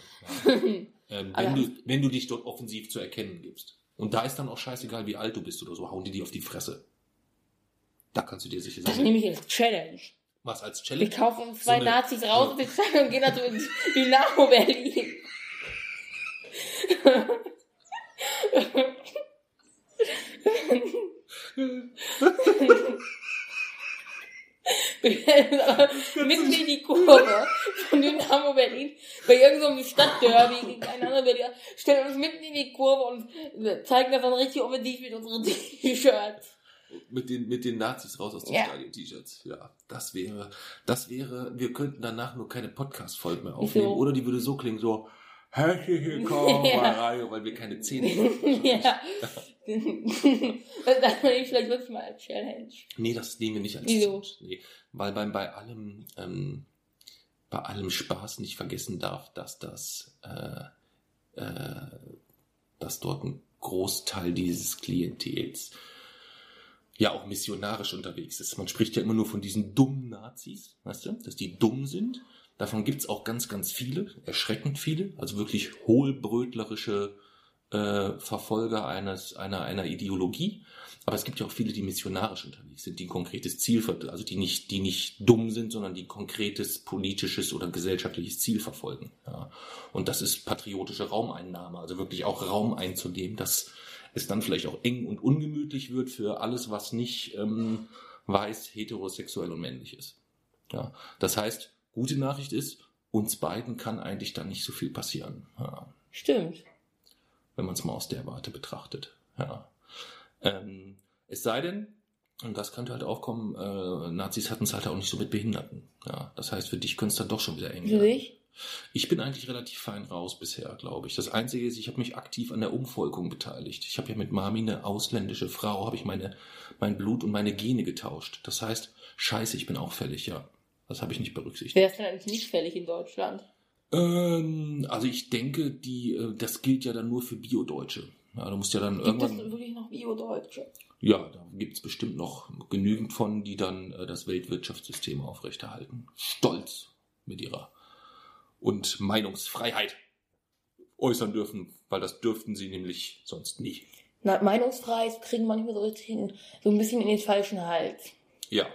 Ja. Ähm, wenn, du, wenn du dich dort offensiv zu erkennen gibst. Und da ist dann auch scheißegal, wie alt du bist oder so, hauen die dir auf die Fresse. Da kannst du dir sicher Das sein. nehme ich als Challenge. Was als Wir Challenge? kaufen uns zwei So eine- Nazis raus so- und wir gehen dazu ins Dynamo Berlin. <laughs> Mitten in die <laughs> Kurve von Dynamo Berlin bei irgendeinem Stadtderby gegen einen anderen Berliner stellen uns mitten in die Kurve und zeigen das dann richtig offensiv mit unseren <laughs> T-Shirts. Mit den, mit den Nazis raus aus den Ja. Stadion-T-Shirts. Ja, das wäre, das wäre, wir könnten danach nur keine Podcast-Folge mehr Wieso? aufnehmen. Oder die würde so klingen, so, herzlich <laughs> willkommen Ja. bei Radio, weil wir keine Zähne <laughs> haben. ja. <laughs> das nehme ich vielleicht wirklich mal als Challenge. Nee, das nehmen wir nicht als Wieso? Challenge. Nee, weil beim, bei allem, ähm, bei allem Spaß nicht vergessen darf, dass das, äh, äh, dass dort ein Großteil dieses Klientels ja auch missionarisch unterwegs ist. Man spricht ja immer nur von diesen dummen Nazis, weißt du, dass die dumm sind. Davon gibt's auch ganz, ganz viele, erschreckend viele, also wirklich hohlbrötlerische äh, Verfolger eines, einer, einer Ideologie. Aber es gibt ja auch viele, die missionarisch unterwegs sind, die ein konkretes Ziel, ver- also die nicht, die nicht dumm sind, sondern die konkretes politisches oder gesellschaftliches Ziel verfolgen. Ja. Und das ist patriotische Raumeinnahme, also wirklich auch Raum einzunehmen, dass es dann vielleicht auch eng und ungemütlich wird für alles, was nicht ähm, weiß, heterosexuell und männlich ist. Ja. Das heißt, gute Nachricht ist, uns beiden kann eigentlich da nicht so viel passieren. Ja Stimmt. wenn man es mal aus der Warte betrachtet. Ja. Ähm, es sei denn, und das könnte halt auch kommen, äh, Nazis hatten es halt auch nicht so mit Behinderten. Ja. Das heißt, für dich könnte es dann doch schon wieder eng Für dich? Ich bin eigentlich relativ fein raus bisher, glaube ich. Das Einzige ist, ich habe mich aktiv an der Umvolkung beteiligt. Ich habe ja mit Mami eine ausländische Frau, habe ich meine, mein Blut und meine Gene getauscht. Das heißt, scheiße, ich bin auch fällig, ja. Das habe ich nicht berücksichtigt. Wer ist denn eigentlich nicht fällig in Deutschland? Ähm, also ich denke, die, äh, das gilt ja dann nur für Bio-Deutsche. Ja, du musst ja dann Gibt es irgendwann. wirklich noch Bio-Deutsche? Ja, da gibt's bestimmt noch genügend von, die dann äh, das Weltwirtschaftssystem aufrechterhalten. Stolz mit ihrer und Meinungsfreiheit äußern dürfen, weil das dürften sie nämlich sonst nie. Na, Meinungsfreiheit kriegen manchmal so ein bisschen in den falschen Hals. Ja,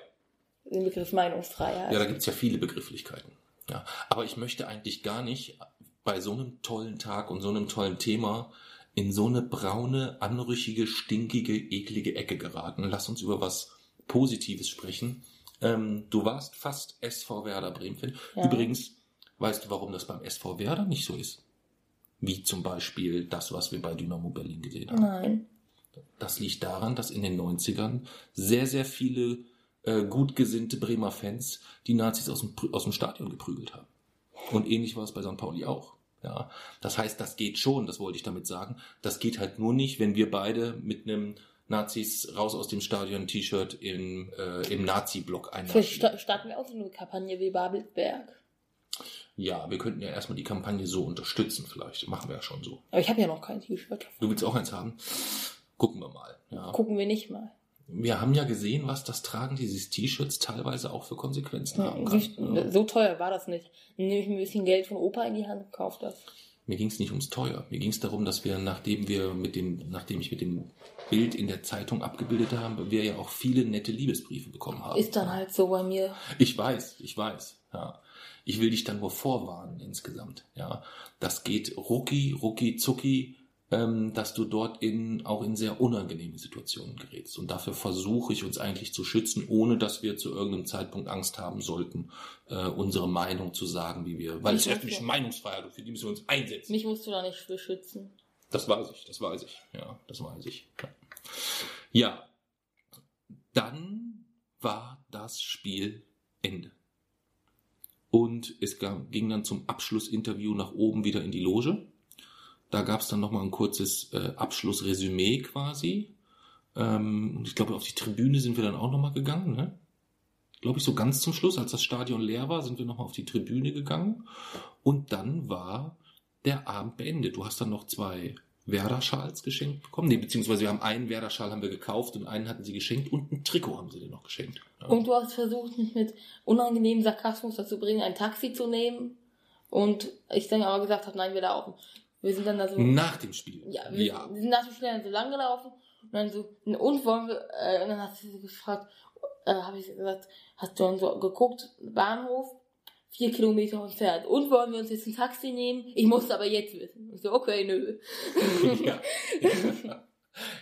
Den Begriff Meinungsfreiheit. ja, da gibt's ja viele Begrifflichkeiten. Ja, aber ich möchte eigentlich gar nicht bei so einem tollen Tag und so einem tollen Thema in so eine braune, anrüchige, stinkige, eklige Ecke geraten. Lass uns über was Positives sprechen. Ähm, du warst fast SV Werder Bremen-Fan. Ja. Übrigens, weißt du, warum das beim SV Werder nicht so ist? Wie zum Beispiel das, was wir bei Dynamo Berlin gesehen haben. Nein. Das liegt daran, dass in den 90ern sehr, sehr viele äh, gut gesinnte Bremer Fans die Nazis aus dem, aus dem Stadion geprügelt haben. Und ähnlich war es bei St. Pauli auch. Ja, das heißt, das geht schon, das wollte ich damit sagen. Das geht halt nur nicht, wenn wir beide mit einem Nazis raus aus dem Stadion T-Shirt im, äh, im Nazi-Block sta- starten wir auch so eine Kampagne wie Babelsberg. Ja, wir könnten ja erstmal die Kampagne so unterstützen, vielleicht. Machen wir ja schon so. Aber ich habe ja noch kein T-Shirt. Du willst auch eins haben? Gucken wir mal. Ja. Gucken wir nicht mal. Wir haben ja gesehen, was das Tragen dieses T-Shirts teilweise auch für Konsequenzen haben Ja, kann. wie- Ja. So teuer war das nicht. Nehme ich ein bisschen Geld von Opa in die Hand und kaufe das. Mir ging es nicht ums Teuer. Mir ging es darum, dass wir, nachdem wir mit dem, nachdem ich mit dem Bild in der Zeitung abgebildet habe, wir ja auch viele nette Liebesbriefe bekommen haben. Ist dann halt so bei mir. Ich weiß, ich weiß, ja. Ich will dich dann nur vorwarnen insgesamt, ja. Das geht rucki, rucki, zucki, ähm, dass du dort in, auch in sehr unangenehme Situationen gerätst. Und dafür versuche ich uns eigentlich zu schützen, ohne dass wir zu irgendeinem Zeitpunkt Angst haben sollten, äh, unsere Meinung zu sagen, wie wir, weil Ich es ist ja. Meinungsfreiheit und für die müssen wir uns einsetzen. Mich musst du da nicht für schützen. Das weiß ich, das weiß ich. Ja, das weiß ich. Ja. Dann war das Spiel Ende. Und es ging dann zum Abschlussinterview nach oben wieder in die Loge. Da gab es dann nochmal ein kurzes äh, Abschlussresümee quasi. Ähm, ich glaube, auf die Tribüne sind wir dann auch nochmal gegangen. Ne? Glaube ich, so ganz zum Schluss, als das Stadion leer war, sind wir nochmal auf die Tribüne gegangen. Und dann war der Abend beendet. Du hast dann noch zwei Werder-Schals geschenkt bekommen. Nee, beziehungsweise wir haben einen Werder-Schal haben wir gekauft und einen hatten sie geschenkt und ein Trikot haben sie dir noch geschenkt. Ja. Und du hast versucht, mich mit unangenehmem Sarkasmus dazu bringen, ein Taxi zu nehmen. Und ich dann aber gesagt habe, nein, wir laufen. Wir sind dann da so. Nach dem Spiel. Ja, wir, wir sind nach dem Spiel dann so lang gelaufen und dann so, und wollen wir, äh, und dann hat sie gefragt, äh, habe ich gesagt, hast du dann so geguckt, Bahnhof, vier Kilometer entfernt, und wollen wir uns jetzt ein Taxi nehmen? Ich muss aber jetzt wissen. Ich so, okay, nö. ja. <laughs>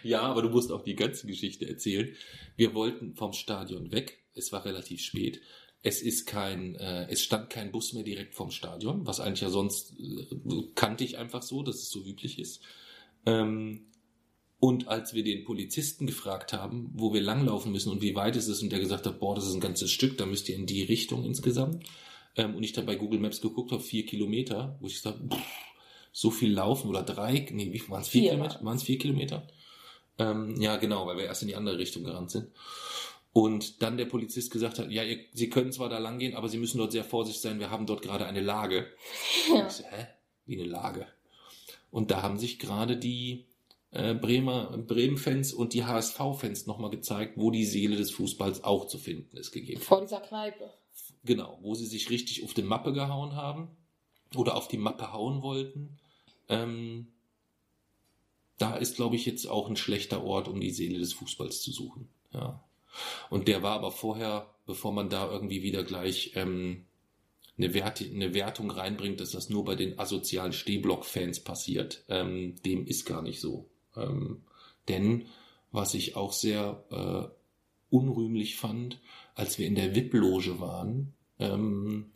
ja, aber du musst auch die ganze Geschichte erzählen. Wir wollten vom Stadion weg. Es war relativ spät. Es ist kein, äh, es stand kein Bus mehr direkt vom Stadion, was eigentlich ja sonst äh, kannte ich einfach so, dass es so üblich ist. Ähm, und als wir den Polizisten gefragt haben, wo wir langlaufen müssen und wie weit ist es, und der gesagt hat, boah, das ist ein ganzes Stück, da müsst ihr in die Richtung insgesamt. Ähm, und ich dann bei Google Maps geguckt habe, vier Kilometer, wo ich gesagt pff, so viel laufen oder drei, nee, wie waren es vier Vier Kilometer? Waren es vier Kilometer? Ähm, ja, genau, weil wir erst in die andere Richtung gerannt sind. Und dann der Polizist gesagt hat, ja, ihr, Sie können zwar da lang gehen, aber Sie müssen dort sehr vorsichtig sein, wir haben dort gerade eine Lage. <laughs> Ja. So, hä? Wie eine Lage? Und da haben sich gerade die äh, Bremer Bremen-Fans und die HSV-Fans nochmal gezeigt, wo die Seele des Fußballs auch zu finden ist gegeben. Vor dieser Kneipe. Genau, wo sie sich richtig auf die Mappe gehauen haben oder auf die Mappe hauen wollten. Ähm, da ist, glaube ich, jetzt auch ein schlechter Ort, um die Seele des Fußballs zu suchen. Ja. Und der war aber vorher, bevor man da irgendwie wieder gleich ähm, eine, Wert, eine Wertung reinbringt, dass das nur bei den asozialen Stehblock-Fans passiert, ähm, dem ist gar nicht so. Ähm, denn was ich auch sehr äh, unrühmlich fand, als wir in der VIP-Loge waren, ähm,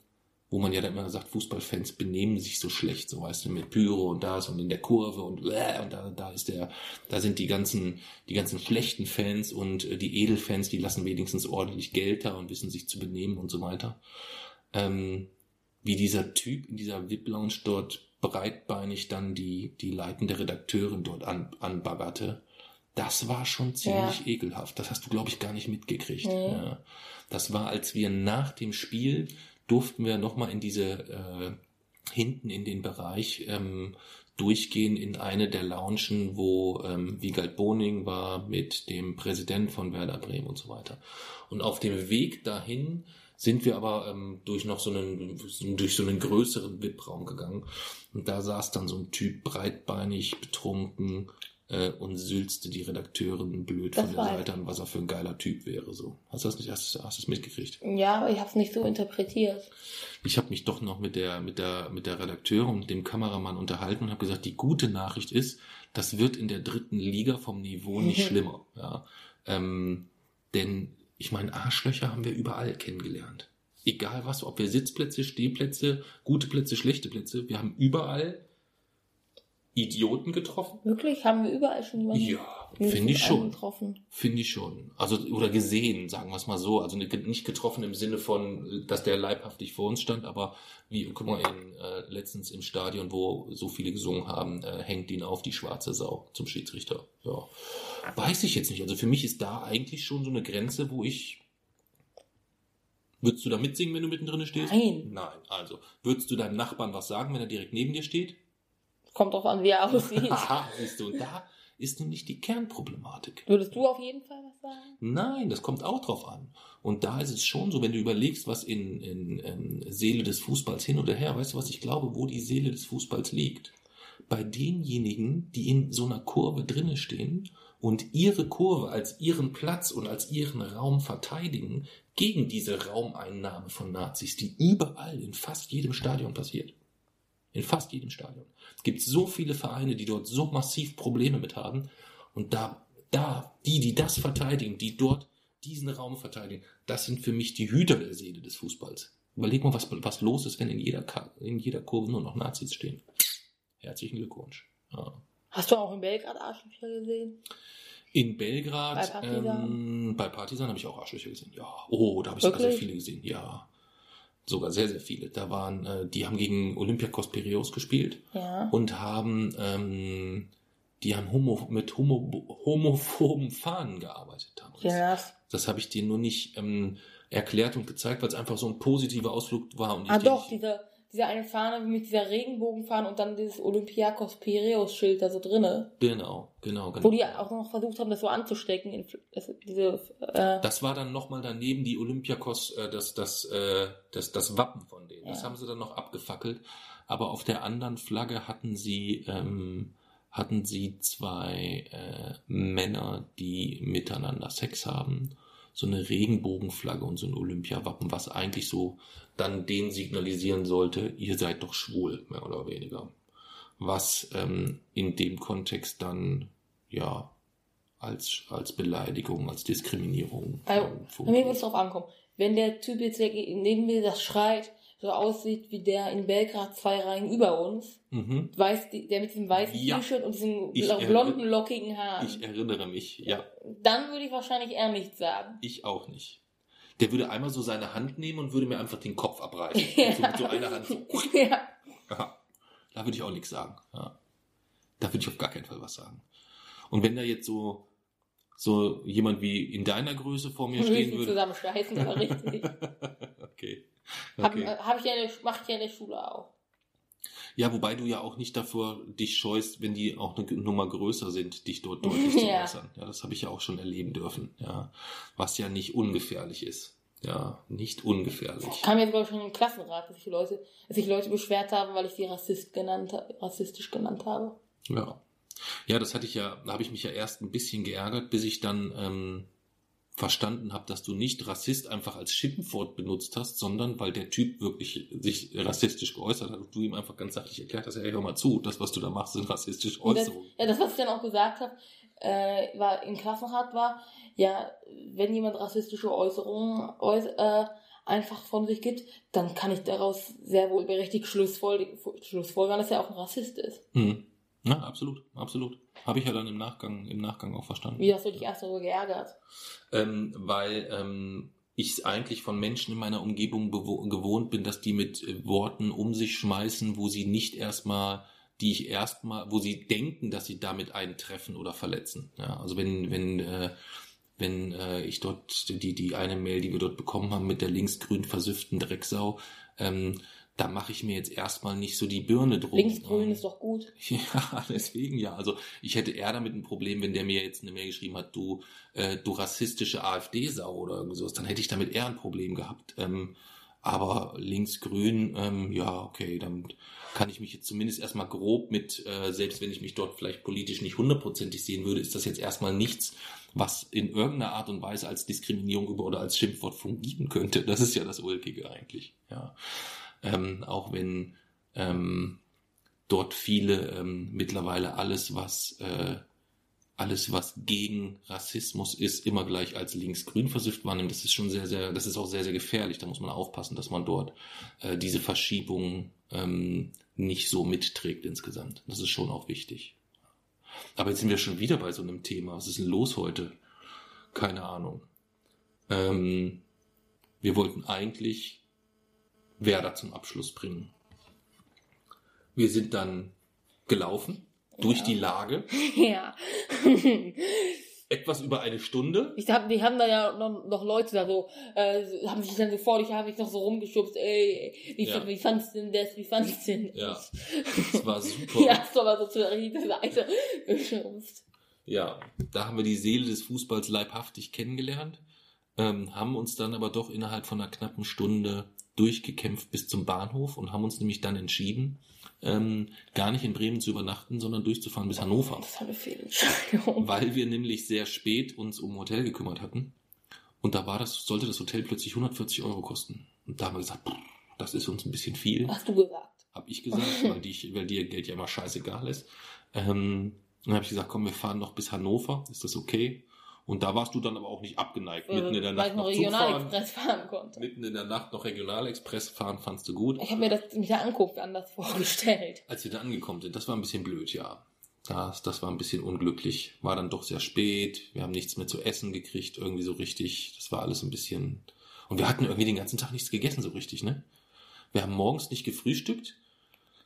wo man ja dann immer sagt, Fußballfans benehmen sich so schlecht, so weißt du, mit Pyro und das und in der Kurve und, äh, und da, da ist der, da sind die ganzen, die ganzen schlechten Fans und äh, die Edelfans, die lassen wenigstens ordentlich Geld da und wissen sich zu benehmen und so weiter. Ähm, wie dieser Typ in dieser VIP-Lounge dort breitbeinig dann die, die leitende Redakteurin dort an, anbaggerte, das war schon ziemlich Ja. ekelhaft. Das hast du, glaube ich, gar nicht mitgekriegt. Nee. Ja. Das war, als wir nach dem Spiel durften wir nochmal in diese, äh, hinten in den Bereich ähm, durchgehen in eine der Loungen, wo ähm, Wiegald Boning war mit dem Präsident von Werder Bremen und so weiter. Und auf dem Weg dahin sind wir aber ähm, durch noch so einen, durch so einen größeren VIP-Raum gegangen. Und da saß dann so ein Typ breitbeinig, betrunken äh, und sülzte die Redakteurin blöd Das von der war- Seite an, was er für ein geiler Typ wäre. So. Hast du das nicht, hast, hast du es mitgekriegt? Ja, aber ich habe es nicht so interpretiert. Ich habe mich doch noch mit der, mit der, mit der Redakteurin und dem Kameramann unterhalten und habe gesagt, die gute Nachricht ist, das wird in der dritten Liga vom Niveau nicht Mhm. <laughs> schlimmer. Ja. Ähm, denn Ich meine, Arschlöcher haben wir überall kennengelernt. Egal was, ob wir Sitzplätze, Stehplätze, gute Plätze, schlechte Plätze, wir haben überall Idioten getroffen. Wirklich? Haben wir überall schon jemanden Ja, finde ich schon. getroffen? Finde ich schon. Also, oder gesehen, sagen wir es mal so. Also nicht getroffen im Sinne von, dass der leibhaftig vor uns stand, aber wie, guck mal, in, äh, letztens im Stadion, wo so viele gesungen haben, äh, hängt ihn auf die schwarze Sau zum Schiedsrichter. Ja. Weiß ich jetzt nicht. Also für mich ist da eigentlich schon so eine Grenze, wo ich. Würdest du da mitsingen, wenn du mittendrin stehst? Nein. Nein. Also, würdest du deinem Nachbarn was sagen, wenn er direkt neben dir steht? Kommt drauf an, wie er aussieht. <laughs> Aha, siehst du, und da ist nämlich die Kernproblematik. Würdest du auf jeden Fall was sagen? Nein, das kommt auch drauf an. Und da ist es schon so, wenn du überlegst, was in, in, in Seele des Fußballs hin oder her, weißt du, was ich glaube, wo die Seele des Fußballs liegt? Bei denjenigen, die in so einer Kurve drinne stehen und ihre Kurve als ihren Platz und als ihren Raum verteidigen gegen diese Raumeinnahme von Nazis, die überall in fast jedem Stadion passiert. In fast jedem Stadion. Es gibt so viele Vereine, die dort so massiv Probleme mit haben. Und da, da, die, die das verteidigen, die dort diesen Raum verteidigen, das sind für mich die Hüter der Seele des Fußballs. Überleg mal, was, was los ist, wenn in jeder, in jeder Kurve nur noch Nazis stehen. Herzlichen Glückwunsch. Ja. Hast du auch in Belgrad Arschlöcher gesehen? In Belgrad, Bei Partizan? ähm, bei Partisan habe ich auch Arschlöcher gesehen. Ja, oh, da habe ich sogar sehr viele gesehen. Ja, sogar sehr, sehr viele. Da waren, äh, die haben gegen Olympiakos Piraeus gespielt Ja. und haben, ähm, die haben homo, mit homo, homophoben Fahnen gearbeitet damals. Ja, das. Habe ich dir nur nicht ähm, erklärt und gezeigt, weil es einfach so ein positiver Ausflug war. Und ich Ah dir doch, nicht, diese, diese eine Fahne mit dieser Regenbogenfahne und dann dieses Olympiakos Piraeus Schild da so drinne. Genau, genau, genau. Wo die auch noch versucht haben, das so anzustecken. in- Das, diese, äh, Das war dann nochmal daneben die Olympiakos, äh, das, das, äh, das, das Wappen von denen. Das Ja. haben sie dann noch abgefackelt. Aber auf der anderen Flagge hatten sie, ähm, hatten sie zwei äh, Männer, die miteinander Sex haben. So eine Regenbogenflagge und so ein Olympiawappen, was eigentlich so dann denen signalisieren sollte, ihr seid doch schwul, mehr oder weniger. Was ähm, in dem Kontext dann, ja, als, als Beleidigung, als Diskriminierung. Also, ähm, mir würde es drauf ankommen. Wenn der Typ jetzt neben mir das schreit, so aussieht wie der in Belgrad zwei Reihen über uns, Mhm. weiß, der mit diesem weißen Ja. T-Shirt und Ich erinn- blonden, lockigen Haaren, Ich erinnere mich, ja, dann würde ich wahrscheinlich eher nichts sagen. ich auch nicht. Der würde einmal so seine Hand nehmen und würde mir einfach den Kopf abreißen. <laughs> Ja. So mit so einer Hand. So. <laughs> ja. Ja. Da würde ich auch nichts sagen. Ja. Da würde ich auf gar keinen Fall was sagen. Und wenn da jetzt so, so jemand wie in deiner Größe vor mir Würde stehen würde. zusammenscheißen, <laughs> aber richtig. okay. Hab, okay. hab ich ja in der, mach ich ja in der Schule auch. Ja, wobei du ja auch nicht davor dich scheust, wenn die auch eine Nummer größer sind, dich dort <laughs> deutlich zu Ja. äußern. Ja, das habe ich ja auch schon erleben dürfen. Ja, was ja nicht ungefährlich ist. Ja, nicht ungefährlich. Kam jetzt, glaube ich, schon im Klassenrat, dass sich Leute, dass sich Leute beschwert haben, weil ich sie Rassist genannt, rassistisch genannt habe. Ja. Ja, das hatte ich ja, da habe ich mich ja erst ein bisschen geärgert, bis ich dann ähm, verstanden habe, dass du nicht Rassist einfach als Schimpfwort benutzt hast, sondern weil der Typ wirklich sich rassistisch geäußert hat und du ihm einfach ganz sachlich erklärt hast, hey, hör mal zu, das, was du da machst, sind rassistische Und das, Äußerungen. ja, das, was ich dann auch gesagt habe, äh, war im Klassenrat war, ja, wenn jemand rassistische Äußerungen äuß äh, einfach von sich gibt, dann kann ich daraus sehr wohl berechtigt schlussfolgern, dass er auch ein Rassist ist. Hm. Ja, absolut, absolut. Habe ich ja dann im Nachgang, im Nachgang auch verstanden. Wie hast du dich erst darüber geärgert? Ähm, weil ähm, ich es eigentlich von Menschen in meiner Umgebung gewohnt bin, dass die mit äh, Worten um sich schmeißen, wo sie nicht erstmal, die ich erstmal, wo sie denken, dass sie damit einen treffen oder verletzen. Ja, also wenn, wenn, äh, wenn äh, ich dort die, die eine Mail, die wir dort bekommen haben mit der linksgrün versüfften Drecksau, ähm, da mache ich mir jetzt erstmal nicht so die Birne drum. Linksgrün Ähm, ist doch gut. <laughs> ja, deswegen ja. Also ich hätte eher damit ein Problem, wenn der mir jetzt eine Mail geschrieben hat, du, äh, du rassistische AfD-Sau oder irgendwie sowas, dann hätte ich damit eher ein Problem gehabt. Ähm, aber links-grün, ähm, ja, okay, dann kann ich mich jetzt zumindest erstmal grob mit, äh, selbst wenn ich mich dort vielleicht politisch nicht hundertprozentig sehen würde, ist das jetzt erstmal nichts, was in irgendeiner Art und Weise als Diskriminierung über oder als Schimpfwort fungieren könnte. Das ist ja das Ulkige eigentlich, ja. Ähm, auch wenn ähm, dort viele ähm, mittlerweile alles, was äh, alles, was gegen Rassismus ist, immer gleich als linksgrün versifft wahrnimmt. Das ist schon sehr, sehr, das ist auch sehr, sehr gefährlich. Da muss man aufpassen, dass man dort äh, diese Verschiebung ähm, nicht so mitträgt insgesamt. Das ist schon auch wichtig. Aber jetzt sind wir schon wieder bei so einem Thema. Was ist denn los heute? Keine Ahnung. Ähm, wir wollten eigentlich Werder zum Abschluss bringen. Wir sind dann gelaufen durch Ja. die Lage, <laughs> Ja. etwas über eine Stunde. Ich hab, die haben da ja noch, noch Leute da so, äh, haben sich dann so vor, ich habe mich noch so rumgeschubst, ey, wie, Ja. wie fandst du denn das, wie fandst du denn das? Ja. <laughs> Das war super. Ja, du aber so zur rechten Seite geschubst. Ja, da haben wir die Seele des Fußballs leibhaftig kennengelernt, ähm, haben uns dann aber doch innerhalb von einer knappen Stunde durchgekämpft bis zum Bahnhof und haben uns nämlich dann entschieden, ähm, gar nicht in Bremen zu übernachten, sondern durchzufahren bis Hannover. Das war eine Fehlentscheidung. weil wir nämlich sehr spät uns um ein Hotel gekümmert hatten. Und da war das, sollte das Hotel plötzlich 140 Euro kosten. Und da haben wir gesagt, das ist uns ein bisschen viel. Hast du gesagt. Hab ich gesagt, weil, die, weil dir Geld ja immer scheißegal ist. Ähm, dann habe ich gesagt, komm, wir fahren noch bis Hannover. Ist das okay? Und da warst du dann aber auch nicht abgeneigt. Mitten in der Äh, weil Nacht ich noch fahren. Regionalexpress fahren konnte. Mitten in der Nacht noch Regionalexpress fahren, fandst du gut. Ich habe mir das mit der Ankunft anders <laughs> vorgestellt. Als wir da angekommen sind, das war ein bisschen blöd, ja. Das, das war ein bisschen unglücklich. War dann doch sehr spät. Wir haben nichts mehr zu essen gekriegt, irgendwie so richtig. Das war alles ein bisschen. Und wir hatten irgendwie den ganzen Tag nichts gegessen, so richtig, ne? Wir haben morgens nicht gefrühstückt.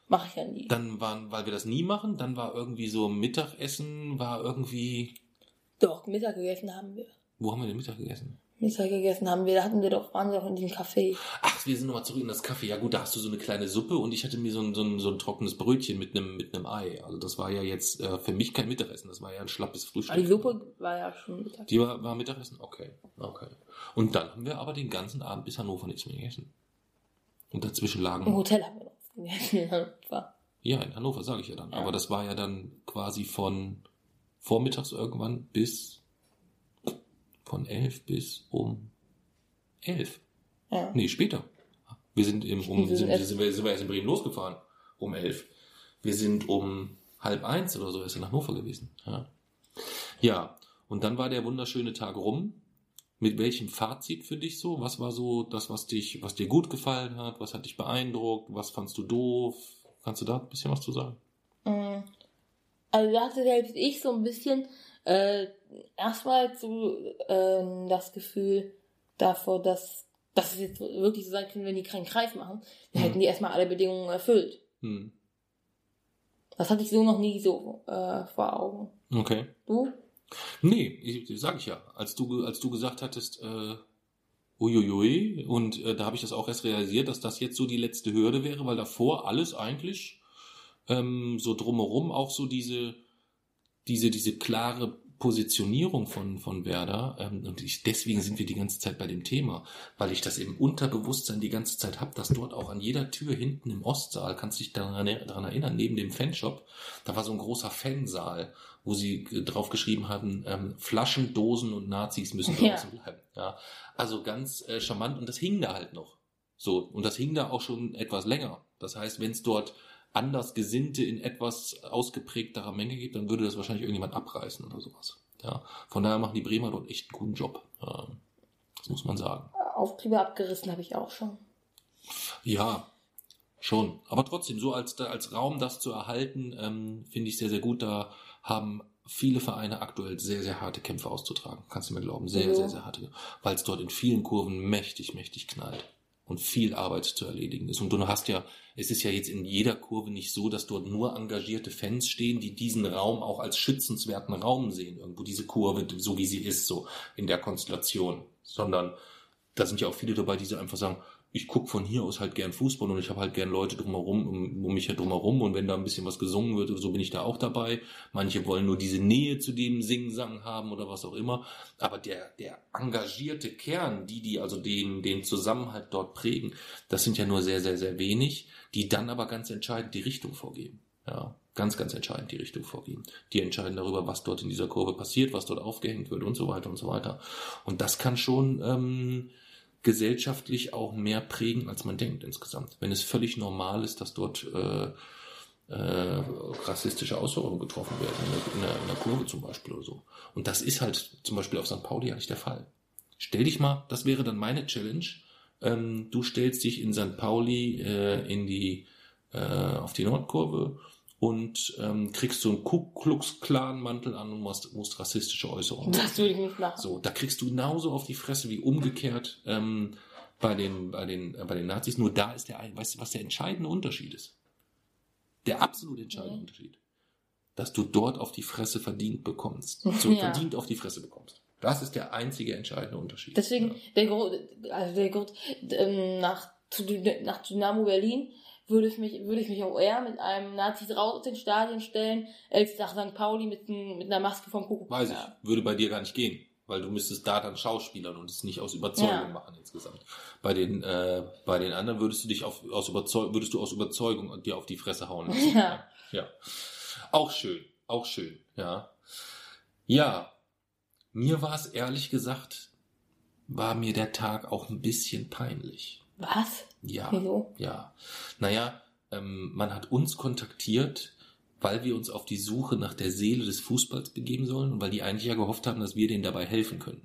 Mach ich ja nie. Dann waren, weil wir das nie machen, dann war irgendwie so Mittagessen, war irgendwie. Doch, Mittag gegessen haben wir. Wo haben wir denn Mittag gegessen? Mittag gegessen haben wir, da hatten wir doch, waren wir doch in diesem Café. Ach, wir sind nochmal zurück in das Kaffee. Ja gut, da hast du so eine kleine Suppe und ich hatte mir so ein, so ein, so ein trockenes Brötchen mit einem, mit einem Ei. Also das war ja jetzt äh, für mich kein Mittagessen, das war ja ein schlappes Frühstück. Aber die Suppe war ja schon Mittag. Die war, war Mittagessen? Okay. Okay. Und dann haben wir aber den ganzen Abend bis Hannover nichts mehr gegessen. Und dazwischen Im lagen. Hotel haben wir noch gegessen <laughs> in Hannover. Ja, in Hannover sage ich ja dann. Ja. Aber das war ja dann quasi von vormittags irgendwann bis von elf bis um elf. Ja. Nee, später. Wir sind im, um, sind, sind sind, wir sind wir erst in Bremen losgefahren. Um elf. Wir sind um halb eins oder so erst in Hannover gewesen. Ja. ja. Und dann war der wunderschöne Tag rum. Mit welchem Fazit für dich so? Was war so das, was dich, was dir gut gefallen hat? Was hat dich beeindruckt? Was fandst du doof? Kannst du da ein bisschen was zu sagen? Also da hatte selbst ich so ein bisschen äh, erstmal so ähm, das Gefühl davor, dass, dass es jetzt wirklich so sein können, wenn die keinen Kreis machen, dann hätten die erstmal alle Bedingungen erfüllt. Hm. Das hatte ich so noch nie so äh, vor Augen. Okay. Du? Nee, ich, sag ich ja. Als du, als du gesagt hattest, äh, uiuiui, und äh, da habe ich das auch erst realisiert, dass das jetzt so die letzte Hürde wäre, weil davor alles eigentlich ähm, so drumherum auch so diese, diese, diese klare Positionierung von, von Werder, ähm, und ich, deswegen sind wir die ganze Zeit bei dem Thema, weil ich das im Unterbewusstsein die ganze Zeit habe, dass dort auch an jeder Tür hinten im Ostsaal, kannst du dich daran, daran erinnern, neben dem Fanshop, da war so ein großer Fansaal, wo sie drauf geschrieben hatten, ähm, Flaschen, Dosen und Nazis müssen Ja. draußen bleiben. Ja. Also ganz äh, charmant und das hing da halt noch. So, und das hing da auch schon etwas länger. Das heißt, wenn es dort anders Gesinnte in etwas ausgeprägterer Menge gibt, dann würde das wahrscheinlich irgendjemand abreißen oder sowas. Ja. Von daher machen die Bremer dort echt einen guten Job. Ähm, das muss man sagen. Auftriebe abgerissen habe ich auch schon. Ja, schon. Aber trotzdem, so als, als Raum das zu erhalten, ähm, finde ich sehr, sehr gut. Da haben viele Vereine aktuell sehr, sehr harte Kämpfe auszutragen. Kannst du mir glauben. Sehr, Ja. sehr, sehr harte. Weil es dort in vielen Kurven mächtig, mächtig knallt. Und viel Arbeit zu erledigen ist. Und du hast ja, es ist ja jetzt in jeder Kurve nicht so, dass dort nur engagierte Fans stehen, die diesen Raum auch als schützenswerten Raum sehen. Irgendwo diese Kurve, so wie sie ist, so in der Konstellation. Sondern da sind ja auch viele dabei, die so einfach sagen, ich guck von hier aus halt gern Fußball und ich habe halt gern Leute drumherum, um, mich drumherum und wenn da ein bisschen was gesungen wird oder so, bin ich da auch dabei. Manche wollen nur diese Nähe zu dem Singen-Sang haben oder was auch immer. Aber der, der engagierte Kern, die, die also den, den Zusammenhalt dort prägen, das sind ja nur sehr, sehr, sehr wenig, die dann aber ganz entscheidend die Richtung vorgeben. Ja, ganz, ganz entscheidend die Richtung vorgeben. Die entscheiden darüber, was dort in dieser Kurve passiert, was dort aufgehängt wird und so weiter und so weiter. Und das kann schon ähm, gesellschaftlich auch mehr prägen, als man denkt insgesamt. Wenn es völlig normal ist, dass dort äh, äh, rassistische Äußerungen getroffen werden, in der, in, der, in der Kurve zum Beispiel oder so. Und das ist halt zum Beispiel auf St. Pauli ja nicht der Fall. Stell dich mal, das wäre dann meine Challenge. Ähm, du stellst dich in St. Pauli äh, in die äh, auf die Nordkurve und ähm, kriegst so einen Ku Klux Klan Mantel an und musst, musst rassistische Äußerungen. Das würde ich nicht machen. So, da kriegst du genauso auf die Fresse wie umgekehrt ähm, bei den bei den äh, bei den Nazis. Nur da ist der weißt du, was der entscheidende Unterschied ist? Der absolut entscheidende Nee. Unterschied, dass du dort auf die Fresse verdient bekommst, <laughs> so Ja. verdient auf die Fresse bekommst. Das ist der einzige entscheidende Unterschied. Deswegen, Ja. der Grund, also der Grund, ähm, nach, zu, nach Dynamo Berlin würde ich mich, würde ich mich auch eher mit einem Nazi raus aus den Stadien stellen, als nach St. Pauli mit, n- mit einer Maske vom Kuckuck. Weiß ich, würde bei dir gar nicht gehen, weil du müsstest da dann schauspielern und es nicht aus Überzeugung Ja. machen insgesamt. Bei den äh, bei den anderen würdest du dich auf, aus Überzeugung würdest du aus Überzeugung dir auf die Fresse hauen. lassen. <laughs> Ja. ja. Auch schön, auch schön, ja. Ja, mir war es ehrlich gesagt, war mir der Tag auch ein bisschen peinlich. Was? Ja. Wieso? Ja, naja, ähm, man hat uns kontaktiert, weil wir uns auf die Suche nach der Seele des Fußballs begeben sollen und weil die eigentlich ja gehofft haben, dass wir denen dabei helfen können.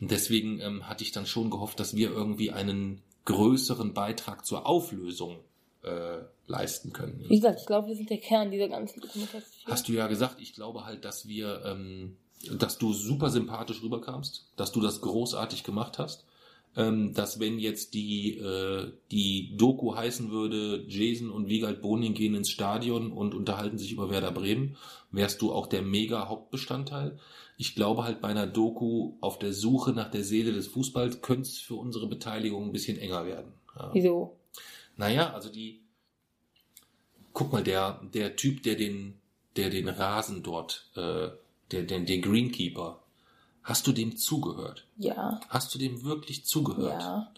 Und deswegen ähm, hatte ich dann schon gehofft, dass wir irgendwie einen größeren Beitrag zur Auflösung äh, leisten können. Wie gesagt, ich glaube, wir sind der Kern dieser ganzen Dokumentation. Hast du ja gesagt, ich glaube halt, dass wir, ähm, dass du super sympathisch rüberkamst, dass du das großartig gemacht hast, ähm, dass wenn jetzt die, äh, die Doku heißen würde, Jason und Wiegald Boning gehen ins Stadion und unterhalten sich über Werder Bremen, wärst du auch der mega Hauptbestandteil. Ich glaube halt bei einer Doku auf der Suche nach der Seele des Fußballs könnte es für unsere Beteiligung ein bisschen enger werden. Ja. Wieso? Naja, also die. Guck mal, der, der Typ, der den, der den Rasen dort, äh, der, den, den Greenkeeper, hast du dem zugehört? Ja. Hast du dem wirklich zugehört? Ja.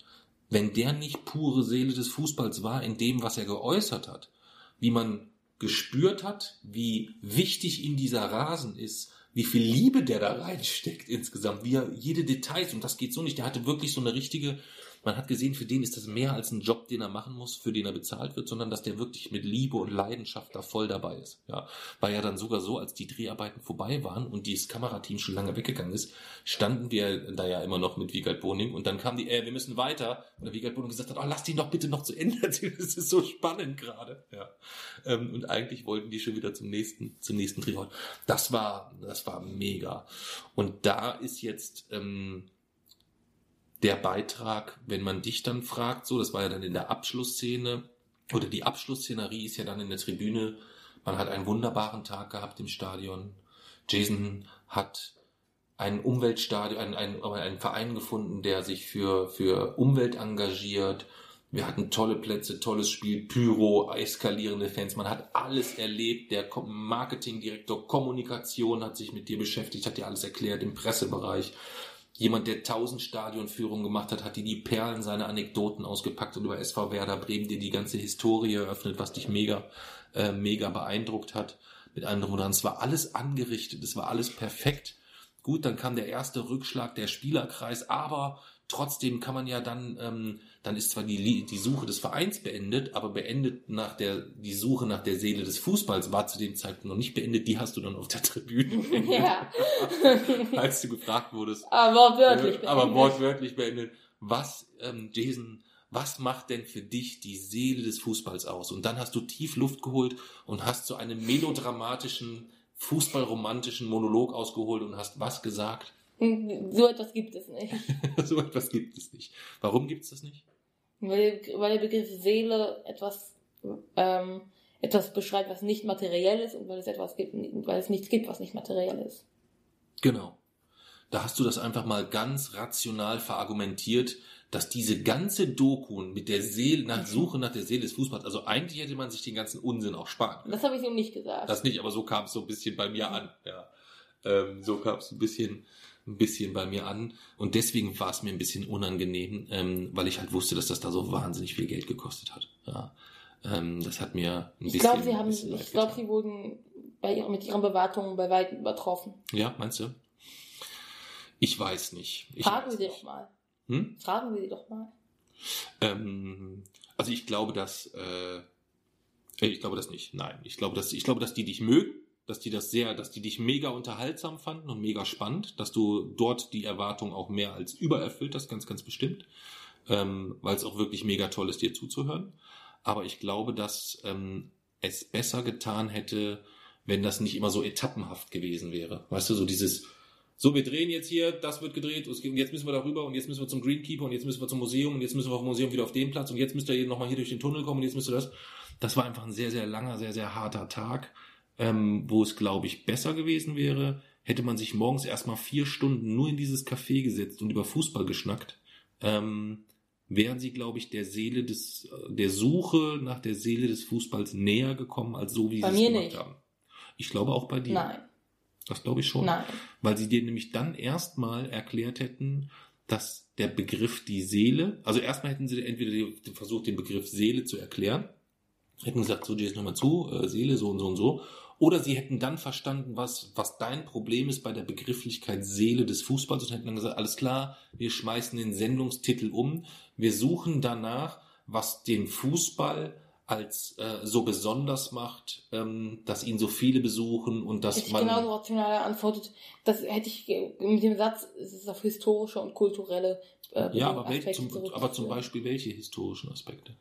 Wenn der nicht pure Seele des Fußballs war in dem, was er geäußert hat, wie man gespürt hat, wie wichtig ihm dieser Rasen ist, wie viel Liebe der da reinsteckt insgesamt, wie er jede Details, und das geht so nicht, der hatte wirklich so eine richtige, man hat gesehen, für den ist das mehr als ein Job, den er machen muss, für den er bezahlt wird, sondern dass der wirklich mit Liebe und Leidenschaft da voll dabei ist. Ja, war ja dann sogar so, als die Dreharbeiten vorbei waren und dieses Kamerateam schon lange weggegangen ist, standen wir da ja immer noch mit Wiegald Boning und dann kam die, äh, wir müssen weiter. Und der Wiegald Boning gesagt hat, oh, lass den doch bitte noch zu Ende <laughs> erzählen, das ist so spannend gerade. Ja. Ähm, und eigentlich wollten die schon wieder zum nächsten, zum nächsten Drehort. Das war, das war mega. Und da ist jetzt, ähm, der Beitrag, wenn man dich dann fragt, so, das war ja dann in der Abschlussszene, oder die Abschlussszenerie ist ja dann in der Tribüne, man hat einen wunderbaren Tag gehabt im Stadion. Jason hat ein Umweltstadion, einen, einen, einen Verein gefunden, der sich für, für Umwelt engagiert. Wir hatten tolle Plätze, tolles Spiel, Pyro, eskalierende Fans. Man hat alles erlebt. Der Marketingdirektor Kommunikation hat sich mit dir beschäftigt, hat dir alles erklärt im Pressebereich. Jemand, der tausend Stadionführungen gemacht hat, hat dir die Perlen seiner Anekdoten ausgepackt und über SV Werder Bremen dir die ganze Historie eröffnet, was dich mega, äh, mega beeindruckt hat. Mit und dran. Es war alles angerichtet, es war alles perfekt. Gut, dann kam der erste Rückschlag, der Spielerkreis, aber trotzdem kann man ja dann, ähm, dann ist zwar die, die Suche des Vereins beendet, aber beendet nach der, die Suche nach der Seele des Fußballs war zu dem Zeitpunkt noch nicht beendet, die hast du dann auf der Tribüne <laughs> beendet, Ja. <laughs> als du gefragt wurdest, Aber wortwörtlich. äh, aber beendet. wortwörtlich beendet. Was, ähm, Jason, was macht denn für dich die Seele des Fußballs aus? Und dann hast du tief Luft geholt und hast so einen melodramatischen, fußballromantischen Monolog ausgeholt und hast was gesagt? So etwas gibt es nicht. <laughs> so etwas gibt es nicht. Warum gibt es das nicht? Weil, weil der Begriff Seele etwas, ähm, etwas beschreibt, was nicht materiell ist und weil es etwas gibt, weil es nichts gibt, was nicht materiell ist. Genau. Da hast du das einfach mal ganz rational verargumentiert, dass diese ganze Doku mit der Seele, nach Suche nach der Seele des Fußballs, also eigentlich hätte man sich den ganzen Unsinn auch sparen können. Das habe ich so nicht gesagt. Das nicht, aber so kam es so ein bisschen bei mir an. Ja. Ähm, so kam es ein bisschen, ein bisschen bei mir an. Und deswegen war es mir ein bisschen unangenehm, ähm, weil ich halt wusste, dass das da so wahnsinnig viel Geld gekostet hat. Ja. Ähm, das hat mir ein ich bisschen. glaube, sie haben, ich glaube, sie wurden bei ihren, mit ihren Bewertungen bei weitem übertroffen. Ja, meinst du? Ich weiß nicht. Ich Fragen weiß Sie nicht. doch mal. Hm? Fragen Sie doch mal. Ähm, also ich glaube, dass äh, Äh, Ich glaube das nicht. Nein, ich glaube, dass ich glaube, dass die dich mögen, dass die das sehr, dass die dich mega unterhaltsam fanden und mega spannend, dass du dort die Erwartung auch mehr als übererfüllt hast, ganz, ganz bestimmt, ähm, weil es auch wirklich mega toll ist, dir zuzuhören. Aber ich glaube, dass ähm, es besser getan hätte, wenn das nicht immer so etappenhaft gewesen wäre. Weißt du, so dieses, so, wir drehen jetzt hier, das wird gedreht, und jetzt müssen wir darüber und jetzt müssen wir zum Greenkeeper und jetzt müssen wir zum Museum und jetzt müssen wir vom Museum wieder auf den Platz und jetzt müsst ihr nochmal hier durch den Tunnel kommen und jetzt müsst ihr das. Das war einfach ein sehr, sehr langer, sehr, sehr harter Tag, ähm, wo es, glaube ich, besser gewesen wäre, hätte man sich morgens erstmal vier Stunden nur in dieses Café gesetzt und über Fußball geschnackt, ähm, wären sie, glaube ich, der Seele des, der Suche nach der Seele des Fußballs näher gekommen, als so, wie Bei sie es gemacht nicht. haben. Ich glaube auch bei dir. Nein, Das glaube ich schon. nein. Weil sie dir nämlich dann erstmal erklärt hätten, dass der Begriff die Seele, also erstmal hätten sie entweder versucht, den Begriff Seele zu erklären, hätten gesagt, so, dir jetzt nochmal zu, äh, Seele, so und so und so, oder sie hätten dann verstanden, was, was dein Problem ist bei der Begrifflichkeit Seele des Fußballs und hätten dann gesagt, alles klar, wir schmeißen den Sendungstitel um, wir suchen danach, was den Fußball als äh, so besonders macht, ähm, dass ihn so viele besuchen und dass Hätte ich man genauso rational geantwortet, das hätte ich mit dem Satz, es ist auf historische und kulturelle äh, Ja, aber, welche, zum, aber zum Beispiel welche historischen Aspekte?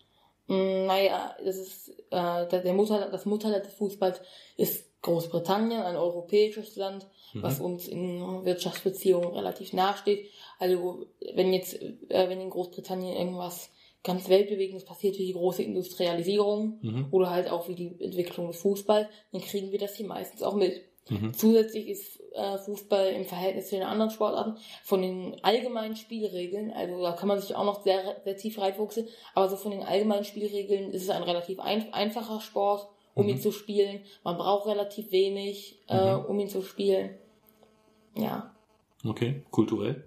Mm, Naja, das ist äh, der, der Mutter, das Mutterland des Fußballs ist Großbritannien, ein europäisches Land, Mhm. was uns in Wirtschaftsbeziehungen relativ nahesteht. Also wenn jetzt, äh, wenn in Großbritannien irgendwas ganz Weltbewegendes passiert, wie die große Industrialisierung Mhm. oder halt auch wie die Entwicklung des Fußballs, dann kriegen wir das hier meistens auch mit. Mhm. Zusätzlich ist äh, Fußball im Verhältnis zu den anderen Sportarten von den allgemeinen Spielregeln, also da kann man sich auch noch sehr, sehr tief reinfuchsen, aber so von den allgemeinen Spielregeln ist es ein relativ ein, einfacher Sport, um Mhm. ihn zu spielen. Man braucht relativ wenig, äh, Mhm. um ihn zu spielen. Ja, Okay, kulturell?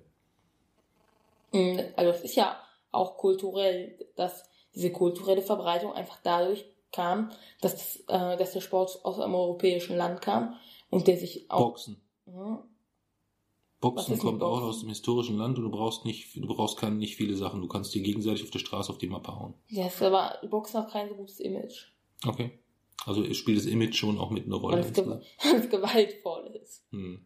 Mm, also es ist ja auch kulturell, dass diese kulturelle Verbreitung einfach dadurch kam, dass, äh, dass der Sport aus einem europäischen Land kam und der sich auch Boxen. Was Boxen kommt auch aus dem historischen Land und du brauchst nicht, du brauchst keine, nicht viele Sachen. Du kannst dir gegenseitig auf der Straße auf die Mappe hauen. Ja, es ist aber Boxen hat kein so gutes Image. Okay. Also spielt das Image schon auch mit einer Rolle. Weil es, ge <laughs> es gewaltvoll ist. Hm.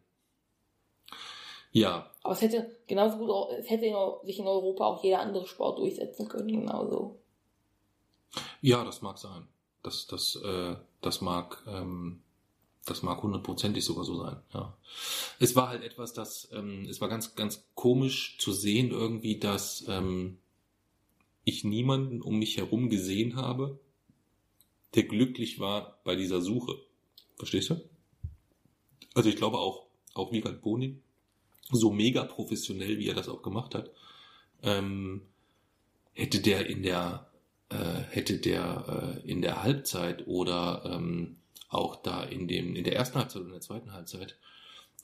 Ja, Aber es hätte genauso gut, auch, es hätte sich in Europa auch jeder andere Sport durchsetzen können, genauso. ja, das mag sein. Das, das, äh, das mag, ähm, das mag hundertprozentig sogar so sein. Ja. Es war halt etwas, das, ähm, es war ganz, ganz komisch zu sehen irgendwie, dass ähm, ich niemanden um mich herum gesehen habe, der glücklich war bei dieser Suche. Verstehst du? Also ich glaube auch, auch Mikael Boning, so mega professionell, wie er das auch gemacht hat, ähm, hätte der in der äh, hätte der äh, in der Halbzeit oder ähm, auch da in dem in der ersten Halbzeit und in der zweiten Halbzeit,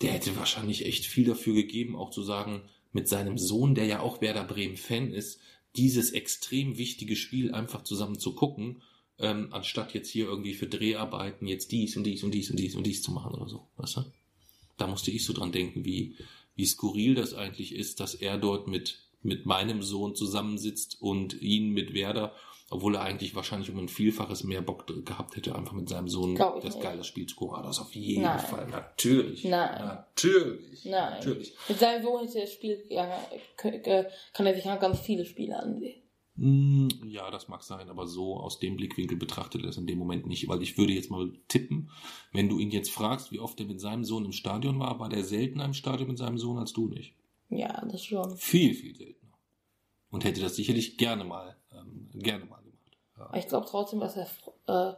der hätte wahrscheinlich echt viel dafür gegeben, auch zu sagen, mit seinem Sohn, der ja auch Werder Bremen Fan ist, dieses extrem wichtige Spiel einfach zusammen zu gucken, ähm, anstatt jetzt hier irgendwie für Dreharbeiten jetzt dies und dies und dies und dies und dies zu machen oder so, weißt du? Da musste ich so dran denken, wie, wie skurril das eigentlich ist, dass er dort mit, mit meinem Sohn zusammensitzt und ihn mit Werder, obwohl er eigentlich wahrscheinlich um ein Vielfaches mehr Bock gehabt hätte, einfach mit seinem Sohn das nicht. geile Spiel zu gucken. Das auf jeden Nein. Fall, natürlich. Nein. Natürlich. Nein. Natürlich. Mit seinem Sohn ist das Spiel, ja, kann er sich noch ganz viele Spiele ansehen. Mm, Ja, das mag sein, aber so aus dem Blickwinkel betrachtet er es in dem Moment nicht, weil ich würde jetzt mal tippen, wenn du ihn jetzt fragst, wie oft er mit seinem Sohn im Stadion war, war der seltener im Stadion mit seinem Sohn als du nicht. Ja, das schon. Viel, viel seltener. Und hätte das sicherlich gerne mal, ähm, gerne mal. Ja. Ich glaube trotzdem, dass er, äh,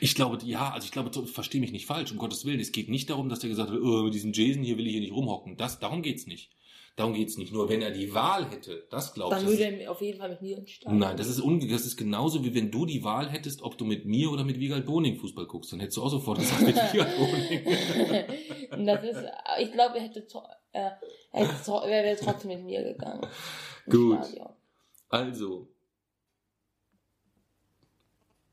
Ich glaube, ja, also ich glaube, verstehe mich nicht falsch, um Gottes Willen. Es geht nicht darum, dass er gesagt hat, oh, mit diesem Jason hier will ich hier nicht rumhocken. Das, darum geht's nicht. Darum geht's nicht. Nur wenn er die Wahl hätte, das glaube ich. dann würde er auf jeden Fall mit mir ins Stadion. Nein, das ist, unge das ist genauso, wie wenn du die Wahl hättest, ob du mit mir oder mit Wiegald Boning Fußball guckst. Dann hättest du auch sofort gesagt, mit <laughs> Wiegald Boning. Das ist, ich glaube, er hätte, äh, er hätte er wäre trotzdem mit mir gegangen. Gut. Stadion. Also,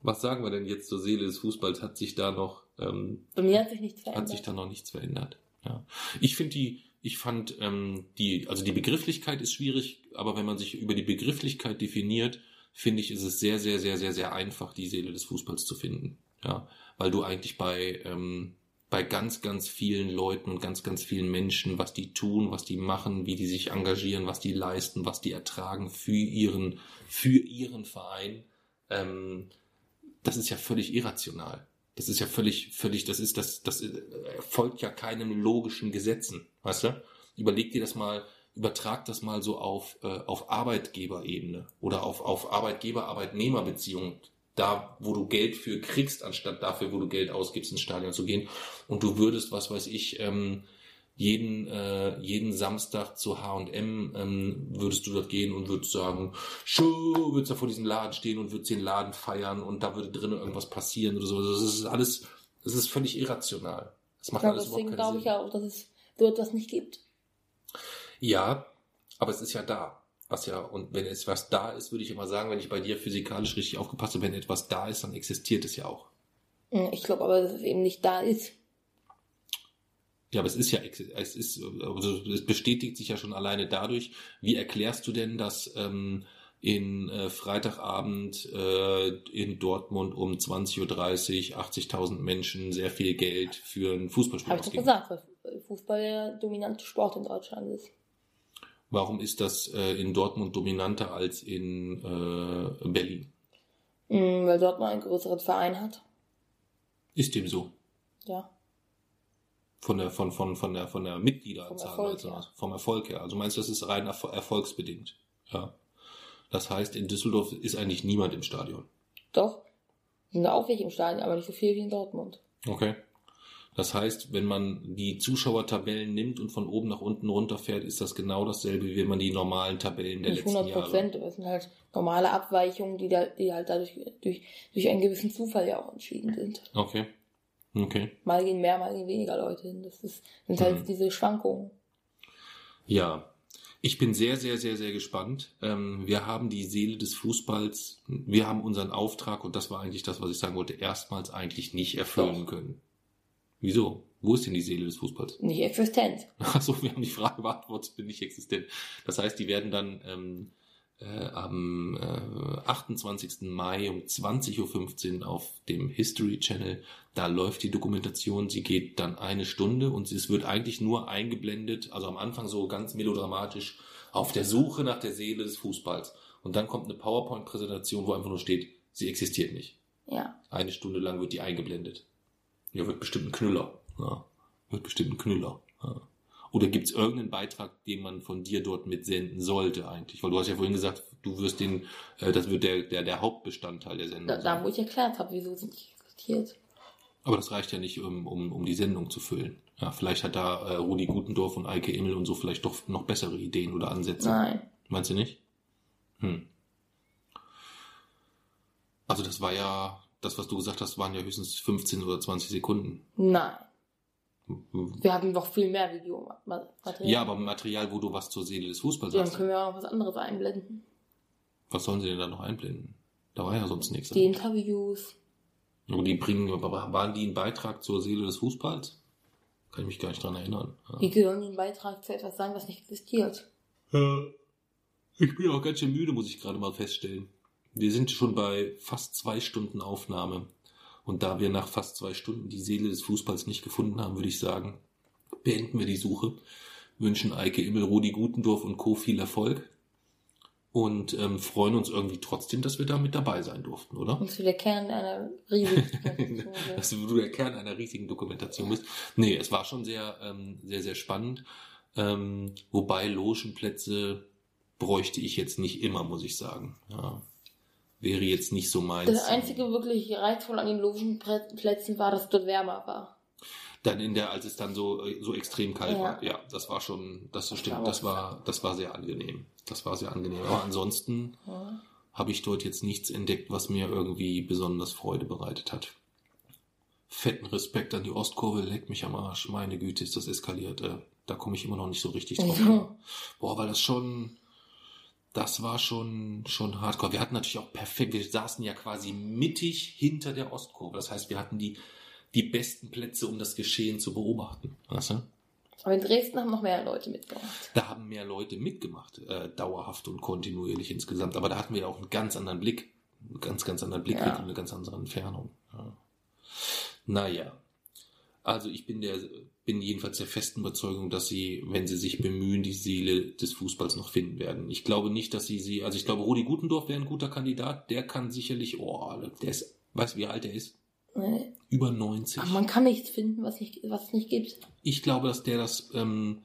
was sagen wir denn jetzt zur Seele des Fußballs? Hat sich da noch, ähm, Bei mir hat sich nichts hat verändert. sich da noch nichts verändert? Ja. Ich finde die, ich fand ähm, die, also die Begrifflichkeit ist schwierig, aber wenn man sich über die Begrifflichkeit definiert, finde ich, ist es sehr, sehr, sehr, sehr, sehr einfach, die Seele des Fußballs zu finden. Ja, weil du eigentlich bei, ähm, bei ganz, ganz vielen Leuten und ganz, ganz vielen Menschen, was die tun, was die machen, wie die sich engagieren, was die leisten, was die ertragen für ihren, für ihren Verein, ähm, das ist ja völlig irrational. Das ist ja völlig, völlig, das ist, das, das folgt ja keinem logischen Gesetzen, weißt du? Überleg dir das mal, übertrag das mal so auf, äh, auf Arbeitgeberebene oder auf, auf Arbeitgeber-Arbeitnehmer-Beziehungen, da, wo du Geld für kriegst, anstatt dafür, wo du Geld ausgibst, ins Stadion zu gehen. Und du würdest, was weiß ich, ähm, jeden, äh, jeden Samstag zu H&M ähm, würdest du dort gehen und würdest sagen, schau, würdest da vor diesem Laden stehen und würdest den Laden feiern und da würde drinnen irgendwas passieren oder so. Also das ist alles, das ist völlig irrational. Das macht Ja, alles deswegen überhaupt glaube keinen ich Sinn. ja auch, dass es so etwas nicht gibt. Ja, aber es ist ja da. Was ja, und wenn etwas da ist, würde ich immer sagen, wenn ich bei dir physikalisch richtig aufgepasst habe, wenn etwas da ist, dann existiert es ja auch. Hm, Ich glaube aber, dass es eben nicht da ist. Ja, aber es ist ja, es ist, also es bestätigt sich ja schon alleine dadurch. Wie erklärst du denn, dass ähm, in äh, Freitagabend äh, in Dortmund um 20.30 Uhr 80.000 Menschen sehr viel Geld für ein Fußballspiel Habe ich doch gesagt, weil Fußball der dominante Sport in Deutschland ist. Warum ist das äh, in Dortmund dominanter als in äh, Berlin? Hm, Weil Dortmund einen größeren Verein hat. Ist dem so? Ja. Von der, von, von, von der, von der Mitgliederanzahl. Vom Erfolg also, her. Vom Erfolg her. Also meinst du, das ist rein erfol erfolgsbedingt? Ja. Das heißt, in Düsseldorf ist eigentlich niemand im Stadion. Doch. Sind auch welche im Stadion, aber nicht so viel wie in Dortmund. Okay. Das heißt, wenn man die Zuschauertabellen nimmt und von oben nach unten runterfährt, ist das genau dasselbe, wie wenn man die normalen Tabellen der Nicht letzten 100 Jahre. Prozent, aber es sind halt normale Abweichungen, die, da, die halt dadurch durch, durch einen gewissen Zufall ja auch entschieden sind. Okay. Okay. Mal gehen mehr, mal gehen weniger Leute hin. Das ist, sind halt Mhm. diese Schwankungen. Ja. Ich bin sehr, sehr, sehr, sehr gespannt. Ähm, wir haben die Seele des Fußballs, wir haben unseren Auftrag, und das war eigentlich das, was ich sagen wollte, erstmals eigentlich nicht erfüllen Doch. können. Wieso? Wo ist denn die Seele des Fußballs? Nicht existent. <laughs> Achso, wir haben die Frage beantwortet, bin nicht existent. Das heißt, die werden dann ähm, äh, am äh, 28. Mai um 20.15 Uhr auf dem History Channel, da läuft die Dokumentation, sie geht dann eine Stunde und es wird eigentlich nur eingeblendet, also am Anfang so ganz melodramatisch, auf der Suche nach der Seele des Fußballs. Und dann kommt eine PowerPoint-Präsentation, wo einfach nur steht, sie existiert nicht. Ja. Eine Stunde lang wird die eingeblendet. Ja, wird bestimmt ein Knüller. Ja, wird bestimmt ein Knüller. Ja. Oder gibt es irgendeinen Beitrag, den man von dir dort mitsenden sollte eigentlich? Weil du hast ja vorhin gesagt, du wirst den, äh, das wird der, der, der Hauptbestandteil der Sendung Da, da sein. wo ich erklärt habe, wieso sie nicht existiert. Aber das reicht ja nicht, um, um, um die Sendung zu füllen. Ja, vielleicht hat da äh, Rudi Gutendorf und Eike Immel und so vielleicht doch noch bessere Ideen oder Ansätze. Nein. Meinst du nicht? Hm. Also das war ja, das, was du gesagt hast, waren ja höchstens 15 oder 20 Sekunden. Nein. Hm. Wir haben noch viel mehr Videomaterial. Ja, aber Material, wo du was zur Seele des Fußballs Dann sagst. können wir auch noch was anderes einblenden. Was sollen sie denn da noch einblenden? Da war ja sonst nichts. Die Interviews. Aber die bringen, waren die ein Beitrag zur Seele des Fußballs? Kann ich mich gar nicht dran erinnern. Ja. Wie sollen die einen Beitrag zu etwas sagen, was nicht existiert? Ja. Ich bin auch ganz schön müde, muss ich gerade mal feststellen. Wir sind schon bei fast zwei Stunden Aufnahme. Und da wir nach fast zwei Stunden die Seele des Fußballs nicht gefunden haben, würde ich sagen, beenden wir die Suche, wünschen Eike Immel, Rudi Gutendorf und Co. viel Erfolg und ähm, freuen uns irgendwie trotzdem, dass wir da mit dabei sein durften, oder? Und zu der Kern einer riesigen <laughs> dass du der Kern einer riesigen Dokumentation bist. Nee, es war schon sehr, ähm, sehr, sehr spannend. Ähm, wobei Logenplätze bräuchte ich jetzt nicht immer, muss ich sagen. Ja. Wäre jetzt nicht so meins. Das einzige wirklich reizvoll an den Logenplätzen war, dass es dort wärmer war. Dann in der, als es dann so, äh, so extrem kalt Ja. war. Ja, das war schon, das stimmt, das war, das war sehr angenehm. Das war sehr angenehm. Aber ansonsten Ja. habe ich dort jetzt nichts entdeckt, was mir irgendwie besonders Freude bereitet hat. Fetten Respekt an die Ostkurve, leckt mich am Arsch. Meine Güte, ist das eskaliert. Äh, da komme ich immer noch nicht so richtig drauf. Ja. Boah, weil das schon, das war schon, schon hardcore. Wir hatten natürlich auch perfekt, wir saßen ja quasi mittig hinter der Ostkurve. Das heißt, wir hatten die, die besten Plätze, um das Geschehen zu beobachten. Weißt du? Aber in Dresden haben noch mehr Leute mitgemacht. Da haben mehr Leute mitgemacht, äh, dauerhaft und kontinuierlich insgesamt. Aber da hatten wir auch einen ganz anderen Blick, einen ganz, ganz anderen Blick Ja. und eine ganz andere Entfernung. Ja. Naja. Also ich bin der, bin jedenfalls der festen Überzeugung, dass sie, wenn sie sich bemühen, die Seele des Fußballs noch finden werden. Ich glaube nicht, dass sie sie, also ich glaube, Rudi Gutendorf wäre ein guter Kandidat. Der kann sicherlich, oh, der ist, weißt du, wie alt er ist? Nee. Über 90. Aber man kann nichts finden, was, nicht, was es nicht gibt. Ich glaube, dass der das ähm,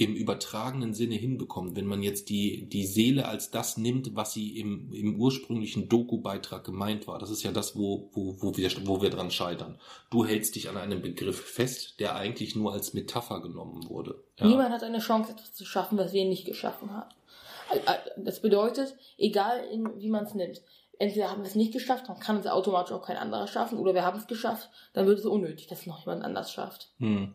im übertragenen Sinne hinbekommt, wenn man jetzt die, die Seele als das nimmt, was sie im, im ursprünglichen Doku-Beitrag gemeint war. Das ist ja das, wo, wo, wo, wir, wo wir dran scheitern. Du hältst dich an einem Begriff fest, der eigentlich nur als Metapher genommen wurde. Ja. Niemand hat eine Chance, etwas zu schaffen, was wir nicht geschaffen haben. Das bedeutet, egal in, wie man es nimmt, entweder haben wir es nicht geschafft, dann kann es automatisch auch kein anderer schaffen, oder wir haben es geschafft, dann wird es unnötig, dass es noch jemand anders schafft. Hm.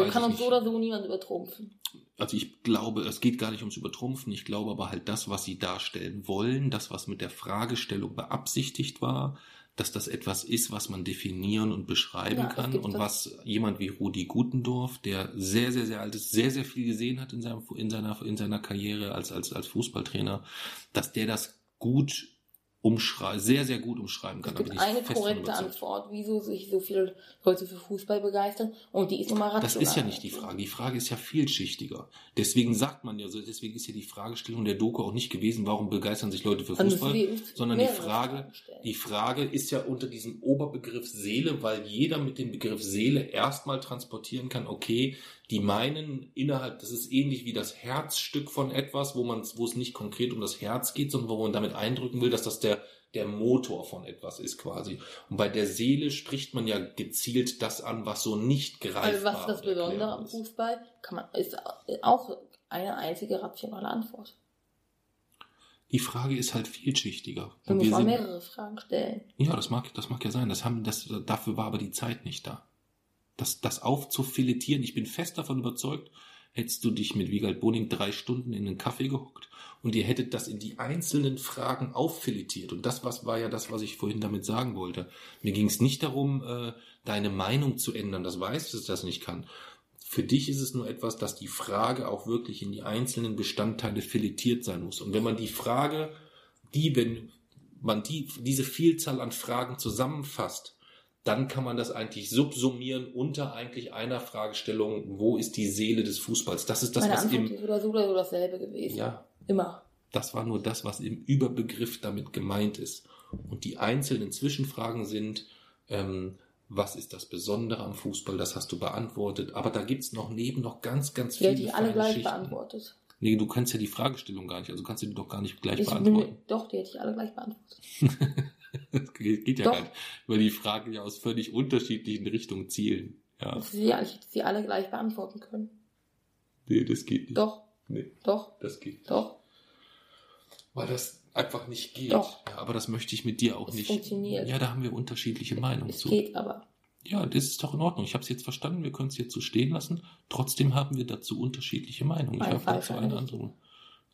Also kann ich uns so oder so niemand übertrumpfen. Also ich glaube, es geht gar nicht ums Übertrumpfen. Ich glaube aber halt das, was sie darstellen wollen, das, was mit der Fragestellung beabsichtigt war, dass das etwas ist, was man definieren und beschreiben Ja, kann und das. was jemand wie Rudi Gutendorf, der sehr, sehr, sehr alt ist, sehr, sehr viel gesehen hat in, seinem, in, seiner, in seiner Karriere als, als, als Fußballtrainer, dass der das gut umschreiben, sehr, sehr gut umschreiben kann. Es gibt eine korrekte. Antwort, wieso sich so viele Leute für Fußball begeistern, und die ist nochmal rational. Das ist ja nicht die Frage. Die Frage ist ja vielschichtiger. Deswegen sagt man ja so, deswegen ist ja die Fragestellung der Doku auch nicht gewesen, warum begeistern sich Leute für Fußball, sondern die Frage, die Frage ist ja unter diesem Oberbegriff Seele, weil jeder mit dem Begriff Seele erstmal transportieren kann, okay, die meinen innerhalb, das ist ähnlich wie das Herzstück von etwas, wo man, wo es nicht konkret um das Herz geht, sondern wo man damit eindrücken will, dass das der, der Motor von etwas ist quasi. Und bei der Seele spricht man ja gezielt das an, was so nicht greifbar Also was das und Besondere erklärbar am ist. Fußball kann man, ist auch eine einzige rationale Antwort. Die Frage ist halt vielschichtiger. Und muss wir man sind, mehrere Fragen stellen. ja, das mag, das mag ja sein. Das haben, das, dafür war aber die Zeit nicht da. Das, das aufzufilettieren, ich bin fest davon überzeugt, hättest du dich mit Wiegald Boning drei Stunden in einen Kaffee gehockt und ihr hättet das in die einzelnen Fragen auffiletiert. Und das was, war ja das, was ich vorhin damit sagen wollte. Mir ging es nicht darum, äh, deine Meinung zu ändern. Das weißt du, dass ich das nicht kann. Für dich ist es nur etwas, dass die Frage auch wirklich in die einzelnen Bestandteile filetiert sein muss. Und wenn man die Frage, die, wenn man die, diese Vielzahl an Fragen zusammenfasst, dann kann man das eigentlich subsumieren unter eigentlich einer Fragestellung, wo ist die Seele des Fußballs? Das ist das, Meine was Antwort im, ist oder so oder so dasselbe gewesen. ja, Immer. das war nur das, was im Überbegriff damit gemeint ist. Und die einzelnen Zwischenfragen sind, ähm, was ist das Besondere am Fußball? Das hast du beantwortet. Aber da gibt's noch neben noch ganz, ganz Die viele hätte ich alle gleich Schichten. beantwortet. Nee, du kannst ja die Fragestellung gar nicht, also kannst du die doch gar nicht gleich Ich beantworten. bin, doch, die hätte ich alle gleich beantwortet. <laughs> Das geht, geht ja Doch. gar nicht, weil die Fragen ja aus völlig unterschiedlichen Richtungen zielen. Ja, Ich hätte sie alle gleich beantworten können. nee, das geht nicht. Doch, Nee, doch, das geht doch. Weil das einfach nicht geht. Doch. Ja, aber das möchte ich mit dir auch Es nicht. funktioniert. Ja, da haben wir unterschiedliche Meinungen Es zu. geht aber. Ja, das ist doch in Ordnung. Ich habe es jetzt verstanden, wir können es jetzt so stehen lassen. Trotzdem haben wir dazu unterschiedliche Meinungen. Ich Eine habe dazu eine andere.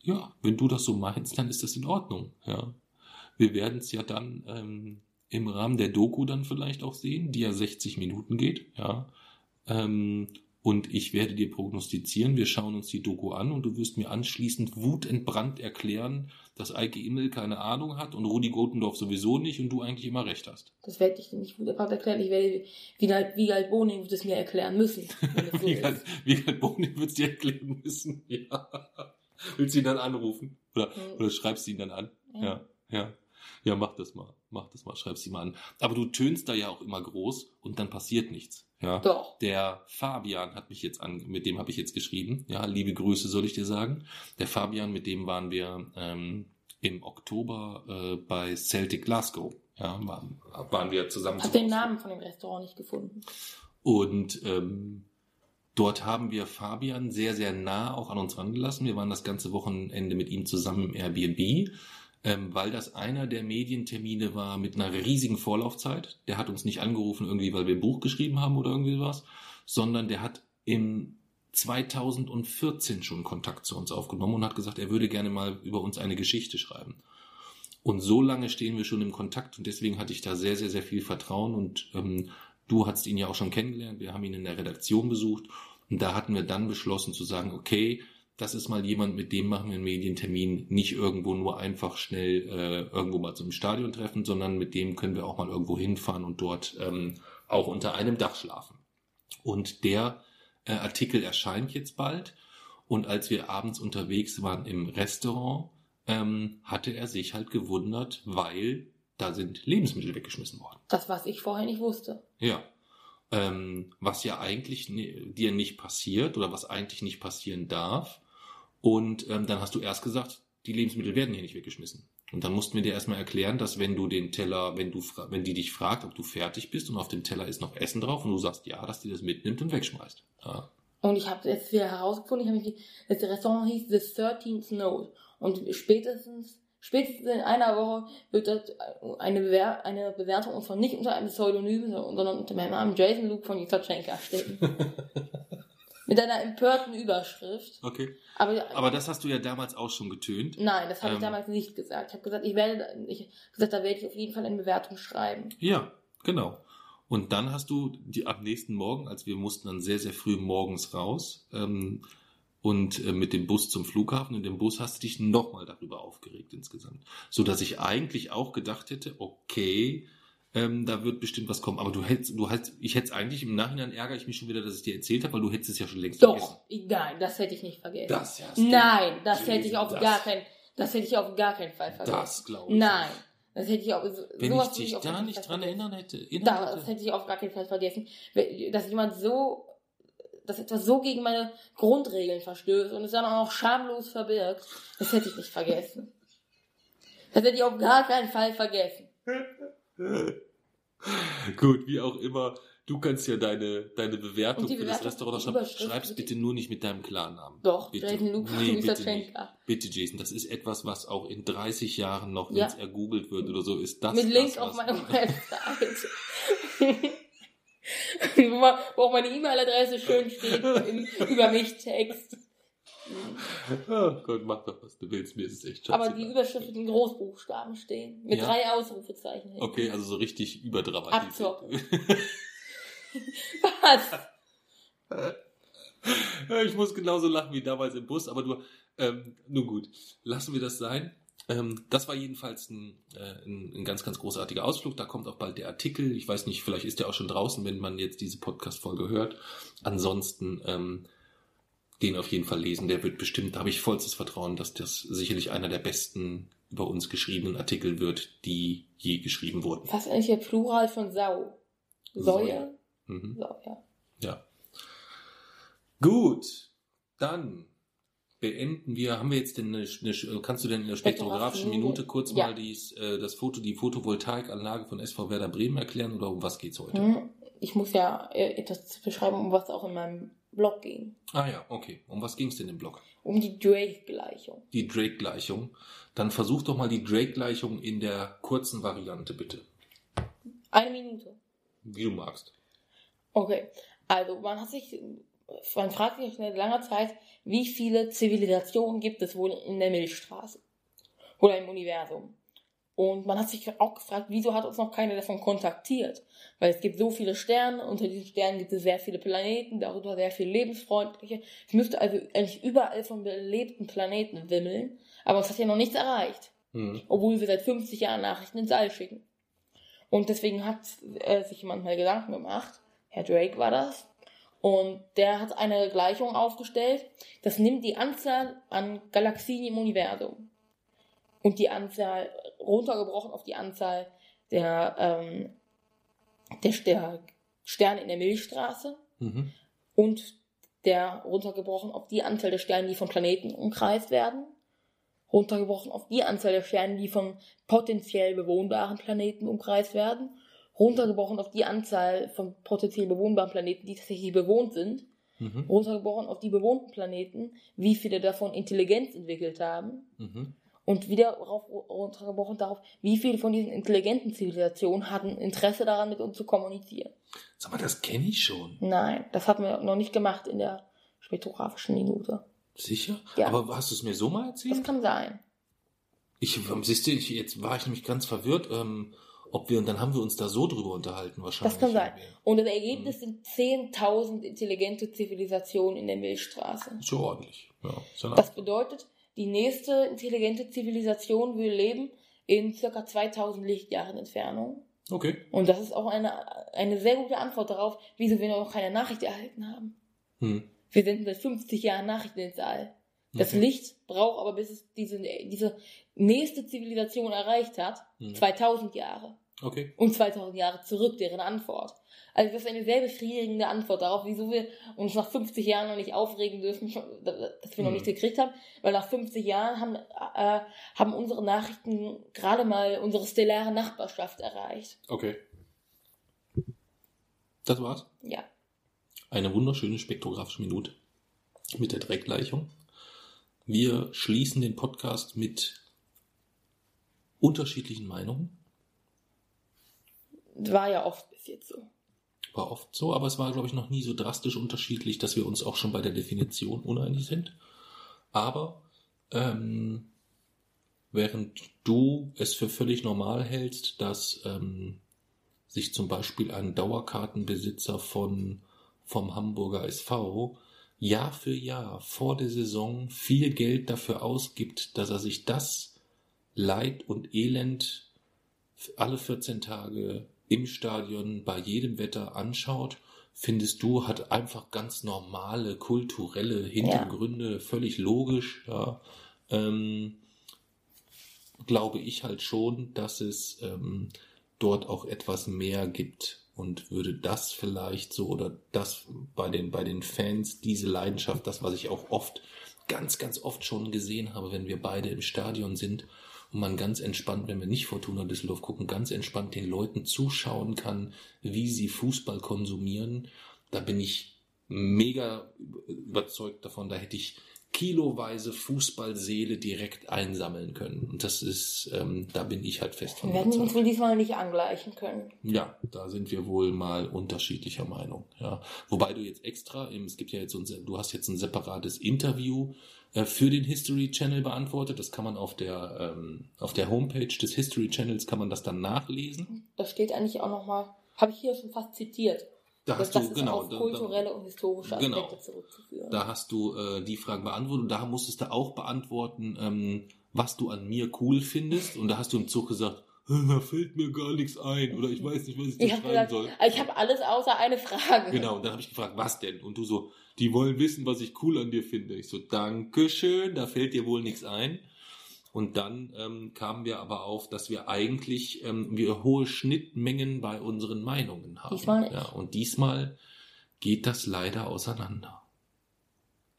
Ja, wenn du das so meinst, dann ist das in Ordnung. Ja, wir werden es ja dann ähm, im Rahmen der Doku dann vielleicht auch sehen, die ja 60 Minuten geht. Ja, ähm, und ich werde dir prognostizieren, wir schauen uns die Doku an und du wirst mir anschließend wutentbrannt erklären, dass Eike Immel keine Ahnung hat und Rudi Gotendorf sowieso nicht und du eigentlich immer recht hast. Das werde ich dir nicht gut erklären. Ich werde, wie wie halt Boning wird es mir erklären müssen. <laughs> Es so Wie halt, ist. wie halt Boni wird dir erklären müssen. <laughs> Ja. Willst du ihn dann anrufen? Oder, Mhm. oder schreibst du ihn dann an? Ja. Ja, ja. Ja, mach das mal. Mach das mal. Schreibst ihn mal an. Aber du tönst da ja auch immer groß und dann passiert nichts. Ja. Doch. Der Fabian hat mich jetzt an, mit dem habe ich jetzt geschrieben. Ja, liebe Grüße soll ich dir sagen. Der Fabian, mit dem waren wir ähm, im Oktober äh, bei Celtic Glasgow. Ja, waren, waren wir zusammen. Hab den. Namen von dem Restaurant nicht gefunden. Und ähm, dort haben wir Fabian sehr, sehr nah auch an uns rangelassen. Wir waren das ganze Wochenende mit ihm zusammen im Airbnb, ähm, weil das einer der Medientermine war mit einer riesigen Vorlaufzeit. Der hat uns nicht angerufen irgendwie, weil wir ein Buch geschrieben haben oder irgendwie was, sondern der hat im 2014 schon Kontakt zu uns aufgenommen und hat gesagt, er würde gerne mal über uns eine Geschichte schreiben. Und so lange stehen wir schon im Kontakt und deswegen hatte ich da sehr, sehr, sehr viel Vertrauen und ähm, Du hattest ihn ja auch schon kennengelernt, wir haben ihn in der Redaktion besucht und da hatten wir dann beschlossen zu sagen, okay, das ist mal jemand, mit dem machen wir einen Medientermin, nicht irgendwo nur einfach schnell äh, irgendwo mal zum Stadion treffen, sondern mit dem können wir auch mal irgendwo hinfahren und dort ähm, auch unter einem Dach schlafen. Und der äh, Artikel erscheint jetzt bald. Und als wir abends unterwegs waren im Restaurant, ähm, hatte er sich halt gewundert, weil da sind Lebensmittel weggeschmissen worden. Das, was ich vorher nicht wusste. Ja. Ähm, was ja eigentlich dir nicht passiert oder was eigentlich nicht passieren darf. Und ähm, dann hast du erst gesagt, die Lebensmittel werden hier nicht weggeschmissen. Und dann mussten wir dir erstmal erklären, dass wenn du den Teller, wenn du, wenn die dich fragt, ob du fertig bist und auf dem Teller ist noch Essen drauf und du sagst ja, dass die das mitnimmt und wegschmeißt. Ja. Und ich habe jetzt wieder herausgefunden, ich habe das Restaurant hieß The 13th Note. Und spätestens, spätestens in einer Woche wird dort eine, Bewer eine Bewertung und zwar nicht unter einem Pseudonym, sondern unter meinem Namen Jason Luke von Jutachenka stehen. <laughs> Mit einer empörten Überschrift. Okay. Aber, Aber das hast du ja damals auch schon getönt. nein, das habe Ähm. ich damals nicht gesagt. Ich habe gesagt, ich werde, ich gesagt, da werde ich auf jeden Fall eine Bewertung schreiben. Ja, genau. Und dann hast du die am nächsten Morgen, als wir mussten dann sehr, sehr früh morgens raus ähm, und äh, mit dem Bus zum Flughafen. In dem Bus hast du dich nochmal darüber aufgeregt insgesamt. So dass ich eigentlich auch gedacht hätte, okay, ähm, da wird bestimmt was kommen. Aber du hättest, du hättest, ich hätte es eigentlich im Nachhinein ärgere ich mich schon wieder, dass ich dir erzählt habe, weil du hättest es ja schon längst Doch, nein, das hätte ich nicht vergessen. Das hast du. Nein, das hätte ich auf Das- gar keinen, das hätte ich auf gar keinen Fall vergessen. Das glaube ich. Nein, das hätte ich auch. so- Wenn sowas ich dich auf da nicht dran vergessen. erinnern hätte, erinnern Da, das hätte. hätte ich auf gar keinen Fall vergessen. Dass jemand so, dass etwas so gegen meine Grundregeln verstößt und es dann auch noch schamlos verbirgt, das hätte ich nicht vergessen. Das hätte ich auf gar keinen Fall vergessen. <laughs> <laughs> Gut, wie auch immer. Du kannst ja deine, deine Bewertung die für das Bewertung, Restaurant schreiben. Schreib's bitte nur nicht mit deinem Klarnamen. Doch, bitte. Jason Luke nee, bitte nicht. Bitte, Jason, das ist etwas, was auch in 30 Jahren noch, wenn Ja. es ergoogelt wird oder so, ist das. Mit das, Link was- auf meiner <laughs> Website. <laughs> wo, man, wo auch meine E-Mail-Adresse schön steht im über mich Text. <laughs> Oh Gott, mach doch, was du willst. Mir ist es echt Aber scheißegal. die Überschrift wird in Großbuchstaben stehen. Mit Ja. drei Ausrufezeichen. hinten. Okay, also so richtig überdramatisiert. Abzocken. <laughs> Was? Ich muss genauso lachen wie damals im Bus, aber du, ähm, nun gut, lassen wir das sein. Ähm, das war jedenfalls ein, äh, ein, ein ganz, ganz großartiger Ausflug. Da kommt auch bald der Artikel. Ich weiß nicht, vielleicht ist der auch schon draußen, wenn man jetzt diese Podcast-Folge hört. Ansonsten ähm, den auf jeden Fall lesen. Der wird bestimmt, da habe ich vollstes Vertrauen, dass das sicherlich einer der besten über uns geschriebenen Artikel wird, die je geschrieben wurden. Was ist eigentlich der Plural von Sau? Säue? Mhm. Ja. Gut, dann beenden wir. Haben wir jetzt denn eine, eine kannst du denn in der spektrographischen Minute kurz Ja. mal dies, äh, das Foto, die Photovoltaikanlage von SV Werder Bremen erklären oder um was geht's heute? Hm, Ich muss ja äh, etwas beschreiben, um was auch in meinem Blog ging. Ah ja, okay. Um was ging's denn im Blog? Um die Drake-Gleichung. Die Drake-Gleichung. Dann versuch doch mal die Drake-Gleichung in der kurzen Variante, bitte. Eine Minute. Wie du magst. Okay, also man hat sich, man fragt sich seit langer Zeit, wie viele Zivilisationen gibt es wohl in der Milchstraße oder im Universum? Und man hat sich auch gefragt, wieso hat uns noch keiner davon kontaktiert? Weil es gibt so viele Sterne, unter diesen Sternen gibt es sehr viele Planeten, darüber sehr viele lebensfreundliche. Es müsste also eigentlich überall von belebten Planeten wimmeln, aber uns hat ja noch nichts erreicht Hm. obwohl wir seit 50 Jahren Nachrichten ins All schicken. Und deswegen hat äh, sich jemand mal Gedanken gemacht, Herr Drake war das, und der hat eine Gleichung aufgestellt, das nimmt die Anzahl an Galaxien im Universum und die Anzahl, runtergebrochen auf die Anzahl der, ähm, der, der Sterne in der Milchstraße Mhm. und der runtergebrochen auf die Anzahl der Sterne, die von Planeten umkreist werden, runtergebrochen auf die Anzahl der Sterne, die von potenziell bewohnbaren Planeten umkreist werden, runtergebrochen auf die Anzahl von potenziell bewohnbaren Planeten, die tatsächlich bewohnt sind, Mhm. runtergebrochen auf die bewohnten Planeten, wie viele davon Intelligenz entwickelt haben Mhm. Und wieder rauf, runtergebrochen darauf, wie viele von diesen intelligenten Zivilisationen hatten Interesse daran, mit uns zu kommunizieren. Sag mal, das kenne ich schon. Nein, das hatten wir noch nicht gemacht in der spektrographischen Minute. Sicher? Ja. Aber hast du es mir so mal Das erzählt? kann sein. Ich, ähm, siehst du, ich, jetzt war ich nämlich ganz verwirrt. Ähm, Ob wir, und dann haben wir uns da so drüber unterhalten wahrscheinlich. Das kann sein. Und das Ergebnis sind 10.000 intelligente Zivilisationen in der Milchstraße. Schon ordentlich. Ja Das bedeutet, die nächste intelligente Zivilisation will leben in circa 2000 Lichtjahren Entfernung. okay. Und das ist auch eine, eine sehr gute Antwort darauf, wieso wir noch keine Nachricht erhalten haben. Hm. Wir senden seit 50 Jahren Nachrichten ins All. Das Okay. Licht braucht aber, bis es diese, diese nächste Zivilisation erreicht hat, Hm. 2000 Jahre. Okay. Und 2000 Jahre zurück, deren Antwort. Also das ist eine sehr befriedigende Antwort darauf, wieso wir uns nach 50 Jahren noch nicht aufregen dürfen, dass wir noch Hm. nichts gekriegt haben. Weil nach 50 Jahren haben, äh, haben unsere Nachrichten gerade mal unsere stellare Nachbarschaft erreicht. Okay. Das war's. Ja. Eine wunderschöne spektrographische Minute mit der Dreckgleichung. Wir schließen den Podcast mit unterschiedlichen Meinungen. War ja oft bis jetzt so. War oft so, aber es war, glaube ich, noch nie so drastisch unterschiedlich, dass wir uns auch schon bei der Definition uneinig sind. Aber ähm, während du es für völlig normal hältst, dass ähm, sich zum Beispiel ein Dauerkartenbesitzer von vom Hamburger SV Jahr für Jahr vor der Saison viel Geld dafür ausgibt, dass er sich das Leid und Elend alle 14 Tage im Stadion bei jedem Wetter anschaut, findest du, hat einfach ganz normale kulturelle Hintergründe, völlig logisch, ja. Ähm, glaube ich halt schon, dass es ähm, dort auch etwas mehr gibt und würde das vielleicht so oder das bei den bei den Fans diese Leidenschaft, das was ich auch oft ganz ganz oft schon gesehen habe, wenn wir beide im Stadion sind und man ganz entspannt, wenn wir nicht Fortuna Düsseldorf gucken, ganz entspannt den Leuten zuschauen kann, wie sie Fußball konsumieren, da bin ich mega überzeugt davon, da hätte ich kiloweise Fußballseele direkt einsammeln können. Und das ist, ähm, da bin ich halt fest von Wir werden uns wohl diesmal nicht angleichen können. Ja, da sind wir wohl mal unterschiedlicher Meinung. Ja, wobei du jetzt extra, es gibt ja jetzt so ein, du hast jetzt ein separates Interview für den History Channel beantwortet. Das kann man auf der ähm, auf der Homepage des History Channels kann man das dann nachlesen. Das steht eigentlich auch nochmal, habe ich hier schon fast zitiert. Da Das, hast das du ist genau, auf da, kulturelle und historische Aspekte Genau. zurückzuführen. da, da hast du äh, die Frage beantwortet und da musstest du auch beantworten, ähm, was du an mir cool findest. Und da hast du im Zug gesagt, da fällt mir gar nichts ein oder ich weiß nicht, was ich Ich schreiben gesagt, soll. ich habe alles außer eine Frage. Genau, und dann habe ich gefragt, was denn? Und du so, die wollen wissen, was ich cool an dir finde. Ich so, Dankeschön, da fällt dir wohl nichts ein. Und dann ähm, kamen wir aber auf, dass wir eigentlich ähm, wir hohe Schnittmengen bei unseren Meinungen haben. Diesmal nicht. Ja, und diesmal geht das leider auseinander.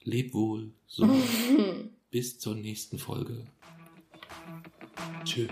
Leb wohl, so <laughs> bis zur nächsten Folge. two.